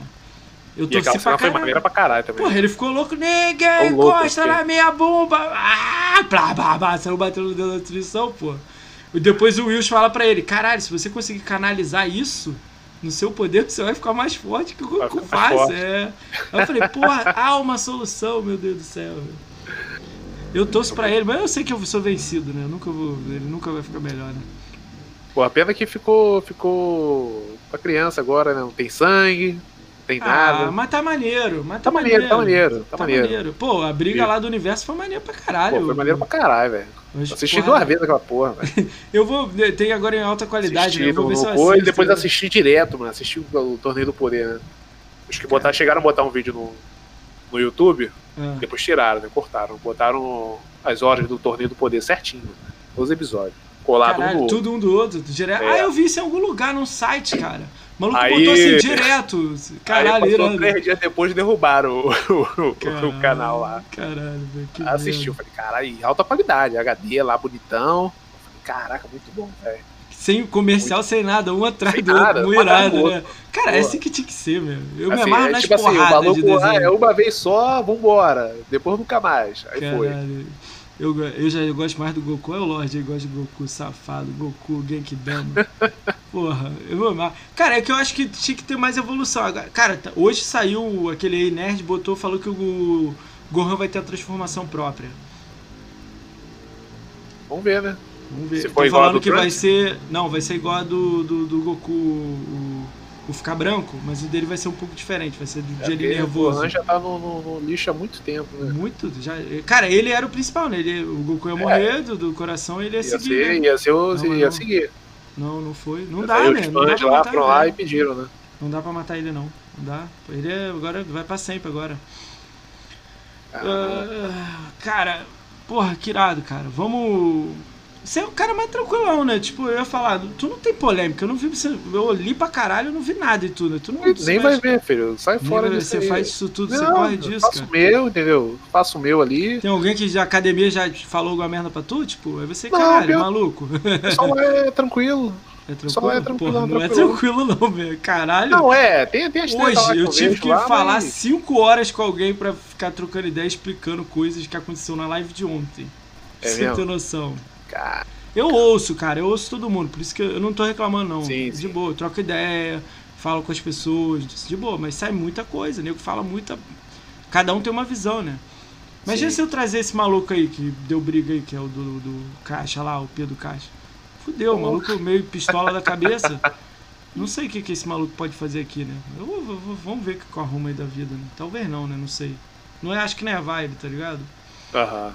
Eu torci pra caralho. foi maneira pra caralho também. Porra, ele ficou louco. Ninguém encosta na minha bomba. Ah, blá, blá, blá. Saiu batendo no dedo da nutrição, pô. E depois o Wills fala pra ele, caralho, se você conseguir canalizar isso no seu poder, você vai ficar mais forte que o Goku faz. É. Aí eu falei, porra, há uma solução, meu Deus do céu. Eu torço pra ele, mas eu sei que eu sou vencido, né? Eu nunca vou, ele nunca vai ficar melhor, né? Pô, a pena que ficou, ficou pra criança agora, né? Não tem sangue, tem ah, nada. mas tá maneiro. Mas tá, tá maneiro, maneiro, tá maneiro. Tá, tá maneiro. maneiro. Pô, a briga lá do universo foi maneiro pra caralho. Pô, foi maneiro pra caralho, velho. Assisti porra. duas vezes aquela porra, velho. eu vou. Tem agora em alta qualidade, assisti, né? Eu vou ver se eu assisto, E depois né? assisti direto, mano. Assisti o, o Torneio do Poder, né? Acho que botar, chegaram a botar um vídeo no, no YouTube. Ah. Depois tiraram, né? Cortaram. Botaram as horas do Torneio do Poder certinho. Os episódios. Colado Caralho, um do tudo um do outro. Direto. É. Ah, eu vi isso em algum lugar, num site, cara. O maluco aí, botou assim direto. Caralho, aí passou três dias depois derrubaram o, o, caralho, o canal lá. Caralho, velho. Assistiu, falei, caralho, alta qualidade, HD lá, bonitão. Falei, caraca, muito bom, velho. Sem comercial, sem nada, um atrás sem do nada, outro, um irado, né? Cara, Pô. é assim que tinha que ser, meu. Eu assim, me amarro é, nas tipo porradas assim, o maluco, de desenho. Ah, é uma vez só, vambora. Depois nunca mais. Aí caralho. foi. Eu, eu já gosto mais do Goku, é o Lorde, eu gosto de Goku safado, Goku, Genkidama. Porra, eu vou amar. Cara, é que eu acho que tinha que ter mais evolução. Cara, tá, hoje saiu aquele aí nerd, botou, falou que o Gohan vai ter a transformação própria. Vamos ver, né? Vamos ver. Se for igual falando que vai ser. Não, vai ser igual a do, do, do Goku. O, o ficar branco, mas o dele vai ser um pouco diferente, vai ser do é, ele nervoso. O já tá no, no, no, lixo há muito tempo, né? Muito, já. Cara, ele era o principal, né? Ele, o Goku ia é. morrer do, do coração ele ia, ia seguir. Ser, né? Ia ser o, não, ia não. seguir. Não, não foi. Não dá, né? Não dá pra lá, matar lá e pediram, né? Não dá pra matar ele, não. Não dá. Ele é, agora vai pra sempre agora. Ah, uh, cara, porra, que irado, cara. Vamos você é o cara mais tranquilão, né? Tipo, eu ia falar, tu não tem polêmica, eu não vi você. Eu olhei pra caralho, eu não vi nada de tudo. Né? Tu não, tu Nem vai ver, filho. Sai fora disso. Você aí. faz isso tudo, não, você corre disso. Faço cara. o meu, entendeu? Faço o meu ali. Tem alguém que de academia já falou alguma merda pra tu? Tipo, aí você, não, caralho, meu... maluco. O pessoal é tranquilo. É tranquilo? Só é tranquilo, Porra, não é tranquilo não, velho. Caralho. Não, é. Tem, tem as Hoje eu tive que lá, falar 5 mas... horas com alguém pra ficar trocando ideia, explicando coisas que aconteceu na live de ontem. É Você tem noção. Cara... Eu ouço, cara. Eu ouço todo mundo. Por isso que eu não tô reclamando, não. Sim, de sim. boa, eu troco ideia, falo com as pessoas. De boa, mas sai muita coisa. Nego fala muita... Cada um tem uma visão, né? Imagina Sim. se eu trazer esse maluco aí que deu briga aí, que é o do, do Caixa lá, o Pedro Caixa. Fudeu, o maluco meio pistola da cabeça. Não sei o que, que esse maluco pode fazer aqui, né? Eu, eu, eu, vamos ver o que arruma aí da vida, né? Talvez não, né? Não sei. Não é, acho que não é a vibe, tá ligado? Aham.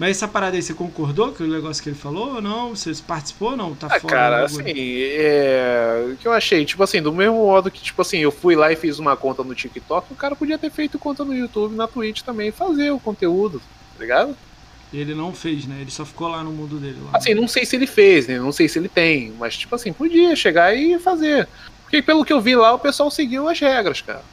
Mas essa parada aí, você concordou com o negócio que ele falou ou não? Você participou ou não? Tá ah, fora cara, assim, é... o que eu achei, tipo assim, do mesmo modo que, tipo assim, eu fui lá e fiz uma conta no TikTok, o cara podia ter feito conta no YouTube, na Twitch também, fazer o conteúdo, tá ligado? Ele não fez, né? Ele só ficou lá no mundo dele. Lá. Assim, não sei se ele fez, né? Não sei se ele tem, mas, tipo assim, podia chegar e fazer. Porque pelo que eu vi lá, o pessoal seguiu as regras, cara.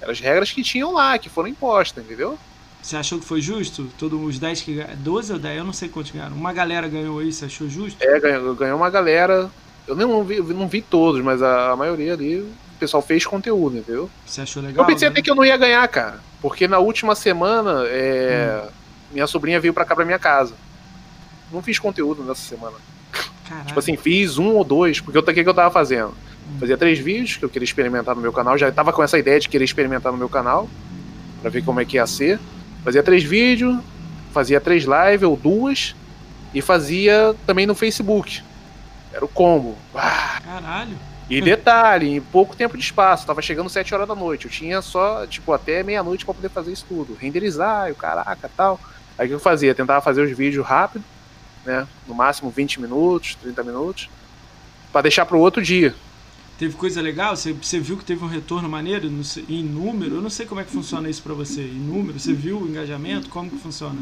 Eram as regras que tinham lá, que foram impostas, entendeu? Você achou que foi justo? Todos os 10 que ganharam. 12 ou 10? Eu não sei quantos ganharam. Uma galera ganhou aí, você achou justo? É, ganhou, ganhou uma galera. Eu nem não vi, não vi todos, mas a, a maioria ali, o pessoal fez conteúdo, entendeu? Você achou legal? Eu pensei né? até que eu não ia ganhar, cara. Porque na última semana, é, hum. minha sobrinha veio pra cá pra minha casa. Não fiz conteúdo nessa semana. Tipo assim, fiz um ou dois, porque o que, que eu tava fazendo? Hum. Fazia três vídeos que eu queria experimentar no meu canal. Já tava com essa ideia de querer experimentar no meu canal. Pra ver como é que ia ser. Fazia três vídeos, fazia três lives ou duas e fazia também no Facebook. Era o combo. Ah. Caralho. E detalhe, em pouco tempo de espaço, tava chegando 7 horas da noite. Eu tinha só, tipo, até meia-noite para poder fazer isso tudo. Renderizar, o caraca tal. Aí o que eu fazia? Tentava fazer os vídeos rápido, né? No máximo 20 minutos, 30 minutos, para deixar pro outro dia. Teve coisa legal? Você, você viu que teve um retorno maneiro no, em número? Eu não sei como é que funciona isso para você. Em número, você viu o engajamento? Como que funciona?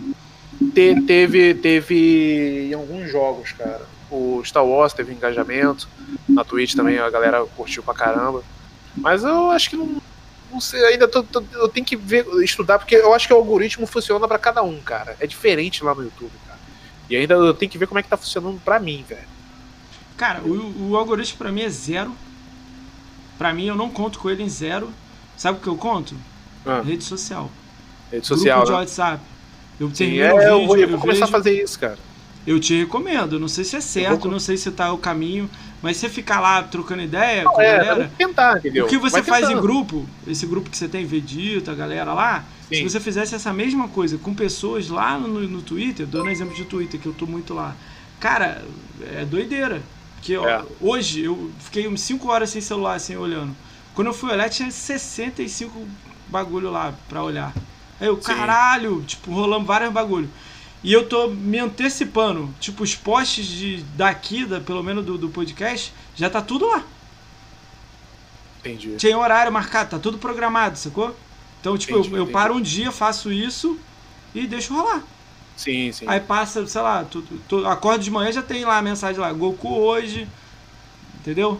Te, teve, teve em alguns jogos, cara. O Star Wars teve engajamento. Na Twitch também a galera curtiu pra caramba. Mas eu acho que não, não sei, ainda tô, tô, eu tenho que ver, estudar, porque eu acho que o algoritmo funciona para cada um, cara. É diferente lá no YouTube, cara. E ainda eu tenho que ver como é que tá funcionando pra mim, velho. Cara, o, o algoritmo para mim é zero Pra mim, eu não conto com ele em zero. Sabe o que eu conto? Ah. Rede social. Rede social. Grupo né? de WhatsApp. Eu Sim, é, vídeo, eu vou, eu vou começar vejo, a fazer isso, cara. Eu te recomendo. Não sei se é certo, vou... não sei se tá o caminho. Mas você ficar lá trocando ideia não, com a é, galera. Tentar, entendeu? O que você Vai faz tentando. em grupo, esse grupo que você tem, Vedito, a galera lá, Sim. se você fizesse essa mesma coisa com pessoas lá no, no Twitter, dando exemplo de Twitter, que eu tô muito lá. Cara, é doideira. Porque ó, é. hoje eu fiquei uns 5 horas sem celular, assim, olhando. Quando eu fui olhar, tinha 65 bagulho lá pra olhar. Aí eu, Sim. caralho, tipo, rolando vários bagulho. E eu tô me antecipando. Tipo, os posts de, daqui, da, pelo menos do, do podcast, já tá tudo lá. Entendi. Tinha horário marcado, tá tudo programado, sacou? Então, tipo, entendi, eu, eu paro um dia, faço isso e deixo rolar. Sim, sim. Aí passa, sei lá, tu, tu, acorda de manhã já tem lá a mensagem lá, Goku hoje, entendeu?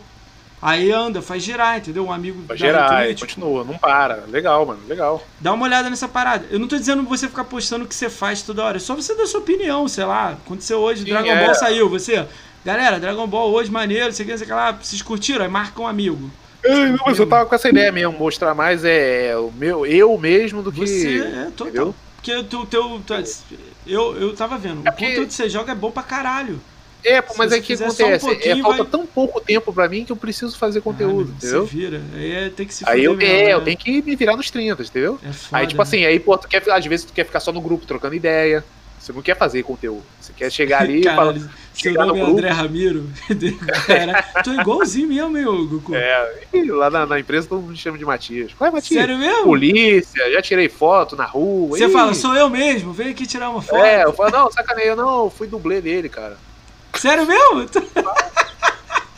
Aí anda, faz girar, entendeu? Um amigo faz girar, Twitch, continua, não para. Legal, mano, legal. Dá uma olhada nessa parada. Eu não tô dizendo você ficar postando o que você faz toda hora, é só você dar sua opinião, sei lá. Aconteceu hoje, Sim, Dragon é. Ball saiu, você. Galera, Dragon Ball hoje maneiro, sei que, sei lá, vocês curtiram? Aí marca um amigo. não, mas eu tava com essa ideia mesmo, mostrar mais é o meu, eu mesmo do que. Você é, total. Entendeu? Porque o teu, teu, eu, eu tava vendo. É porque... O conteúdo que você joga é bom pra caralho. É, pô, mas é que acontece. Um é, falta vai... tão pouco tempo pra mim que eu preciso fazer conteúdo, ah, entendeu? Você vira. Aí é, tem que se Aí eu, mesmo, é, né? eu tenho que me virar nos 30, entendeu? É foda, aí, tipo assim, aí, pô, tu quer, às vezes tu quer ficar só no grupo trocando ideia. Você não quer fazer conteúdo. Você quer chegar ali e falar. Seu nome é André Ramiro. Cara, tô igualzinho mesmo, meu, Goku. É, lá na, na, empresa todo mundo me chama de Matias. Qual é Matias? Sério mesmo? Polícia, já tirei foto na rua. Você fala, sou eu mesmo, vem aqui tirar uma foto. É, eu falo, não, sacaneia, eu não, fui dublê dele, cara. Sério mesmo?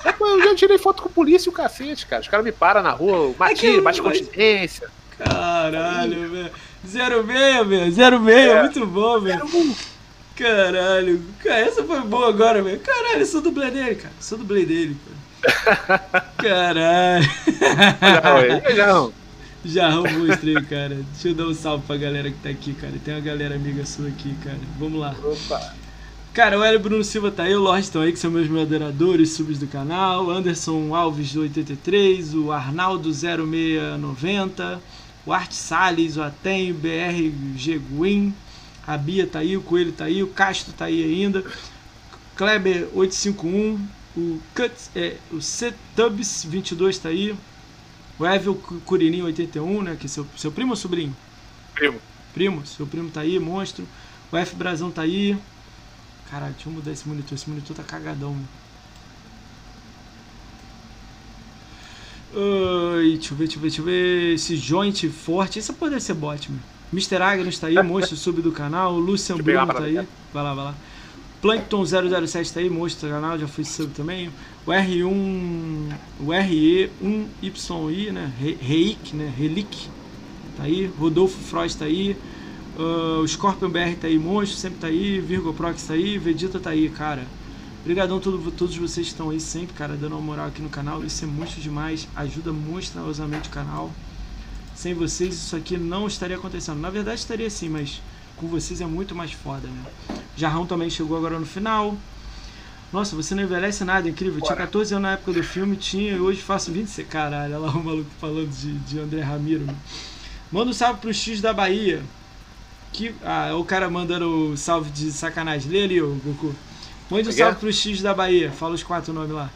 É, eu já tirei foto com polícia e o cacete, cara. Os caras me param na rua, Matias, bate continência. Caralho, velho. 06, velho. 06, é. muito bom, velho. Caralho. Cara, essa foi boa agora, velho. Caralho, eu sou dublê dele, cara. Eu sou dublê dele, cara. Caralho. Jarrão. Jarrão monstro aí, cara. Deixa eu dar um salve pra galera que tá aqui, cara. Tem uma galera amiga sua aqui, cara. Vamos lá. Opa. Cara, o Hélio Bruno Silva tá aí, o Lorde estão aí, que são meus moderadores, subs do canal. Anderson Alves, do 83, o Arnaldo 0690, o Art Salles, o Atem, o BR Geguin, a Bia tá aí, o Coelho tá aí, o Castro tá aí ainda, Kleber 851, o, Cut, é, o Ctubs 22 tá aí, o Evel Curininho 81, né, que é seu, seu primo ou sobrinho? Primo. Primo, seu primo tá aí, monstro. O F Brasão tá aí. Caralho, deixa eu mudar esse monitor. Esse monitor tá cagadão. Ui, deixa eu ver, deixa eu ver, deixa eu ver. Esse joint forte. Esse pode ser bot, meu. Mr. Agnes tá aí, monstro sub do canal. Lucian Bruno tá aí. Vai lá, vai lá. Plankton 007 tá aí, monstro do canal, já foi sub também. O R1. O RE1YI, né? Reik, né? Relic. Tá aí. Rodolfo Frost tá aí. Uh, o Scorpion BR tá aí, Monstro sempre tá aí, Virgo Prox tá aí, Vegeta tá aí, cara. Obrigadão a todo, todos vocês que estão aí sempre, cara, dando uma moral aqui no canal. Isso é muito demais, ajuda monstruosamente o canal. Sem vocês isso aqui não estaria acontecendo. Na verdade estaria sim, mas com vocês é muito mais foda, né? Jarrão também chegou agora no final. Nossa, você não envelhece nada, incrível. Tinha 14 anos na época do filme, tinha e hoje faço 26. Caralho, olha lá o maluco falando de, de André Ramiro. Manda um salve pro X da Bahia. Que, ah, o cara mandando salve de sacanagem. Lê ali, ô Goku. Mande um salve pro X da Bahia. Fala os quatro nomes lá.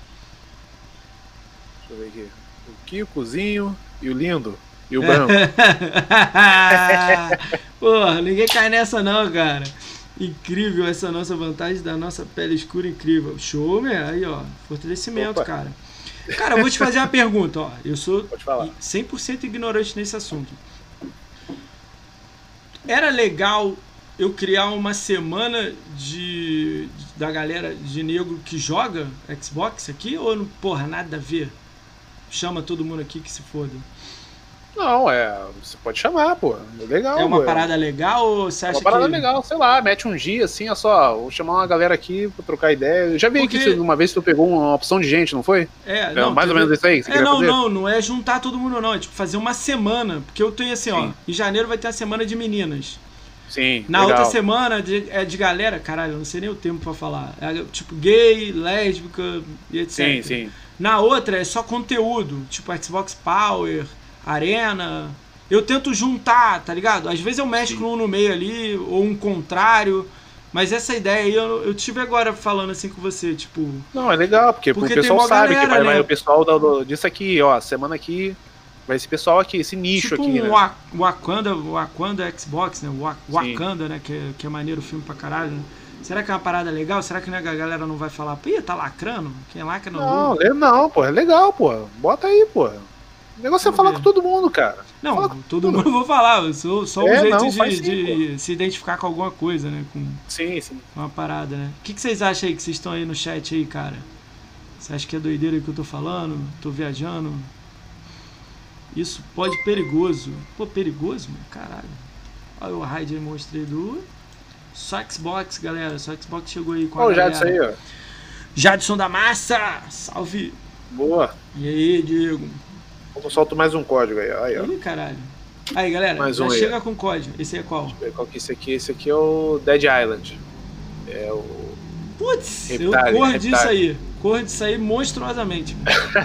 Deixa eu ver aqui. O Kikozinho e o Lindo. E o Branco. Porra, ninguém cai nessa não, cara. Incrível essa nossa vantagem da nossa pele escura incrível. Show, meu. Aí, ó. Fortalecimento, Opa. cara. Cara, eu vou te fazer uma pergunta, ó. Eu sou 100% ignorante nesse assunto era legal eu criar uma semana de da galera de negro que joga Xbox aqui ou porra nada a ver? Chama todo mundo aqui que se foda. Não, é. Você pode chamar, pô. É legal. É uma ué. parada legal ou você acha que. É uma parada que... legal, sei lá, mete um dia assim, é só. Vou chamar uma galera aqui pra trocar ideia. Eu já vi Porque... aqui uma vez tu pegou uma opção de gente, não foi? É, é não, mais ou menos isso aí. é, não, fazer? não, não é juntar todo mundo, não. É tipo fazer uma semana. Porque eu tenho assim, Sim. ó. Em janeiro vai ter a semana de meninas. Sim. Na legal. outra semana de, é de galera, caralho, eu não sei nem o tempo pra falar. É tipo gay, lésbica e etc. Sim, sim. Na outra é só conteúdo, tipo Xbox Power, Arena. Eu tento juntar, tá ligado? Às vezes eu mexo um no meio ali, ou um contrário. Mas essa ideia aí, eu, eu tive agora falando assim com você, tipo. Não, é legal, porque, porque o pessoal sabe galera, que vai, né? o pessoal do, do, disso aqui, ó, semana aqui Vai esse pessoal aqui, esse nicho tipo aqui, um né? Wakanda, Wakanda Xbox, né? Wakanda, né? Que é, que é maneiro o filme pra caralho, né? Será que é uma parada legal? Será que a galera não vai falar, pô, tá lacrando? Quem lacra não Não, é, não, pô, é legal, pô. Bota aí, pô. O negócio é falar com todo mundo, cara. Não, Fala todo mundo eu vou falar, só um é, jeito não, de, de se identificar com alguma coisa, né? Com sim, sim. Uma parada, né? O que, que vocês acham aí que vocês estão aí no chat aí, cara? Você acha que é doideira que eu tô falando? Tô viajando? Isso pode perigoso. Pô, perigoso, meu? Caralho. Olha o raid mostrei do. Só Xbox, galera. Só Xbox chegou aí com a. Ó, o Jadson aí, ó. Jadson da Massa! Salve! Boa! E aí, Diego? Eu solto mais um código aí, aí ó. Ih, caralho. Aí, galera, mais já um chega aí. com código. Esse é qual? Qual que é esse aqui. Esse aqui é o Dead Island. É o. Putz, eu corro disso aí. Corro disso aí monstruosamente.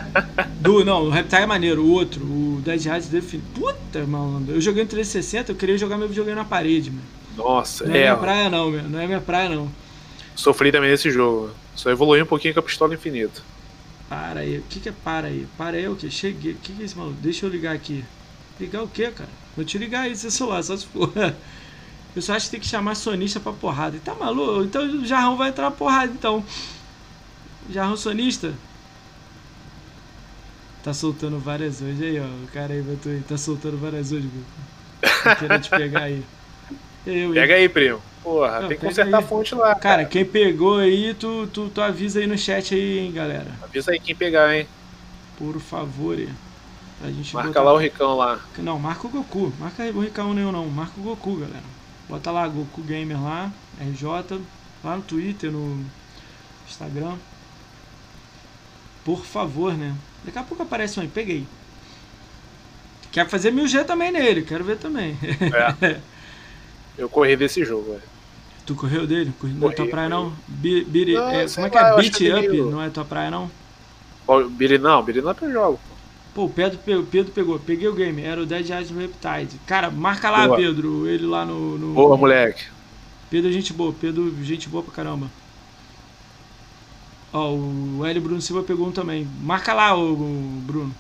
Do, não, o Reptile é maneiro. O outro, o Dead Rising Defin... Puta, malandro. Eu joguei em 360, eu queria jogar meu videogame na parede, mano. Nossa, não é. Não é minha praia, não, meu. Não é minha praia, não. Sofri também nesse jogo. Só evolui um pouquinho com a pistola infinita. Para aí. O que, que é para aí? Para aí é o que? Cheguei. O que, que é esse maluco? Deixa eu ligar aqui. Ligar o que, cara? Vou te ligar aí, seu celular, só se for. Eu só acho que tem que chamar sonista pra porrada. Tá maluco? Então o Jarrão vai entrar porrada, então. Jarrão sonista? Tá soltando várias hoje aí, ó. O cara aí botou aí. Tá soltando várias hoje, Tô querendo te pegar aí. Eu, Pega aí, primo. Porra, Não, tem que consertar aí. a fonte lá. Cara, cara, quem pegou aí, tu, tu, tu avisa aí no chat aí, hein, galera. Avisa aí quem pegar, hein. Por favor, hein. Pra gente Marca botar... lá o Ricão lá. Não, marca o Goku. Marca o Ricão nenhum não. Marca o Goku, galera. Bota lá Goku Gamer lá, RJ, lá no Twitter, no Instagram. Por favor, né? Daqui a pouco aparece um aí, peguei. Quero fazer 1000G também nele, quero ver também. É. Eu corri desse jogo, velho. Tu correu dele? Não é tua praia não? Biri, não é, como é que é? Beat é Up? Não é tua praia não? Biri não, Biri não é teu jogo. Pô, o Pedro, Pedro pegou. Peguei o game. Era o Dead Eyes Reptide. Cara, marca lá, boa. Pedro. Ele lá no, no. Boa, moleque. Pedro, gente boa. Pedro, gente boa pra caramba. Ó, o L. Bruno Silva pegou um também. Marca lá, o, Bruno.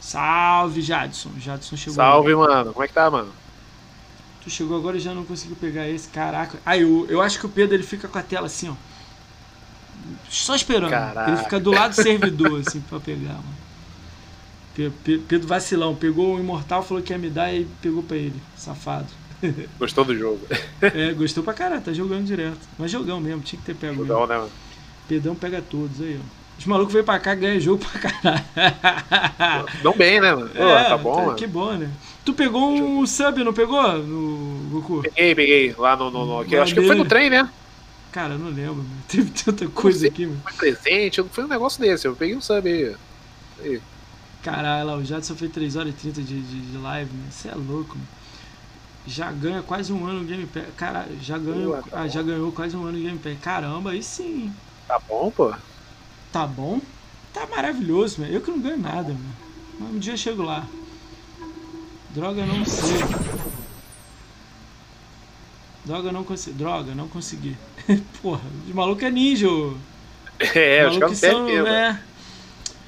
Salve, Jadson. Jadson chegou. Salve, mano. Como é que tá, mano? Tu chegou agora e já não conseguiu pegar esse. Caraca. Aí, eu, eu acho que o Pedro ele fica com a tela assim, ó. Só esperando. Caraca. Ele fica do lado do servidor, assim, pra pegar, mano. Pedro vacilão. Pegou o Imortal, falou que ia me dar e pegou pra ele. Safado. Gostou do jogo? É, gostou pra caralho, tá jogando direto. Mas jogão mesmo, tinha que ter pego. Jogão, né, mano? Pedrão pega todos aí, ó. Os malucos vêm pra cá ganham jogo pra caralho. Não bem, né, mano? Pô, é, tá bom, tá, mano. Que bom, né? Tu pegou um sub, não pegou? No Goku? Peguei, peguei. Lá no. no, no aqui, acho que foi no trem, né? Cara, não lembro, mano. Teve tanta coisa sei, aqui, mano. Foi presente, foi um negócio desse. Eu peguei um sub aí. aí. Caralho, lá, o Jadson fez 3 horas e 30 de, de, de live, mano. Você é louco, mano. Já ganha quase um ano no Game Pass. Cara, já ganhou, tá ah, já ganhou quase um ano no Game Pass. Caramba, aí sim. Tá bom, pô? Tá bom? Tá maravilhoso, mano. Eu que não ganho nada, mano. Um dia eu chego lá. Droga, não sei. Droga, não consegui. Droga, não consegui. Porra, o maluco é ninja. É, os caras são, é...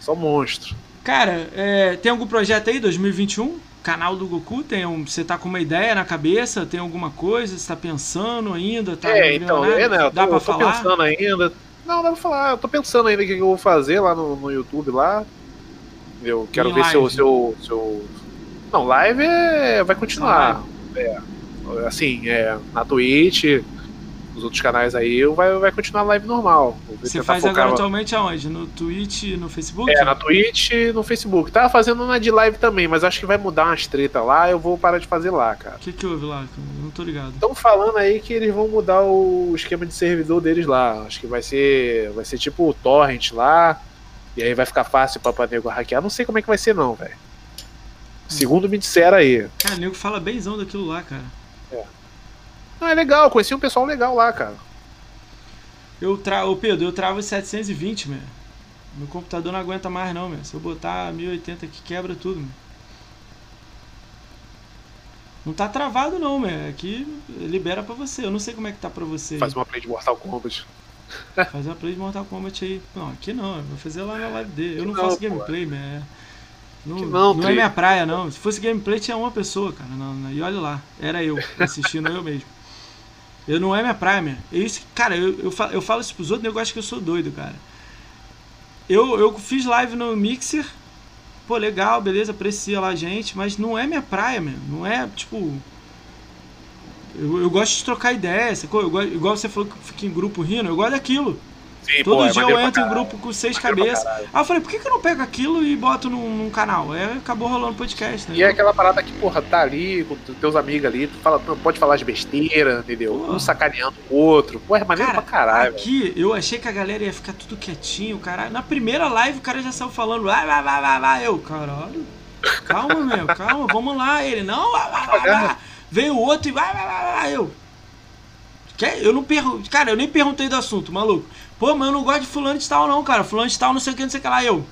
Só monstro. Cara, é, tem algum projeto aí, 2021? Canal do Goku? Tem um, você tá com uma ideia na cabeça? Tem alguma coisa? Você tá pensando ainda? Tá é, então, é, né, eu tô, Dá pra eu tô falar? pensando ainda. Não, dá pra falar. Eu tô pensando ainda o que eu vou fazer lá no, no YouTube lá. Eu quero em ver se eu, se eu, se eu. Não, live é, vai continuar. É, assim, é, na Twitch, nos outros canais aí, vai, vai continuar a live normal. Você faz agora atualmente aonde? No Twitch e no Facebook? É, na Twitch e no Facebook. Tava fazendo na de live também, mas acho que vai mudar umas treta lá, eu vou parar de fazer lá, cara. O que, que houve lá? Eu não tô ligado. Estão falando aí que eles vão mudar o esquema de servidor deles lá. Acho que vai ser. Vai ser tipo o torrent lá. E aí vai ficar fácil pra, pra nego hackear. Não sei como é que vai ser não, velho. Segundo me disseram aí. Cara, o nego fala benzão daquilo lá, cara. É. Não, é legal, conheci um pessoal legal lá, cara. Eu tra... Ô Pedro, eu travo 720, meu. Meu computador não aguenta mais não, meu. Se eu botar 1080 aqui, quebra tudo, meu. Não tá travado não, meu. Aqui libera pra você. Eu não sei como é que tá pra você. Faz uma play de Mortal Kombat. Faz uma play de Mortal Kombat aí. Não, aqui não. Eu vou fazer lá na live dele. Eu não, não faço gameplay, meu. Não, não, não é minha praia, não. Se fosse gameplay, tinha uma pessoa, cara. Não, não. E olha lá, era eu, assistindo eu mesmo. Eu não é minha praia, minha. É isso, cara, eu, eu, falo, eu falo isso pros outros, eu acho que eu sou doido, cara. Eu, eu fiz live no Mixer, pô, legal, beleza, aprecia lá a gente, mas não é minha praia, meu. Não é, tipo. Eu, eu gosto de trocar ideia, sacou? Eu, igual você falou que fica em grupo rindo, eu gosto daquilo. Sim, Todo pô, é dia eu entro em grupo com seis cabeças. Aí eu falei, por que, que eu não pego aquilo e boto num, num canal? Aí acabou rolando podcast, né? E é aquela parada que, porra, tá ali com teus amigos ali, tu fala, pode falar de besteira, entendeu? Porra. Um sacaneando o outro. Pô, é maneiro cara, pra caralho. Aqui, velho. eu achei que a galera ia ficar tudo quietinho, caralho. Na primeira live o cara já saiu falando, vai, vai, vai, vai, vai. Eu, caralho. Calma, meu, calma, vamos lá. Ele, não, vai, vai, vai, vai. Veio o outro e vai, vai, vai, vai. Eu. Eu não pergunto. Cara, eu nem perguntei do assunto, maluco. Pô, mas eu não gosto de fulano de tal, não, cara. Fulano de tal, não sei o que, não sei o que lá. Eu.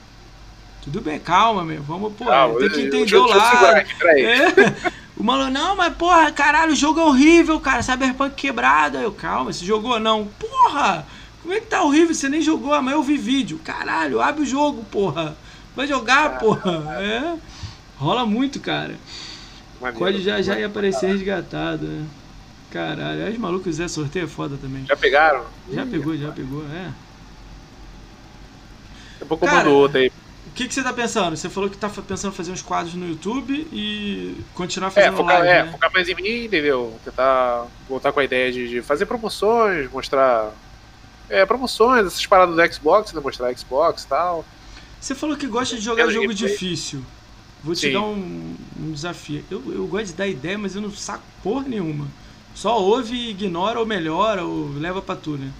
Tudo bem, calma, meu. Vamos, pô. Calma, tem que entender o lado. É. O maluco, não, mas porra, caralho, o jogo é horrível, cara. Cyberpunk quebrado. Eu, calma, você jogou? Não. Porra! Como é que tá horrível? Você nem jogou, mas eu vi vídeo. Caralho, abre o jogo, porra. Vai jogar, porra. É. Rola muito, cara. Pode já já ia aparecer resgatado, né? Caralho, os malucos Zé Sorteio é foda também. Já pegaram? Já Ih, pegou, já pegou, é. Daqui a pouco eu mando outro aí. O que, que você tá pensando? Você falou que tá pensando em fazer uns quadros no YouTube e continuar é, fazendo é, focar, live, é, né? focar mais em mim, entendeu? Tentar voltar com a ideia de, de fazer promoções, mostrar é, promoções, essas paradas do Xbox, né? Mostrar Xbox e tal. Você falou que gosta de jogar jogo difícil. Vou te Sim. dar um, um desafio. Eu, eu gosto de dar ideia, mas eu não saco porra nenhuma. Só ouve e ignora ou melhora ou leva pra tu, né?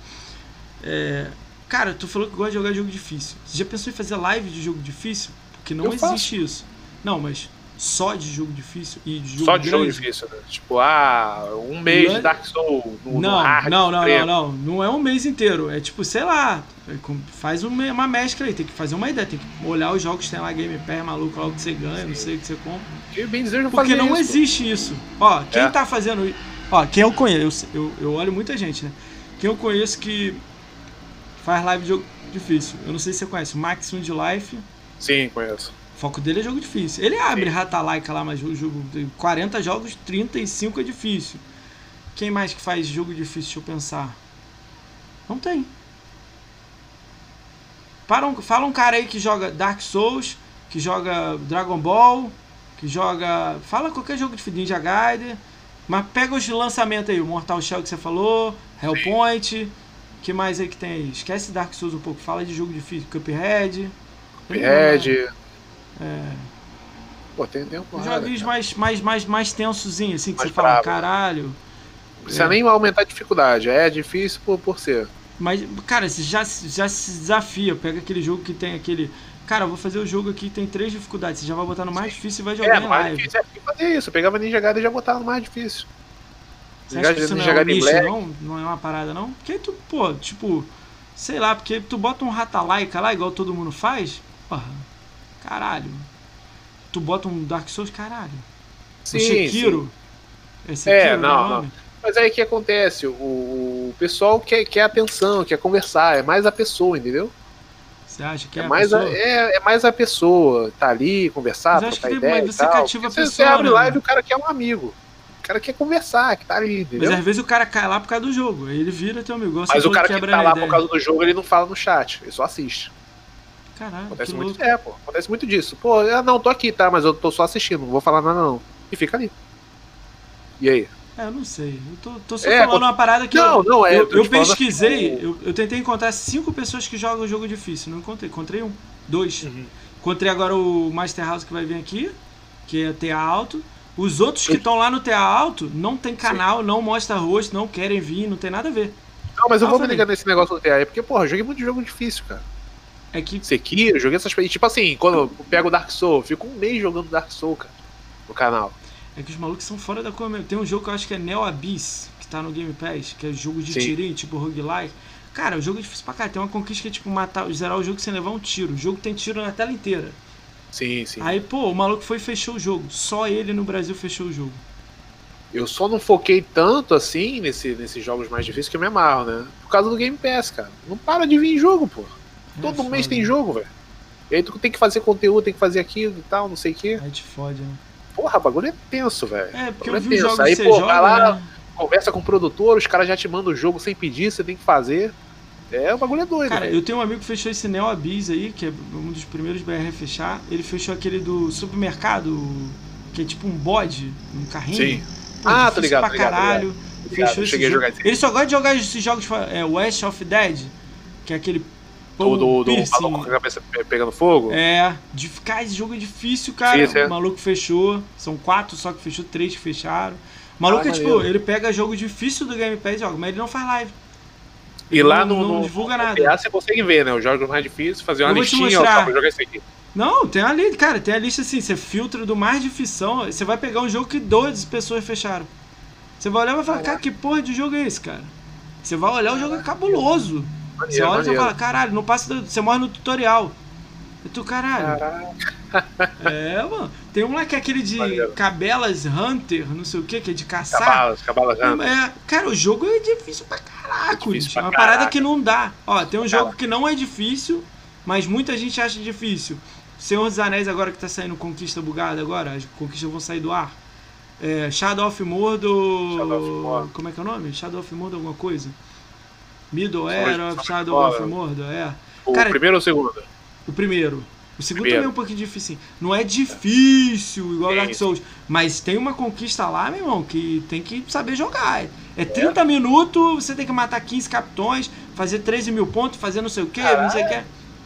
É, cara, tu falou que gosta de jogar jogo difícil. Você já pensou em fazer live de jogo difícil? Porque não eu existe faço. isso. Não, mas só de jogo difícil e de jogo Só de grande. jogo difícil, né? Tipo, ah, um mês de Dark Souls no, não, no hard. não, não, não, não. Não é um mês inteiro. É tipo, sei lá. é Faz uma, uma mescla aí. Tem que fazer uma ideia. Tem que olhar os jogos que tem lá, Game Pass, maluco, lá o que você ganha, não sei o que você compra. E bem dizer, eu Porque não isso, existe isso. Ó, quem É. tá fazendo isso. Ó, quem eu conheço, eu, eu olho muita gente, né? Quem eu conheço que faz live de jogo difícil. Eu não sei se você conhece. Maximum de Life. Sim, conheço. O foco dele é jogo difícil. Ele abre Sim. Ratalaika lá, mas o jogo. tem 40 jogos, 35 é difícil. Quem mais que faz jogo difícil? Deixa eu pensar. Não tem. Para um, fala um cara aí que joga Dark Souls, que joga Dragon Ball, que joga. Fala qualquer jogo de Ninja Gaiden. Mas pega os lançamentos aí, o Mortal Shell que você falou, Hellpoint. que mais aí que tem aí? Esquece Dark Souls um pouco, fala de jogo difícil, Cuphead. Cuphead. É. Pô, tem, tem um porrada, joguinhos cara. mais, mais, mais, mais tensozinho, assim, que Mais você fala, bravo. caralho. Não precisa É. nem aumentar a dificuldade. É difícil por, por ser. Mas, cara, você já, já se desafia. Pega aquele jogo que tem aquele. Cara, eu vou fazer o jogo aqui tem três dificuldades. Você já vai botar no mais difícil e vai jogar É, em live. difícil é fazer isso. Eu pegava Ninja Gaiden e já botava no mais difícil. Você acha que isso não é um nicho, Black. não? Não é uma parada, não? Porque tu, pô, tipo, sei lá, porque tu bota um Ratalaika lá, igual todo mundo faz, porra, caralho. Tu bota um Dark Souls, caralho. Sim, o Sekiro. É, É, Sekiro, não, o nome? Mas aí o que acontece? O, o pessoal quer, quer atenção, quer conversar. É mais a pessoa, entendeu? Você acha que É, é, a mais, a, pessoa? é, é mais a pessoa. Tá ali, conversar, Mas trocar ideia. mas e você cativa a Porque pessoa, Você abre né? live e o cara quer um amigo. O cara quer conversar, que tá ali, Mas entendeu? às vezes o cara cai lá por causa do jogo. Aí ele vira teu amigo. Mas o cara que tá lá ideia. por causa do jogo, ele não fala no chat, ele só assiste. Caralho, Acontece muito, louco. é, pô. Acontece muito disso. Pô, eu não tô aqui, tá? Mas eu tô só assistindo, não vou falar nada não. E fica ali. E aí? É, eu não sei. Eu tô, tô só É, falando uma parada que Não, eu, não, é, eu, eu eu pesquisei, assim, eu, eu tentei encontrar cinco pessoas que jogam jogo difícil. Não encontrei. Encontrei um. Dois. Uhum. Encontrei agora o Master House que vai vir aqui, que é TA Alto. Os outros que estão lá no TA Alto não tem canal, não mostra rosto, não querem vir, não tem nada a ver. Não, mas eu Ah, vou me ligar nesse negócio do TA, porque, porra, eu joguei muito jogo difícil, cara. É que Sekiro, joguei essas. Tipo assim, quando eu pego Dark Souls, eu fico um mês jogando Dark Souls, cara. No canal. É que os malucos são fora da cor mesmo. Tem um jogo que eu acho que é Neo Abyss, que tá no Game Pass, que é jogo de Sim. tirinho, tipo roguelike. Cara, o jogo é difícil pra caralho. Tem uma conquista que é tipo matar, zerar o jogo sem levar um tiro. O jogo tem tiro na tela inteira. Sim, sim. Aí, pô, o maluco foi e fechou o jogo. Só ele no Brasil fechou o jogo. Eu só não foquei tanto assim nesse, nesses jogos mais difíceis que eu me amarro, né? Por causa do Game Pass, cara. Não para de vir jogo, pô. É Todo foda. mês tem jogo, velho. E aí tu tem que fazer conteúdo, tem que fazer aquilo e tal, não sei o quê. Aí te fode, né? Porra, bagulho é tenso, velho. É, porque eu vi os tenso. jogos Aí, pô, joga, vai lá, né? conversa com o produtor, os caras já te mandam o jogo sem pedir, você tem que fazer. É, o bagulho é doido, Cara, velho. eu tenho um amigo que fechou esse Neo Abyss aí, que é um dos primeiros BR a fechar. Ele fechou aquele do supermercado, que é tipo um bode, um carrinho. Sim. Pô, Ah, tô ligado, pra tô ligado, tô caralho. ligado, Fechou eu esse cheguei a jogo. Ele só gosta de jogar esses jogos, é, West of Dead, que é aquele... O do, do maluco com a cabeça pe- pegando fogo? É, de ficar esse jogo é difícil, cara. Difícil, é. O maluco fechou. São quatro só que fechou, três que fecharam. O maluco Ah, é tipo, maneiro. ele pega jogo difícil do Game Pass e joga, mas ele não faz live. E lá Não- no, não no, divulga no nada. PA você consegue ver, né? Os jogos mais difíceis, fazer uma Eu listinha, ó, pra jogar isso aqui. Não, tem a lista, cara, tem a lista assim, você filtra do mais difícil, você vai pegar um jogo que 12 pessoas fecharam. Você vai olhar e vai falar, cara, que porra de jogo é esse, cara? Você vai olhar, o jogo é cabuloso. Você Maneiro, olha e você maneiro. fala, caralho, não passa, do- você morre no tutorial. E tu, caralho. Caraca, É, mano. Tem um lá que é aquele de Maneiro. Cabelas Hunter, não sei o que, que é de caçar. cabalas, cabalas já. É, cara, o jogo é difícil pra. Difícil bicho. pra é uma parada caraca. que não dá. Ó, tem um jogo Caraca. que não é difícil, mas muita gente acha difícil. Senhor dos Anéis agora que tá saindo Conquista Bugada agora, as conquistas vão sair do ar. É, Shadow of Mordor. Shadow of Mordor. Como é que é o nome? Shadow of Mordor alguma coisa? Middle São Era of Shadow of. Mordor, é. O Cara, primeiro ou o segundo? O primeiro. O segundo Primeiro. também é um pouquinho difícil. Não é difícil igual Sim, Dark. Souls. Mas tem uma conquista lá, meu irmão, que tem que saber jogar. É 30 minutos, você tem que matar 15 capitões, fazer 13 mil pontos, fazer não sei o que, não sei o que.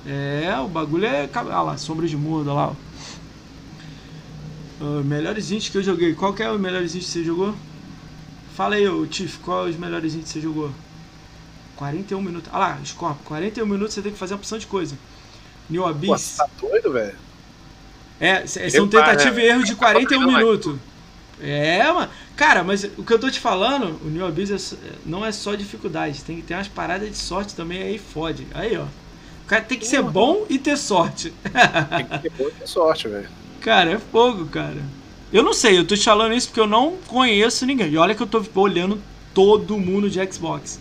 É, o bagulho é. Ah lá, Sombra de Muda lá, ó. Ah, melhores indies que eu joguei. Qual que é o melhores indies que você jogou? Fala aí, ô Tiff, qual é os melhores indies que você jogou? 41 minutos. Ah lá, Scorpio, 41 minutos você tem que fazer uma opção de coisa. New Pô, Abyss. você tá doido, velho? É, são tentativa e erro de 41 minutos. É, mano. Cara, mas o que eu tô te falando, o New Abyss é, não é só dificuldade, tem que ter umas paradas de sorte também, aí fode. Aí, ó. O cara tem que ser bom e ter sorte. Tem que ter bom e ter sorte, velho. Cara, é fogo, cara. Eu não sei, eu tô te falando isso porque eu não conheço ninguém. E olha que eu tô olhando todo mundo de Xbox.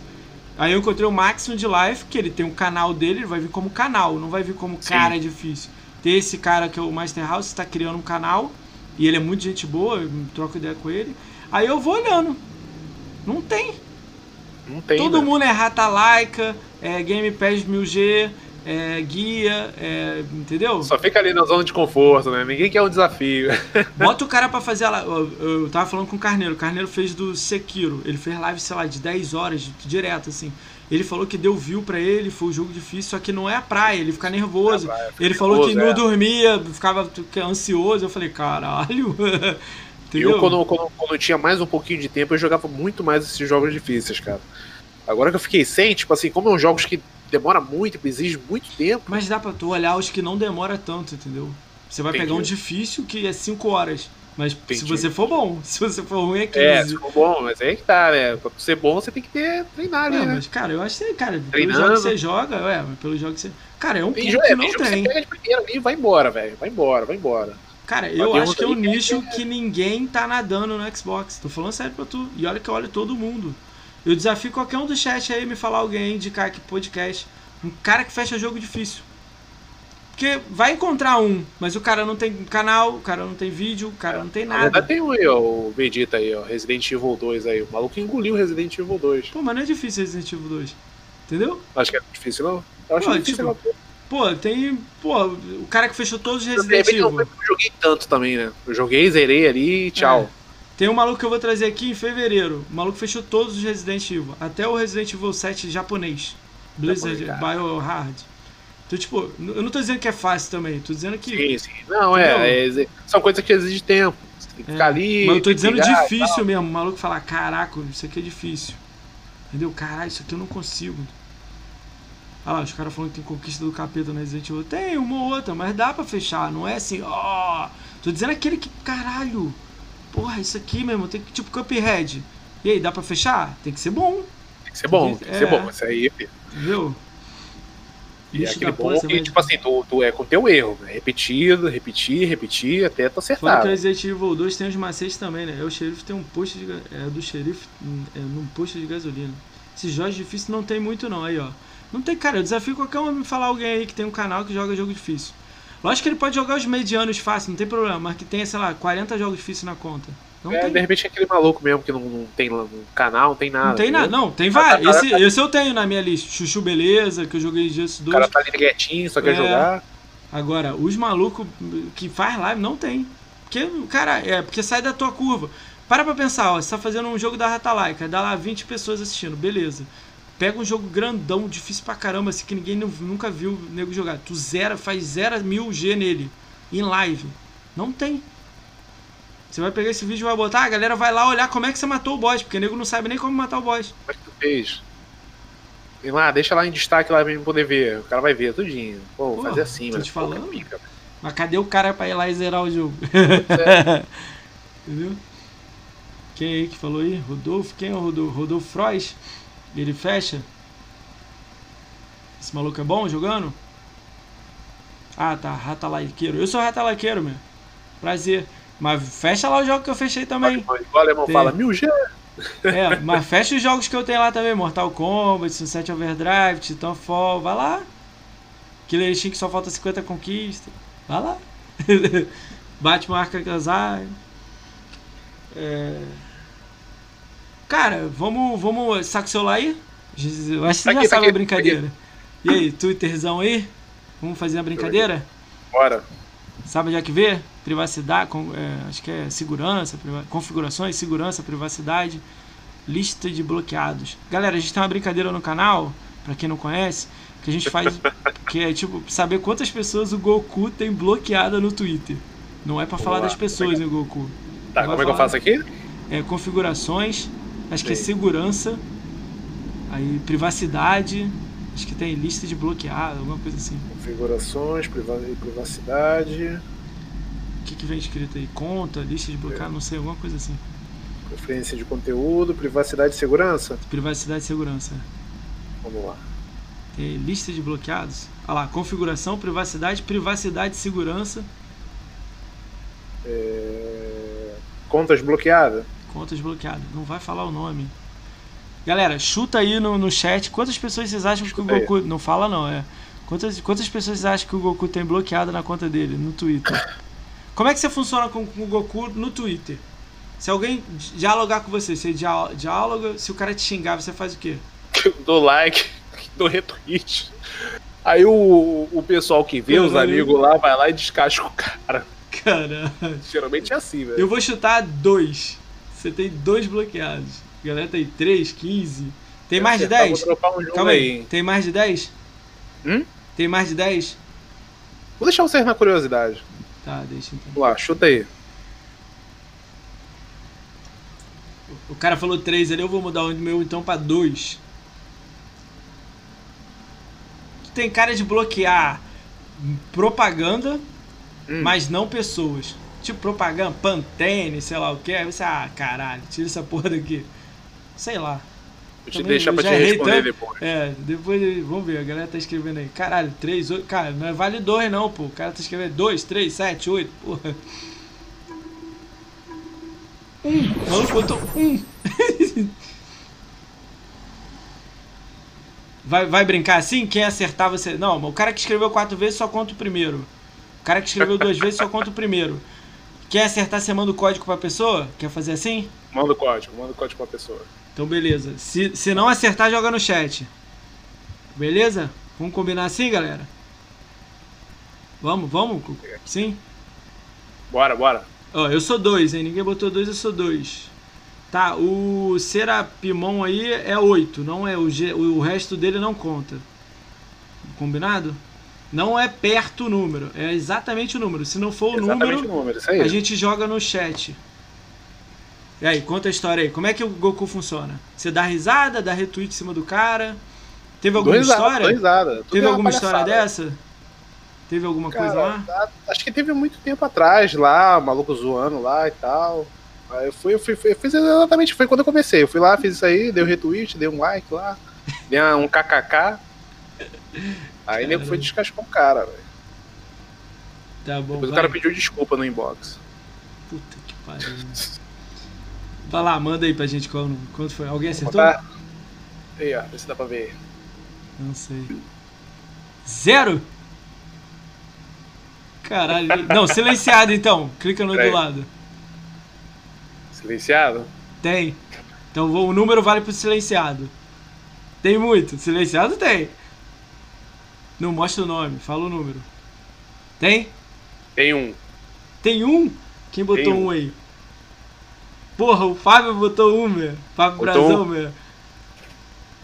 Aí eu encontrei o Maximum de Life, que ele tem um canal dele, ele vai vir como canal, não vai vir como Sim. cara difícil. Tem esse cara que é o Master House, está criando um canal, e ele é muito gente boa, eu troco ideia com ele. Aí eu vou olhando. Não tem. Não tem. Todo né? mundo é Rata Laika, é Game Pass 1000G, é guia, é, entendeu? Só fica ali na zona de conforto, né? Ninguém quer um desafio. Bota o cara pra fazer lá. Eu, eu tava falando com o Carneiro. O Carneiro fez do Sekiro. Ele fez live, sei lá, de 10 horas, direto, assim. Ele falou que deu view para ele, foi um jogo difícil, só que não é a praia, ele fica nervoso. Praia, fica ele nervoso, falou que não é. dormia, ficava ansioso. Eu falei, caralho. Entendeu? Eu, quando, quando, quando eu tinha mais um pouquinho de tempo, eu jogava muito mais esses jogos difíceis, cara. Agora que eu fiquei sem, tipo assim, como é um jogos que demora muito, exige muito tempo. Mas dá pra tu olhar os que não demora tanto, entendeu? Você vai Entendi. pegar um difícil que é 5 horas. Mas Entendi. se você for bom, se você for ruim é 15. É, se for bom, mas é que tá, né? Pra ser bom, você tem que ter treinar ali, é, né? Mas, cara, eu acho que, cara, pelo jogo que você joga, é, pelo jogo que você. Cara, é um ponto é, que não tem. Você pega de primeira ali e vai embora, velho. Vai embora, vai embora. Cara, eu acho que é um nicho que ninguém tá nadando no Xbox. Tô falando sério pra tu. E olha que eu olho todo mundo. Eu desafio qualquer um do chat aí me falar alguém, indicar aqui podcast. Um cara que fecha jogo difícil. Porque vai encontrar um, mas o cara não tem canal, o cara não tem vídeo, o cara não tem nada. Ainda tem um aí, ó, o Vegeta aí, ó, Resident Evil 2 aí. O maluco engoliu Resident Evil 2. Pô, mas não é difícil Resident Evil 2. Entendeu? Acho que é difícil, não. Eu acho pô, difícil, tipo, Pô, tem. Pô, o cara que fechou todos os Resident Evil. Eu não joguei tanto também, né? Eu joguei, zerei ali e tchau. É. Tem um maluco que eu vou trazer aqui em fevereiro. O maluco fechou todos os Resident Evil. Até o Resident Evil 7 japonês. Blizzard Biohard. Então, tipo, eu não tô dizendo que é fácil também, tô dizendo que. Sim, sim. Não, é, é, São coisas que exigem tempo. Você tem que é, ficar ali. Mas eu tô dizendo difícil mesmo. O maluco falar, caraca, isso aqui é difícil. Entendeu? Caralho, isso aqui eu não consigo. Olha lá, os caras falando que tem conquista do capeta no Resident Evil. Tem uma ou outra, mas dá pra fechar. Não é assim, ó. Oh. Tô dizendo aquele que, caralho. Porra, isso aqui mesmo, tem que, tipo Cuphead. E aí, dá pra fechar? Tem que ser bom. Tem que ser bom, tem que, é, ser bom. Isso aí. Entendeu? E é aquele bom que, tipo assim, tu, tu é com teu erro. Né? Repetido, repetir, repetir, até tu acertar. Fora que Resident Evil 2 tem os macetes também, né? É o xerife tem um posto de. É do xerife é, num posto de gasolina. Esses jogos difíceis não tem muito, não. Aí, ó. Não tem, cara. Eu desafio qualquer um a me falar alguém aí que tem um canal que joga jogo difícil. Lógico que ele pode jogar os medianos fácil, não tem problema, mas que tenha, sei lá, 40 jogos difíceis na conta. Não é, tem. de repente é aquele maluco mesmo que não, não tem no canal, não tem nada. Não tem nada, não, tem vários. Esse, tá... esse eu tenho na minha lista. Chuchu Beleza, que eu joguei Just 2. O cara tá ali quietinho, só quer é... jogar. Agora, os malucos que faz live não tem. Porque, cara, é porque sai da tua curva. Para pra pensar, ó, você tá fazendo um jogo da Ratalaika, dá lá 20 pessoas assistindo, beleza. Pega um jogo grandão, difícil pra caramba, assim, que ninguém nunca viu o nego jogar. Tu zera, faz 0 mil G nele, em live. Não tem. Você vai pegar esse vídeo e vai botar, a galera vai lá olhar como é que você matou o boss, porque o nego não sabe nem como matar o boss. Como é que tu fez? Lá, deixa lá em destaque lá pra mim poder ver. O cara vai ver tudinho. Pô, Pô fazer assim, tô te falando. Pica, mas cadê o cara pra ir lá e zerar o jogo? É. Entendeu? Quem aí que falou aí? Rodolfo? Quem é o Rodolfo? Rodolfo Frois? Ele fecha? Esse maluco é bom jogando? Ah, tá. Rata laiqueiro. Eu sou rata laiqueiro, meu. Prazer. Mas fecha lá o jogo que eu fechei também. Igual o alemão Tem. fala, mil G. É, mas fecha os jogos que eu tenho lá também. Mortal Kombat, Sunset Overdrive, Titanfall. Vai lá. Killer Instinct que só falta 50 conquistas. Vai lá. Batman Arkham Asylum. É... Cara, vamos, vamos. Saca o celular aí? Eu acho que você tá já aqui, sabe tá a brincadeira. E aí, Twitterzão aí? Vamos fazer a brincadeira? Bora. Sabe onde é que vê? Privacidade, com, é, acho que é segurança, configurações, segurança, privacidade, lista de bloqueados. Galera, a gente tem uma brincadeira no canal, para quem não conhece, que a gente faz, que é tipo saber quantas pessoas o Goku tem bloqueada no Twitter. Não é para falar das pessoas, hein, Goku. Tá, como é que eu faço aqui? É configurações, acho Sim. que é segurança, aí privacidade, Acho que tem lista de bloqueado, alguma coisa assim. Configurações, privacidade. que, que vem escrito aí? Conta, lista de bloqueado, é. não sei, alguma coisa assim. Preferência de conteúdo, privacidade e segurança? Privacidade e segurança. Vamos lá. Tem lista de bloqueados. Olha lá, configuração, privacidade, privacidade e segurança. É... Contas bloqueadas? Contas bloqueadas. Não vai falar o nome. Galera, chuta aí no, no chat quantas pessoas vocês acham chuta que o Goku. Aí. Não fala não, é. Quantas, quantas pessoas vocês acham que o Goku tem bloqueado na conta dele, no Twitter? Como é que você funciona com, com o Goku no Twitter? Se alguém dialogar com você, você dialoga, se o cara te xingar, você faz o quê? Dou like, dou retweet. Aí o, o pessoal que vê, os amigos lá, vai lá e descasca o cara. Caramba. Geralmente é assim, velho. Eu vou chutar dois. Você tem dois bloqueados. A galera tem três, quinze. Tem mais de dez? Um Calma aí. aí. Tem mais de dez? Hum? Tem mais de dez? Vou deixar vocês na curiosidade. Tá, deixa então. Vamos lá, chuta aí. O cara falou 3 ali, eu vou mudar o meu então pra 2. Tem cara de bloquear propaganda, hum. mas não pessoas. Tipo propaganda, Pantene, sei lá o que. Aí você, ah, caralho, tira essa porra daqui. Sei lá. Vou te deixar pra te responder tanto. depois. É, depois vamos ver, a galera tá escrevendo aí. Caralho, 3, 8. Cara, não é vale 2 não, pô. O cara tá escrevendo 2, 3, 7, 8, porra. Um. O maluco botou um. vai, vai brincar assim? Quem acertar você. Não, o cara que escreveu quatro vezes só conta o primeiro. O cara que escreveu duas vezes só conta o primeiro. Quer acertar, você manda o código pra pessoa? Quer fazer assim? Manda o código, manda o código pra pessoa. Então, beleza. Se, se não acertar, joga no chat. Beleza? Vamos combinar assim, galera? Vamos, vamos? Sim? Bora, bora. Ó, eu sou dois, hein? Ninguém botou dois, eu sou dois. Tá, o Serapimon aí é oito, não é o, G, o resto dele não conta. Combinado? Não é perto o número, é exatamente o número. Se não for o exatamente número, o número a gente joga no chat. E aí, conta a história aí. Como é que o Goku funciona? Você dá risada, dá retweet em cima do cara? Teve alguma risada, história? Risada. Teve alguma história dessa? Teve alguma Cara, coisa lá? Acho que teve muito tempo atrás lá, o maluco zoando lá e tal. Aí eu fui, eu fui, eu fiz exatamente, foi quando eu comecei. Eu fui lá, fiz isso aí, dei um retweet, dei um like lá, dei um kkk. Aí o nego foi descascar o cara, velho. Tá bom. Depois vai. o cara pediu desculpa no inbox. Puta que pariu. vai lá, manda aí pra gente qual, quanto foi. Alguém acertou? Aí, ó, vê se dá pra ver. Não sei. Zero? Caralho. Não, silenciado então. Clica no do lado. Silenciado? Tem. Então o número vale pro silenciado. Tem muito. Silenciado tem. Não mostra o nome, fala o número. Tem? Tem um. Tem um? Quem botou um. um. aí? Porra, o Fábio botou um, meu. Fábio botou Brazão, um. meu.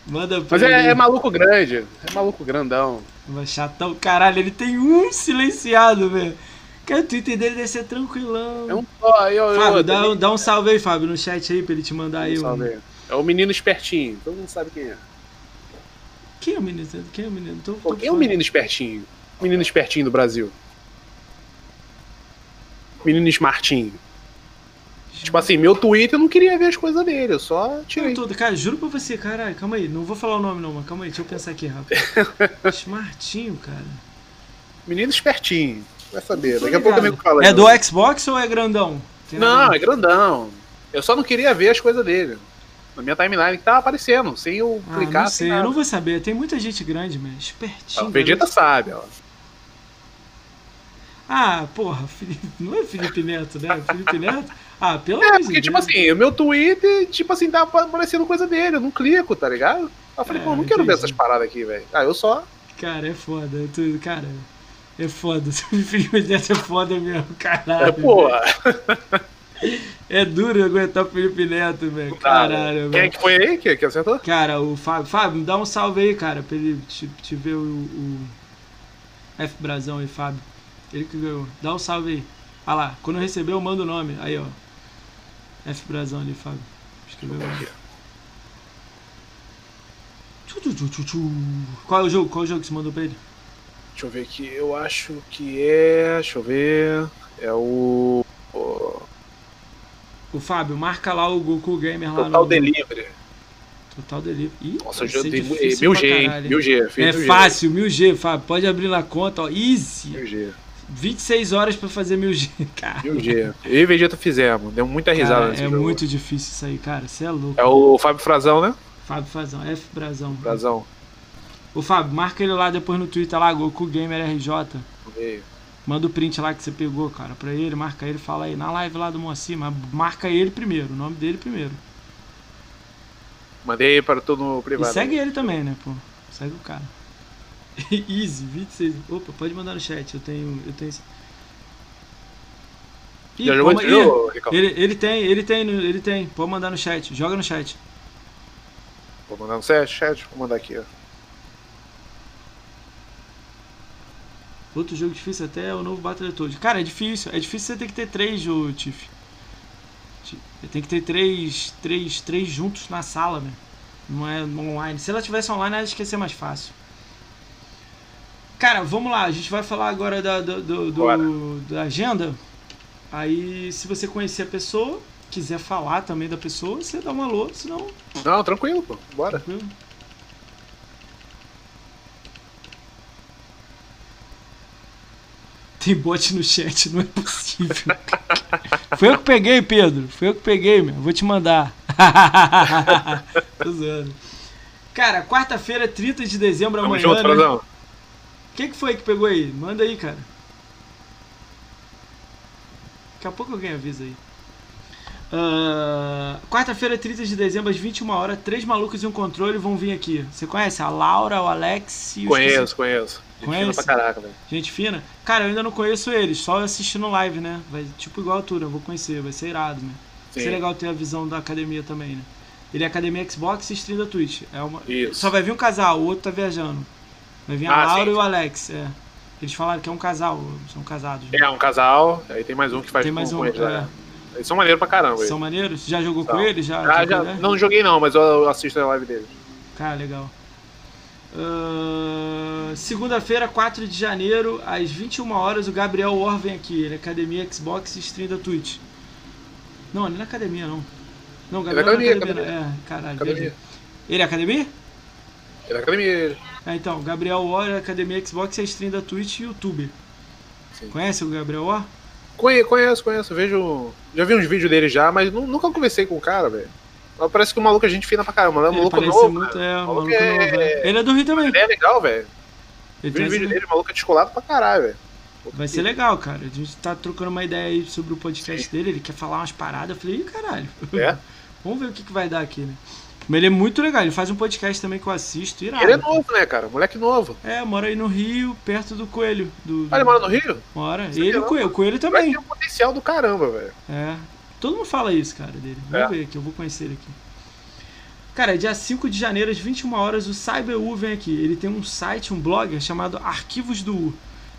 Manda pra Mas é, é, maluco grande. É maluco grandão. Mas chatão, caralho, ele tem um silenciado, velho. Cara, o Twitter dele deve ser tranquilão. É um só, eu, Fábio, eu, dá, um, dá um salve aí, Fábio, no chat aí pra ele te mandar um aí. Salve aí. É o menino espertinho, todo mundo sabe quem é. Quem é o menino? Quem é o menino? Tô, tô quem é o menino espertinho? menino espertinho do Brasil. Menino smartinho. Tipo assim, meu Twitter eu não queria ver as coisas dele, eu só tirei. Tô, cara, juro pra você, caralho, calma aí, não vou falar o nome não, mas calma aí, deixa eu pensar aqui rápido. Smartinho, cara. Menino espertinho, vai saber, daqui a pouco eu me fala. É do Xbox ou é grandão? Tem não, nada? é grandão. Eu só não queria ver as coisas dele. Na minha timeline que tava aparecendo, sem eu ah, clicar. Não sei, eu não vou saber. Tem muita gente grande, mas espertinho. o Vegeta sabe, ó. Ah, porra, Felipe, não é Felipe Neto, né? Felipe Neto. Ah, pelo é, amor é, porque, tipo assim, o meu Twitter, tipo assim, tá aparecendo coisa dele, eu não clico, tá ligado? eu falei, é, pô, não entendi. quero ver essas paradas aqui, velho. Ah, eu só. Cara, é foda. Tu, cara, é foda. Felipe Neto é foda mesmo, caralho. É, porra. É duro aguentar o Felipe Neto, velho. Caralho, Quem é que foi aí que, que acertou? Cara, o Fábio. Fábio, dá um salve aí, cara, pra ele te, te ver o, o F Brasão aí, Fábio. Ele que ganhou. Dá um salve aí. Olha lá, quando eu receber eu mando o nome. Aí, ó. F Brasão ali, Fábio. Escreveu. Qual é o jogo? Qual é o jogo que você mandou pra ele? Deixa eu ver aqui. Eu acho que é. Deixa eu ver. É o. O Fábio, marca lá o Goku Gamer lá Total no. Delivery. Total Delivery. Ih, Nossa, eu tenho mil G, hein? Mil G. É mil fácil, mil G, Fábio. Pode abrir na conta, ó. Easy. Mil G. 26 horas pra fazer mil G, cara. Mil G. Eu e Vegeta fizemos. Deu muita risada cara, nesse É jogo. muito difícil isso aí, cara. Você é louco. É o Fábio Frazão, né? Fábio Frazão. F Brazão. Brazão. Ô, Fábio, marca ele lá depois no Twitter lá, Goku Gamer RJ. Veio. Manda o print lá que você pegou, cara, pra ele, marca ele, fala aí, na live lá do Moacir, mas marca ele primeiro, o nome dele primeiro. Mandei para todo no privado. E segue ele também, né, pô? Segue o cara. Easy, 26. Opa, pode mandar no chat, eu tenho. Eu tenho. Ih, Já jogou jogo, ele, ele tem, ele tem, ele tem. Pode mandar no chat, joga no chat. Vou mandar no chat, chat, vou mandar aqui, ó. Outro jogo difícil até é o novo Battletoads. Cara, é difícil. É difícil você ter que ter três, o Tiff. Tem que ter três, três, três juntos na sala, né? Não é online. Se ela tivesse online, ela ia ser mais fácil. Cara, vamos lá. A gente vai falar agora da, do, do, do, da agenda. Aí, se você conhecer a pessoa, quiser falar também da pessoa, você dá um alô, senão... Não, tranquilo, pô. Bora. Tranquilo. Tem bot no chat, não é possível. Foi eu que peguei, Pedro. Foi eu que peguei, meu. Vou te mandar. Tô zoando. Cara, quarta-feira, 30 de dezembro, Tamo amanhã. Junto, né? O que, que foi que pegou aí? Manda aí, cara. Daqui a pouco alguém avisa aí. Uh, Quarta-feira, 30 de dezembro, às 21 horas, três malucos e um controle vão vir aqui. Você conhece? A Laura, o Alex e o. Conheço, esqueci... conheço. Gente conhece? fina pra caraca, velho. Gente fina? Cara, eu ainda não conheço eles, só assistindo live, né? Vai, tipo igual a altura, eu vou conhecer, vai ser irado, né? Vai ser legal ter a visão da academia também, né? Ele é academia Xbox e stream da Twitch. É uma... Isso. Só vai vir um casal, o outro tá viajando. Vai vir a ah, Laura sim. e o Alex, é. Eles falaram que é um casal, são casados. Né? É, um casal, aí tem mais um que faz tem mais com, um, com é. Eles são maneiros pra caramba. São maneiros? Já jogou com eles? Já, ah, já, já não joguei não, mas eu assisto a live deles. Cara, legal. Uh, Segunda-feira, 4 de janeiro, às 21 horas, o Gabriel Or vem aqui. Ele é Academia Xbox e stream da Twitch. Não, ele não é academia, não. Não, Gabriel ele é academia, academia. É, caralho. Academia. Ele é academia? Ele é academia. É, então, Gabriel Or é Academia Xbox e stream da Twitch e YouTube. Sim. Conhece o Gabriel Or? Conheço, conheço. Vejo. Já vi uns vídeos dele já, mas nunca conversei com o cara, velho. Parece que o maluco a gente fina pra caramba, né? O maluco novo. Muito, é, o maluco, é... novo. É. Ele é do Rio também. Ele é legal, velho. Vi o vídeo dele, o maluco é descolado pra caralho, velho. Vai ser legal, cara. A gente tá trocando uma ideia aí sobre o podcast Sim. dele. Ele quer falar umas paradas. Eu falei, ih, caralho. É? Vamos ver o que, que vai dar aqui, né? Mas ele é muito legal, ele faz um podcast também que eu assisto. Irado, ele é novo, né, cara? Moleque novo. É, mora aí no Rio, perto do Coelho. Do, do... Ah, ele mora no Rio? Mora. Você ele e o Coelho. O Coelho também. Ele tem um potencial do caramba, velho. É. Todo mundo fala isso, cara, dele. Vamos é. ver aqui, eu vou conhecer ele aqui. Cara, dia 5 de janeiro, às 21 horas, o CyberU vem aqui. Ele tem um site, um blog chamado Arquivos do U.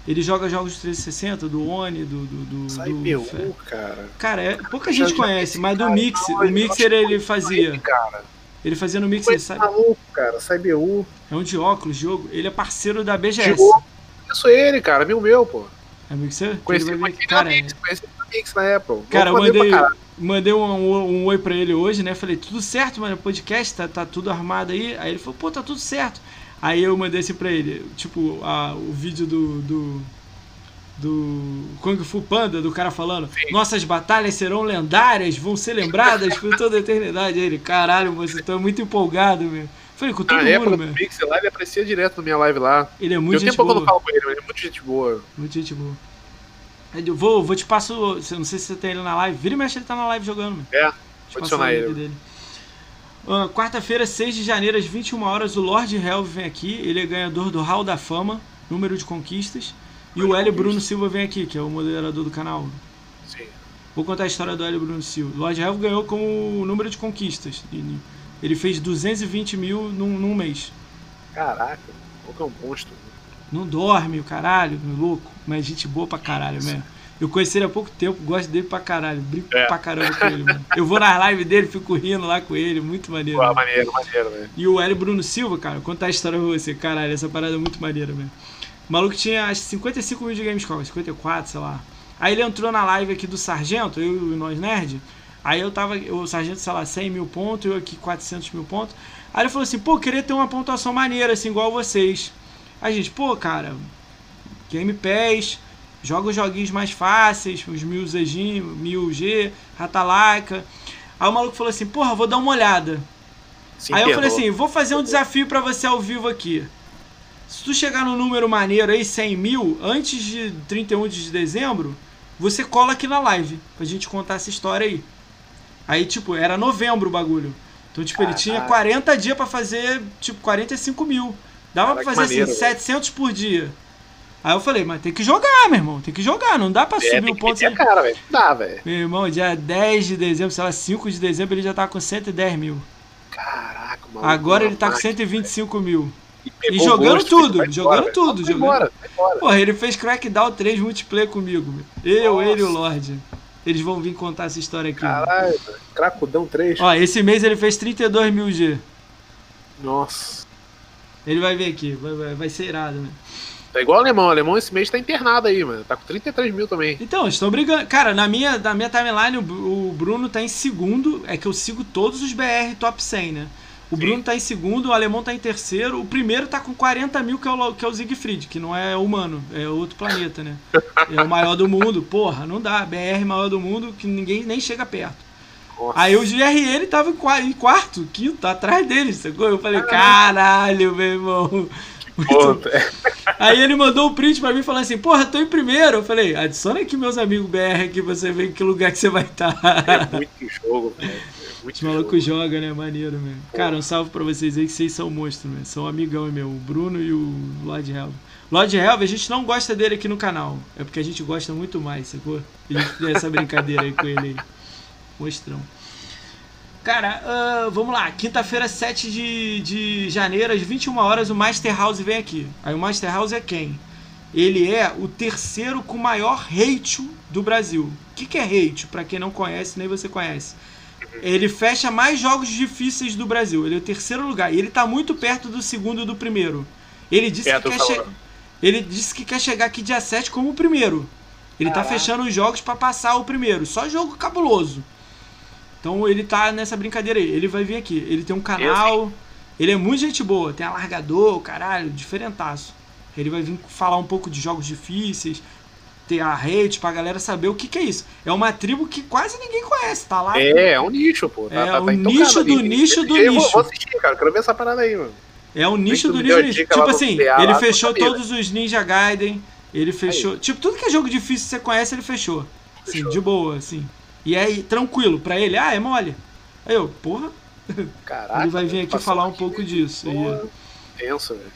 Ele joga jogos 360, do Oni, do. do, do CyberU, do... cara. Cara, é, pouca gente conhece, mas do Mix, o Mixer ele fazia. Cara. Ele fazia no Mixer, sabe? maluco, cara, CyberU. É um de óculos, jogo. Ele é parceiro da BGS. Eu sou ele, cara, amigo meu, pô. É amigo seu? Conheci, ele cara, Mix, conheci Na Apple. Cara, eu mandei, mandei um, um, um, oi pra ele hoje, né? Falei, tudo certo, mano, podcast, tá, tá tudo armado aí. Aí ele falou, pô, tá tudo certo. Aí eu mandei assim pra ele, tipo, a, o vídeo do, do do Kung Fu Panda, do cara falando: Sim. Nossas batalhas serão lendárias, vão ser lembradas por toda a eternidade. Aí ele, caralho, você tá muito empolgado, meu. Falei, com todo ah, mundo, meu. Pixel lá, ele aparecia direto na minha live lá. Ele é muito Tem gente tempo boa. que eu não falo com ele, mas ele é muito gente boa. Muito gente boa. Eu vou, vou te passo, não sei se você tem ele na live. Vira e mexe, ele tá na live jogando, meu. É, vou adicionar ele. Dele. Uh, Quarta-feira, 6 de janeiro, às 21 horas, o Lord Helv vem aqui. Ele é ganhador do Hall da Fama, número de conquistas. E o Hélio Bruno Silva vem aqui, que é o moderador do canal. Sim. Vou contar a história do Hélio Bruno Silva. O Lord Helv ganhou com o número de conquistas. Ele fez 220 mil num, num mês. Caraca, o é um monstro. Não dorme, o caralho, meu louco. Mas gente boa pra caralho mesmo. Eu conheci ele há pouco tempo, gosto dele pra caralho. Brinco é. pra caramba com ele, mano. Eu vou nas lives dele, fico rindo lá com ele, muito maneiro. Pô, maneiro, maneiro, velho. E o Hélio Bruno Silva, cara, contar a história pra você, caralho, essa parada é muito maneira, mesmo. O maluco tinha acho 55 mil de Gamescom, 54, sei lá. Aí ele entrou na live aqui do Sargento, eu e nós nerd. Aí eu tava, o Sargento, sei lá, 100 mil pontos, eu aqui 400 mil pontos. Aí ele falou assim, pô, queria ter uma pontuação maneira, assim, igual vocês. Aí a gente, pô, cara, Game Pass, joga os joguinhos mais fáceis, os 1000G, 1000G, Ratalaika. Aí o maluco falou assim, porra, vou dar uma olhada. Aí eu falei assim, vou fazer um desafio para você ao vivo aqui. Se tu chegar no número maneiro aí, 100 mil, antes de 31 de dezembro, você cola aqui na live, pra gente contar essa história aí. Aí, tipo, era novembro o bagulho. Então, tipo, ele tinha 40 dias para fazer, tipo, 45 mil. Dava pra fazer maneiro, assim, 700 por dia. Aí eu falei, mas tem que jogar, meu irmão. Tem que jogar, não dá pra é, subir um ponto. Sem... cara, velho. Dá, velho. Meu irmão, dia 10 de dezembro, sei lá, 5 de dezembro, ele já tá com 110 mil. Caraca, mano. Agora ele tá com 125 véio. mil. E, e jogando gosto, tudo, jogando embora, tudo. Vai jogando. Embora, vai embora. Porra, ele fez Crackdown 3 multiplayer comigo. Eu, Nossa. ele e o Lorde. Eles vão vir contar essa história aqui. Caralho, Cracudão 3. Ó, esse mês ele fez 32 mil G. Nossa. Ele vai vir aqui, vai, vai, vai ser irado, né? Tá igual o alemão. O alemão esse mês tá internado aí, mano. Tá com 33 mil também. Então, estão brigando. Cara, na minha, na minha timeline, o, o Bruno tá em segundo. É que eu sigo todos os BR top 100, né? O Sim. Bruno tá em segundo, o alemão tá em terceiro. O primeiro tá com 40 mil, que é o, que é o Siegfried, que não é humano, é outro planeta, né? É o maior do mundo. Porra, não dá. BR maior do mundo que ninguém nem chega perto. Aí o GRN tava em quarto, quinto, atrás dele, sacou? Eu falei, caralho, meu irmão. Aí ele mandou o um print pra mim falando assim, porra, tô em primeiro. Eu falei, adiciona aqui meus amigos BR pra você ver em que lugar que você vai estar. Tá. É muito jogo, velho. É Os malucos jogam, né? Maneiro, mesmo. Cara, um salve pra vocês aí que vocês são monstros, né? São amigão meu, o Bruno e o Lord Helve. Lord Helve, a gente não gosta dele aqui no canal. É porque a gente gosta muito mais, sacou? A gente tem essa brincadeira aí com ele aí. Mostrão. Cara, uh, vamos lá. Quinta-feira, 7 de, de janeiro, às 21 horas, o Master House vem aqui. Aí o Master House é quem? Ele é o terceiro com maior ratio do Brasil. O que, que é ratio? Para quem não conhece, nem você conhece. Ele fecha mais jogos difíceis do Brasil. Ele é o terceiro lugar. E ele tá muito perto do segundo e do primeiro. Ele disse, é, que, quer che... ele disse que quer chegar aqui dia 7 como o primeiro. Ele tá fechando os jogos para passar o primeiro. Só jogo cabuloso. Então ele tá nessa brincadeira aí. Ele vai vir aqui. Ele tem um canal. Ele é muito gente boa. Tem alargador, caralho, diferentaço. Ele vai vir falar um pouco de jogos difíceis. Ter a rede pra galera saber o que, que é isso. É uma tribo que quase ninguém conhece, tá lá. É, é um nicho, pô. Tá, é tá, o tá nicho do nicho do nicho. Vou assistir, cara. Quero ver essa parada aí, mano. É o nicho do nicho do nicho. Tipo assim, ele fechou todos os Ninja Gaiden. Ele fechou. Aí. Tipo, tudo que é jogo difícil que você conhece, ele fechou. fechou. Assim, de boa, assim. E aí, tranquilo, pra ele, ah, é mole. Aí eu, porra. Caraca, ele vai vir aqui falar um pouco disso. Porra, tenso, velho.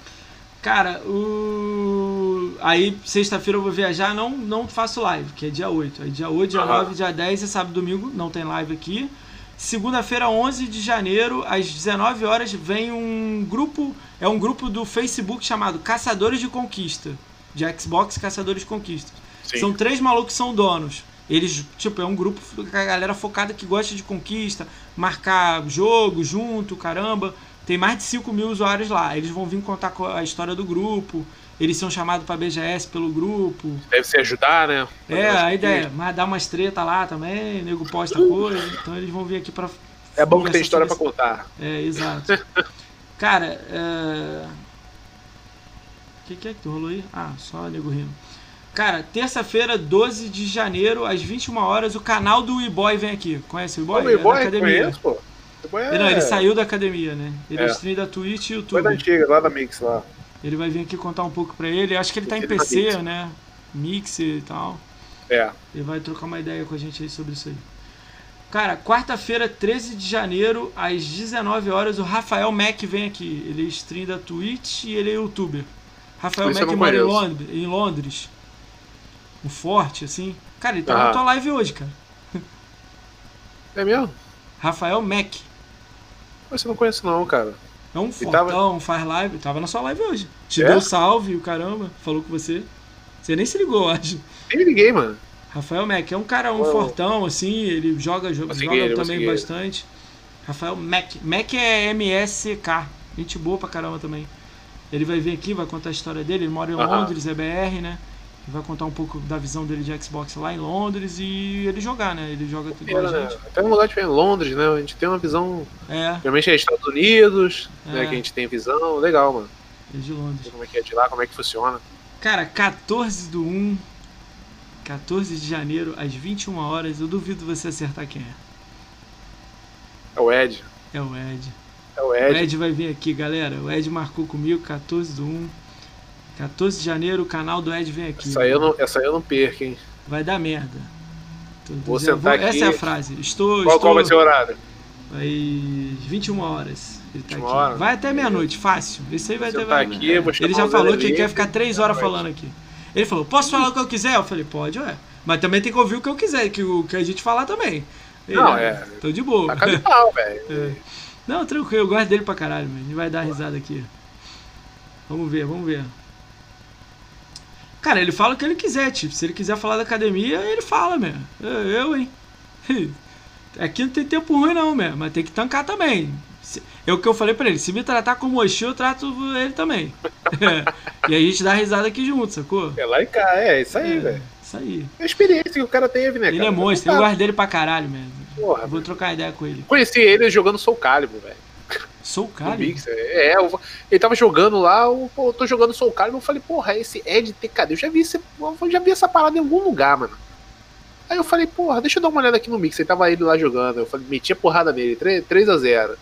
Cara, o. Aí, sexta-feira eu vou viajar, não, não faço live, que é dia 8. Aí, dia 8, dia uhum. 9, dia 10 e sábado domingo, não tem live aqui. Segunda-feira, 11 de janeiro, às 19 horas, vem um grupo. É um grupo do Facebook chamado Caçadores de Conquista. De Xbox Caçadores de Conquista. Sim. São três malucos que são donos. Eles, tipo, é um grupo com a galera focada que gosta de conquista, marcar jogo junto, caramba. Tem mais de 5 mil usuários lá. Eles vão vir contar a história do grupo. Eles são chamados para BGS pelo grupo. Deve se ajudar, né? É, a ideia. Mas dar umas treta lá também, nego posta coisa. Então eles vão vir aqui para. É bom que tem história para contar. É, exato. Cara, é... o que, que é que rolou aí? Ah, só nego rindo. Cara, terça-feira, 12 de janeiro, às 21 horas, o canal do E-Boy vem aqui. Conhece o E-Boy? O E-Boy é academia. Conheço, pô. É... Não, ele saiu da academia, né? Ele é, é stream da Twitch e YouTube. Foi da antiga, lá da Mix, lá. Ele vai vir aqui contar um pouco pra ele. Acho que ele tá em PC, né? Mix e tal. É. Ele vai trocar uma ideia com a gente aí sobre isso aí. Cara, quarta-feira, 13 de janeiro, às 19 horas, o Rafael Mac vem aqui. Ele é stream da Twitch e ele é youtuber. Rafael Mac mora em Londres um forte, assim. Cara, ele tá ah. na tua live hoje, cara. É mesmo? Rafael Mac. Mas você não conhece não, cara. É um fortão, tava... faz live. Tava na sua live hoje. Te é? deu salve, o caramba. Falou com você. Você nem se ligou, acho. Nem liguei, mano. Rafael Mac é um cara, um oh. fortão, assim. Ele joga, joga também bastante. Rafael Mac. Mac é M-S-K. Gente boa pra caramba também. Ele vai vir aqui, vai contar a história dele. Ele mora em Londres, é BR, né? Vai contar um pouco da visão dele de Xbox lá em Londres e ele jogar, né? Ele joga tudo com a gente. Né? Até um lugar diferente, Londres, né? A gente tem uma visão. É. Realmente é Estados Unidos, é. né? Que a gente tem visão. Legal, mano. É de Londres. Como é que é de lá, como é que funciona. Cara, 14 do 1. 14 de janeiro, às 21 horas. Eu duvido você acertar quem é. É o Ed. É o Ed. É o Ed. O Ed vai vir aqui, galera. O Ed marcou comigo, 14 do 1. 14 de janeiro, o canal do Ed vem aqui. Essa aí eu não, essa eu não perco, hein? Vai dar merda. vou sentar vou, aqui. Essa é a frase. Estou. Qual, estou, qual vai ser o horário? Vai 21 horas. Ele tá aqui. Horas. Vai até meia-noite, fácil. Esse aí vai ter. Vai, aqui. Ele já falou que quer ficar 3 horas falando aqui. Ele falou: Posso falar o que eu quiser? Eu falei: Pode, ué. Mas também tem que ouvir o que eu quiser, que o que a gente falar também. Ele, não, é. Tô de boa. Tá capital, velho. É. Não, tranquilo, eu gosto dele pra caralho, mano. Gente vai dar risada aqui. Vamos ver, vamos ver. Cara, ele fala o que ele quiser, tipo. Se ele quiser falar da academia, ele fala mesmo. Eu, eu hein? Aqui não tem tempo ruim não, mesmo. Mas tem que tancar também. É o que eu falei pra ele. Se me tratar como Oxi, eu trato ele também. e a gente dá risada aqui junto, sacou? É lá e cá, é isso aí, é, velho. Isso aí. É a experiência que o cara teve, né, Ele é monstro, eu guardo dele pra caralho mesmo. Porra, vou trocar ideia com ele. Conheci ele jogando Soul Calibur, velho. Soul Calibur? É, eu, ele tava jogando lá, eu, eu tô jogando Soul Calibur, eu falei, porra, esse Ed TKD, eu já vi, esse, eu já vi essa parada em algum lugar, mano. Aí eu falei, porra, deixa eu dar uma olhada aqui no Mix, ele tava ele lá jogando, eu falei, metia porrada nele, 3, 3 a 0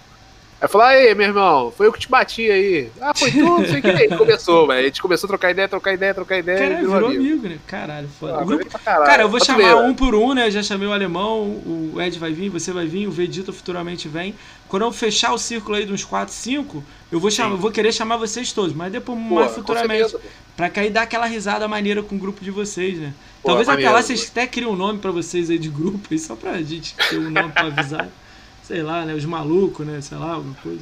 Aí falou, aí, meu irmão, foi eu que te bati aí. Ah, foi tu, não sei o que. Aí começou, velho. A gente começou a trocar ideia, trocar ideia, trocar ideia. Cara, virou, virou amigo. amigo. né? Caralho, foda. Ah, grupo... Cara, eu vou chamar ver, um por um, né? Já chamei o alemão, o Ed vai vir, você vai vir, o Vegeta futuramente vem. Quando eu fechar o círculo aí dos 4, 5, eu vou, chamar, eu vou querer chamar vocês todos, mas depois Pô, mais futuramente. Pra cair dar aquela risada maneira com o grupo de vocês, né? Pô, Talvez até lá vocês até criam um nome pra vocês aí de grupo, aí só pra gente ter um nome pra avisar. Sei lá, né? Os malucos, né? Sei lá, alguma coisa.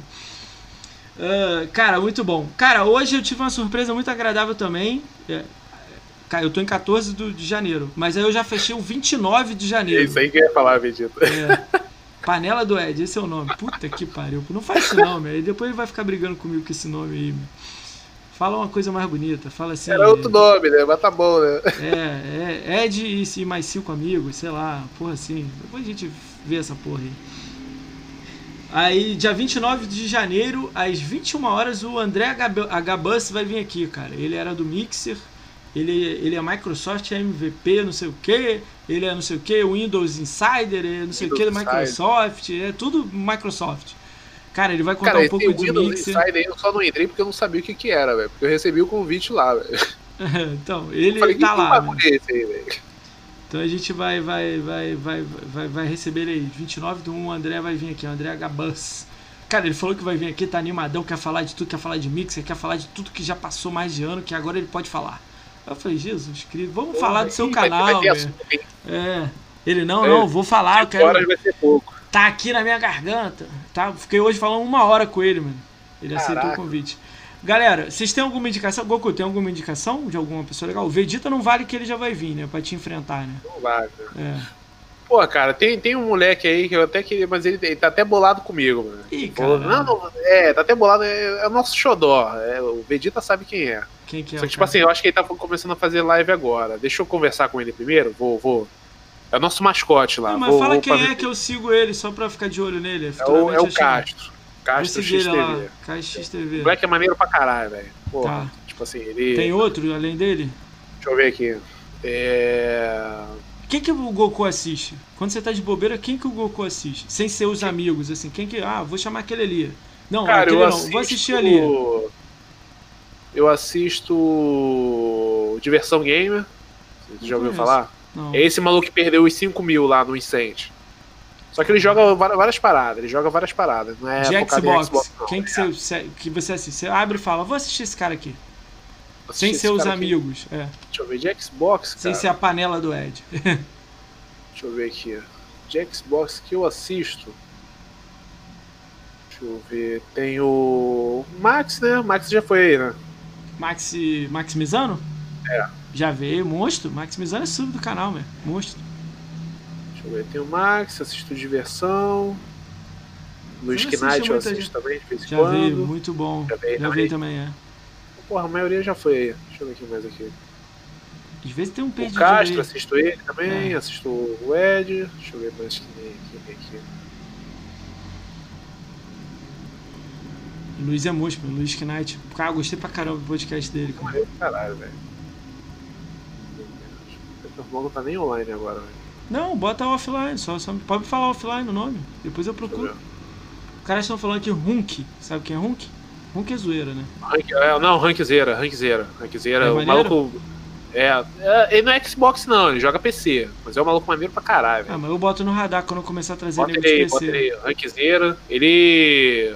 Uh, cara, muito bom. Cara, hoje eu tive uma surpresa muito agradável também. É, eu tô em 14 de janeiro, mas aí eu já fechei o 29 de janeiro. É isso aí que eu ia falar, Vegeta. É. Panela do Ed, esse é o nome. Puta que pariu. Não faz esse nome, aí depois ele vai ficar brigando comigo com esse nome aí. Fala uma coisa mais bonita, fala assim. Era outro nome, né? Mas tá bom, né? É, é Ed e mais cinco amigos, sei lá, porra assim. Depois a gente vê essa porra aí. Aí, dia 29 de janeiro, às 21 horas, o André Agabus vai vir aqui, cara. Ele era do Mixer, ele, ele é Microsoft MVP, não sei o que, ele é não sei o que, Windows Insider, é não sei Windows o que da Microsoft, é tudo Microsoft. Cara, ele vai contar cara, um pouco de Windows Mixer. Insider eu só não entrei porque eu não sabia o que, que era, velho. Porque eu recebi o convite lá, velho. então, ele falei, tá lá. Que é aí? Então a gente vai vai vai vai vai, vai receber ele aí. 29 do 1, o André vai vir aqui, o André Gabus. Cara, ele falou que vai vir aqui, tá animadão, quer falar de tudo, quer falar de mixer, quer falar de tudo que já passou mais de ano, que agora ele pode falar. Eu falei, Jesus querido, vamos Pô, falar do seu canal, vai É. Ele, não, é, não, vou falar, eu quero. Horas vai ser pouco. Tá aqui na minha garganta. Tá? Fiquei hoje falando uma hora com ele, mano. Ele Caraca. aceitou o convite. Galera, vocês têm alguma indicação? Goku, tem alguma indicação de alguma pessoa legal? O Vegeta não vale que ele já vai vir, né? Pra te enfrentar, né? Não vale. É. Pô, cara, tem, tem um moleque aí que eu até queria, mas ele, ele tá até bolado comigo, mano. Ih, cara. Não, não, é, tá até bolado, é, é o nosso xodó. É, o Vegeta sabe quem é. Quem que é? Só que, tipo assim, eu acho que ele tá começando a fazer live agora. Deixa eu conversar com ele primeiro, vou, vou. É o nosso mascote lá. Não, mas vou, fala vou quem é que eu sigo ele, só pra ficar de olho nele. É o, é o Castro. Castro XTV. KXTV. O moleque é maneiro pra caralho, velho. Tá. Tipo assim, ele. Tem outro além dele? Deixa eu ver aqui. É. Quem que o Goku assiste? Quando você tá de bobeira, quem que o Goku assiste? Sem ser os amigos, assim. Quem que. Ah, vou chamar aquele ali. Não, Cara, aquele não. Assisto... Vou assistir ali. Eu assisto. Diversão Gamer. Você já ouviu falar? Não. É esse maluco que perdeu os 5 mil lá no Incente. Só que ele joga várias paradas, ele joga várias paradas, não é de Xbox. Xbox não, Quem que, é. você, que você assiste? Você abre e fala, vou assistir esse cara aqui. Sem ser os amigos. É. Deixa eu ver, de Xbox, cara. Sem ser a panela do Ed. Deixa eu ver aqui. De Xbox que eu assisto. Deixa eu ver. Tem o. Max, né? Max já foi aí, né? Max. Maximizano? É. Já veio, monstro. Maximizano é sub do canal, meu. Monstro. Deixa eu ver, tem o Max, assisto diversão. No Knight eu assisto gente. também, de vez em já quando. Já veio, muito bom. Já veio, já veio também, é. Porra, a maioria já foi aí. Deixa eu ver aqui mais aqui. Às vezes tem um perdido. O Castro, assisto ele também, é. assisto o Ed. Deixa eu ver mais que tem aqui. Luiz é músico, Luiz Knight. Cara, gostei pra caramba do podcast dele. Cara. Caralho, velho. O não tá nem online agora, velho. Não, bota offline, só, só pode falar offline o nome. Depois eu procuro. Os caras estão falando aqui Hunk. Sabe quem é Hunk? Hunk é zoeira, né? Rank, é, não, Rankzeira, Rankzeira. Rankzeira, é o maluco. É, é, ele não é Xbox não, ele joga PC. Mas é um maluco maneiro pra caralho. Ah, mas eu boto no radar quando eu começar a trazer bota ele aí, Bota ele Rankzeira. Ele.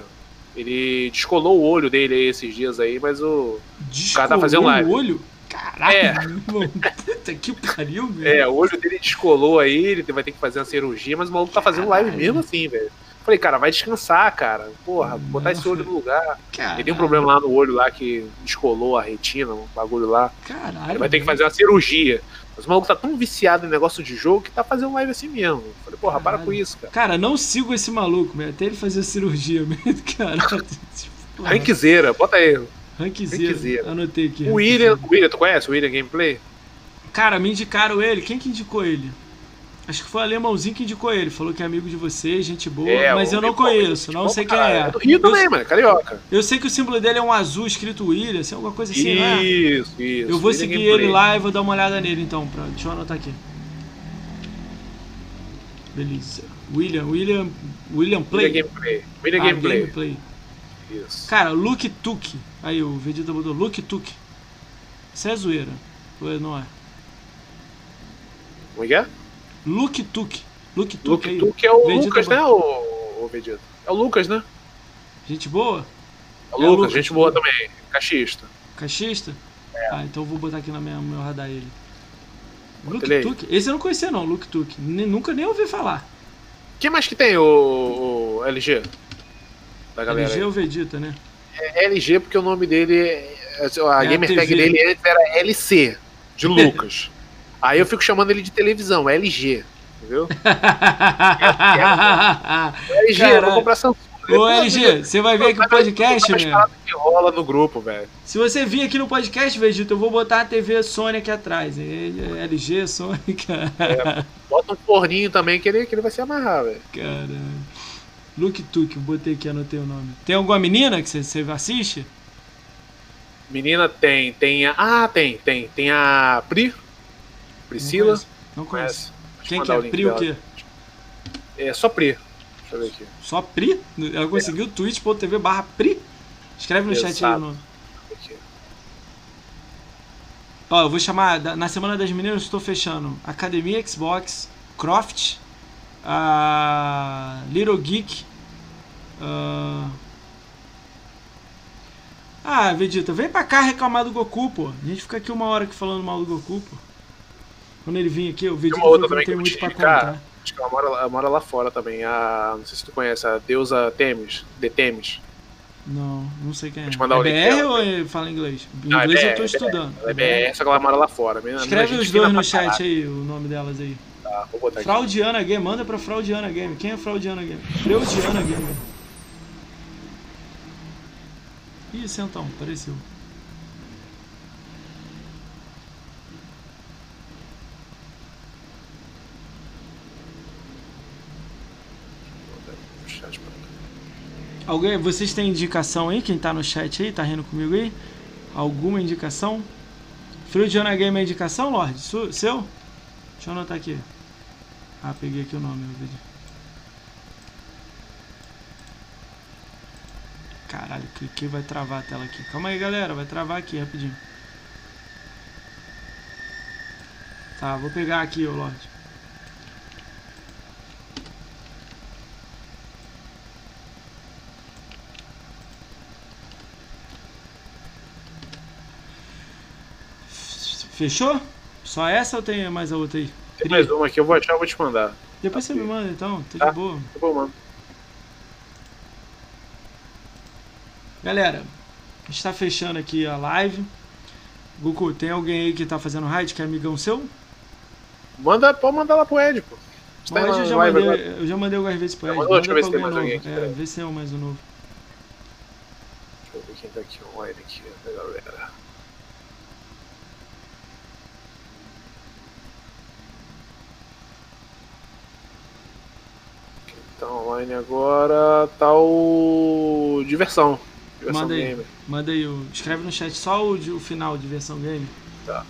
Ele descolou o olho dele aí esses dias aí, mas o. Descolou o cara tá fazendo live. o olho? Caralho, é. puta que pariu, velho. É, o olho dele descolou aí, ele vai ter que fazer uma cirurgia, mas o maluco tá fazendo live mesmo assim, velho. Falei, cara, vai descansar, cara. Porra, botar esse olho no lugar. Caralho. Ele tem um problema lá no olho lá que descolou a retina, um bagulho lá. Caralho. Ele vai ter que fazer uma cirurgia. Mas o maluco tá tão viciado em negócio de jogo que tá fazendo live assim mesmo. Falei, porra, Caralho. para com isso, cara. Cara, não sigo esse maluco, velho. Até ele fazer cirurgia mesmo, cara. Ranquizeira, bota aí. Rankzera. Anotei aqui. O William, William, tu conhece o William Gameplay? Cara, me indicaram ele. Quem que indicou ele? Acho que foi o alemãozinho que indicou ele. Falou que é amigo de vocês, gente boa. É, mas eu não conheço, não sei quem é. É do Rio também, mano, carioca. Eu sei que o símbolo dele é um azul escrito William, assim, alguma coisa assim, isso, né? Isso, isso. Eu vou seguir ele lá e vou dar uma olhada nele então. Pra... Deixa eu anotar aqui. Beleza. William, William. William Play. William Gameplay. William ah, Gameplay. Gameplay. Isso. Cara, Luke Tuk. Aí o Vegeta botou Luke Tuk. Isso é zoeira. Ou é, não é? Como é que é? Luke Tuk. Luke Tuk, Luke Tuk é o Vegeta Lucas, né, o, o Vegeta? É o Lucas, né? Gente boa? É o é Lucas, Lucas, gente boa também. Caixista. Caixista? É. Ah, então eu vou botar aqui no meu, meu radar ele. Luke Tuk? Esse eu não conhecia não, Luke Tuk. Nunca nem ouvi falar. Quem mais que tem o, o LG? da galera. LG ou Vegeta, né? É LG porque o nome dele, a é gamer a tag dele antes era LC, de Lucas. Aí eu fico chamando ele de televisão, LG. Entendeu? LG, eu vou comprar Samsung. Ô LG, você vai vir aqui no podcast, né? que rola no grupo, velho. Se você vir aqui no podcast, Vegeta, eu vou botar a TV Sony aqui atrás. LG, Sony, cara. É, bota um forninho também que ele, que ele vai se amarrar, velho. Caralho. Luke Tuk, botei aqui, anotei o nome. Tem alguma menina que você assiste? Menina tem, tem a. Ah, tem, tem. Tem a Pri. Priscila. Não conheço. Quem que é? Pri o quê? É só Pri. Deixa eu ver aqui. Só Pri? Ela conseguiu é. twitch.tv barra Pri? Escreve no Exato. chat aí o nome. Ó, eu vou chamar. Na Semana das Meninas estou fechando Academia Xbox, Croft, a Little Geek, Uh... Ah, Vegeta, vem pra cá reclamar do Goku, pô. A gente fica aqui uma hora aqui falando mal do Goku, pô. Quando ele vir aqui, o Vegeta não tem muito pra contar. Acho que ela mora, ela mora lá fora também. A, não sei se tu conhece, a deusa Temis, de Temis. Não, não sei quem é. é BR ou é, fala inglês? Em não, inglês é BR, eu tô estudando. É BR, é só que ela mora lá fora. Escreve os dois no chat aí, o nome delas aí. Tá, vou botar Fraudiana Game, manda pra Fraudiana Game. Quem é Fraudiana Game? Freudiana Game. Ih, então, apareceu. Alguém, vocês têm indicação aí? Quem tá no chat aí, tá rindo comigo aí? Alguma indicação? Frio de Ana Game é indicação, Lorde? Seu? Deixa eu anotar aqui. Ah, peguei aqui o nome. Caralho, cliquei vai travar a tela aqui. Calma aí, galera. Vai travar aqui rapidinho. Tá, vou pegar aqui, ô Lorde. Fechou? Só essa ou tem mais a outra aí? Tem mais uma aqui, eu vou achar e vou te mandar. Depois você me manda então, tá, tá de boa. Tá bom, mano. Galera, está fechando aqui a live. Goku, tem alguém aí que tá fazendo raid que é amigão seu? Manda, pode mandar lá pro Ed, pô. Tá eu, já mandei, eu já mandei algumas vezes pro Ed. Manda deixa eu ver se tem mais alguém aqui. É, vê se é mais um novo. Deixa eu ver quem tá aqui online aqui, galera. Tá online agora. Tá o. Diversão. Diversão manda aí, Manda aí. Escreve no chat só o, o final, Diversão Game. Tá.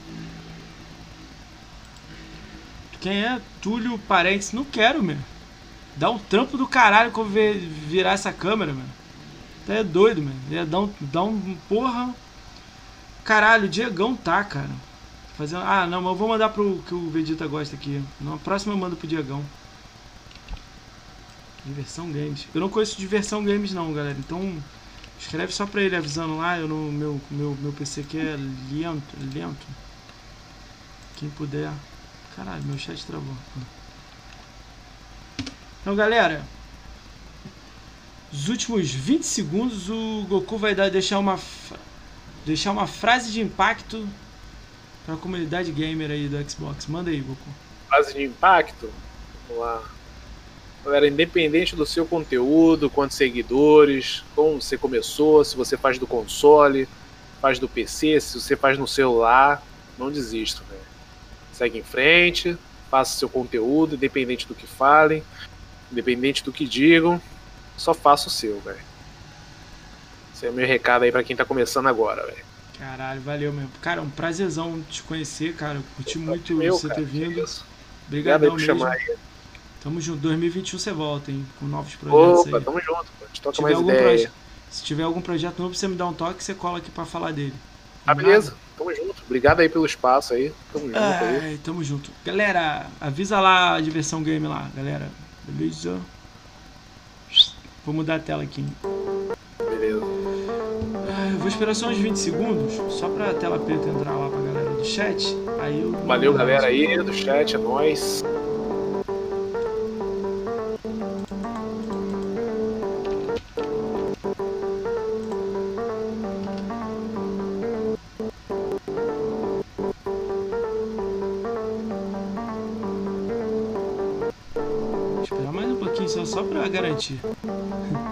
Quem é? Túlio Parentes? Não quero, meu. Dá um trampo do caralho quando virar essa câmera, mano. Até é doido, mano. Ia dar um, dar um. Porra. Caralho, o Diegão tá, cara. Fazendo... Ah, não, mas eu vou mandar pro que o Vegeta gosta aqui. Na próxima eu mando pro Diegão. Diversão Games. Eu não conheço Diversão Games não, galera. Então escreve só pra ele avisando lá. Eu no meu, meu, meu PC aqui é lento, lento. Quem puder. Caralho, meu chat travou. Então, galera, os últimos 20 segundos o Goku vai dar, deixar uma deixar uma frase de impacto para a comunidade gamer aí do Xbox. Manda aí, Goku. Frase de impacto? Vamos lá. Galera, independente do seu conteúdo, quantos seguidores, como você começou, se você faz do console, faz do PC, se você faz no celular, não desista, velho. Segue em frente, faça seu conteúdo, independente do que falem, independente do que digam, só faça o seu, velho. Esse é o meu recado aí para quem tá começando agora, velho. Caralho, valeu mesmo. Cara, um prazerzão te conhecer, cara. Curti muito meu, você cara, ter vindo. Obrigadão mesmo. Chamar aí. Tamo junto. 2021 você volta, hein? Com novos projetos Opa, aí. tamo junto. Pô. A gente toca mais ideia. Se tiver algum projeto novo, você me dá um toque, você cola aqui pra falar dele. Ah, beleza. Tamo junto. Obrigado aí pelo espaço aí. Tamo junto é, aí. Tamo junto. Galera, avisa lá a diversão game lá, galera. Beleza? Vou mudar a tela aqui. Beleza. Ah, eu vou esperar só uns 20 segundos, só pra tela preta entrar lá pra galera do chat. Aí eu. Valeu, galera aí do chat, é nóis. Esperar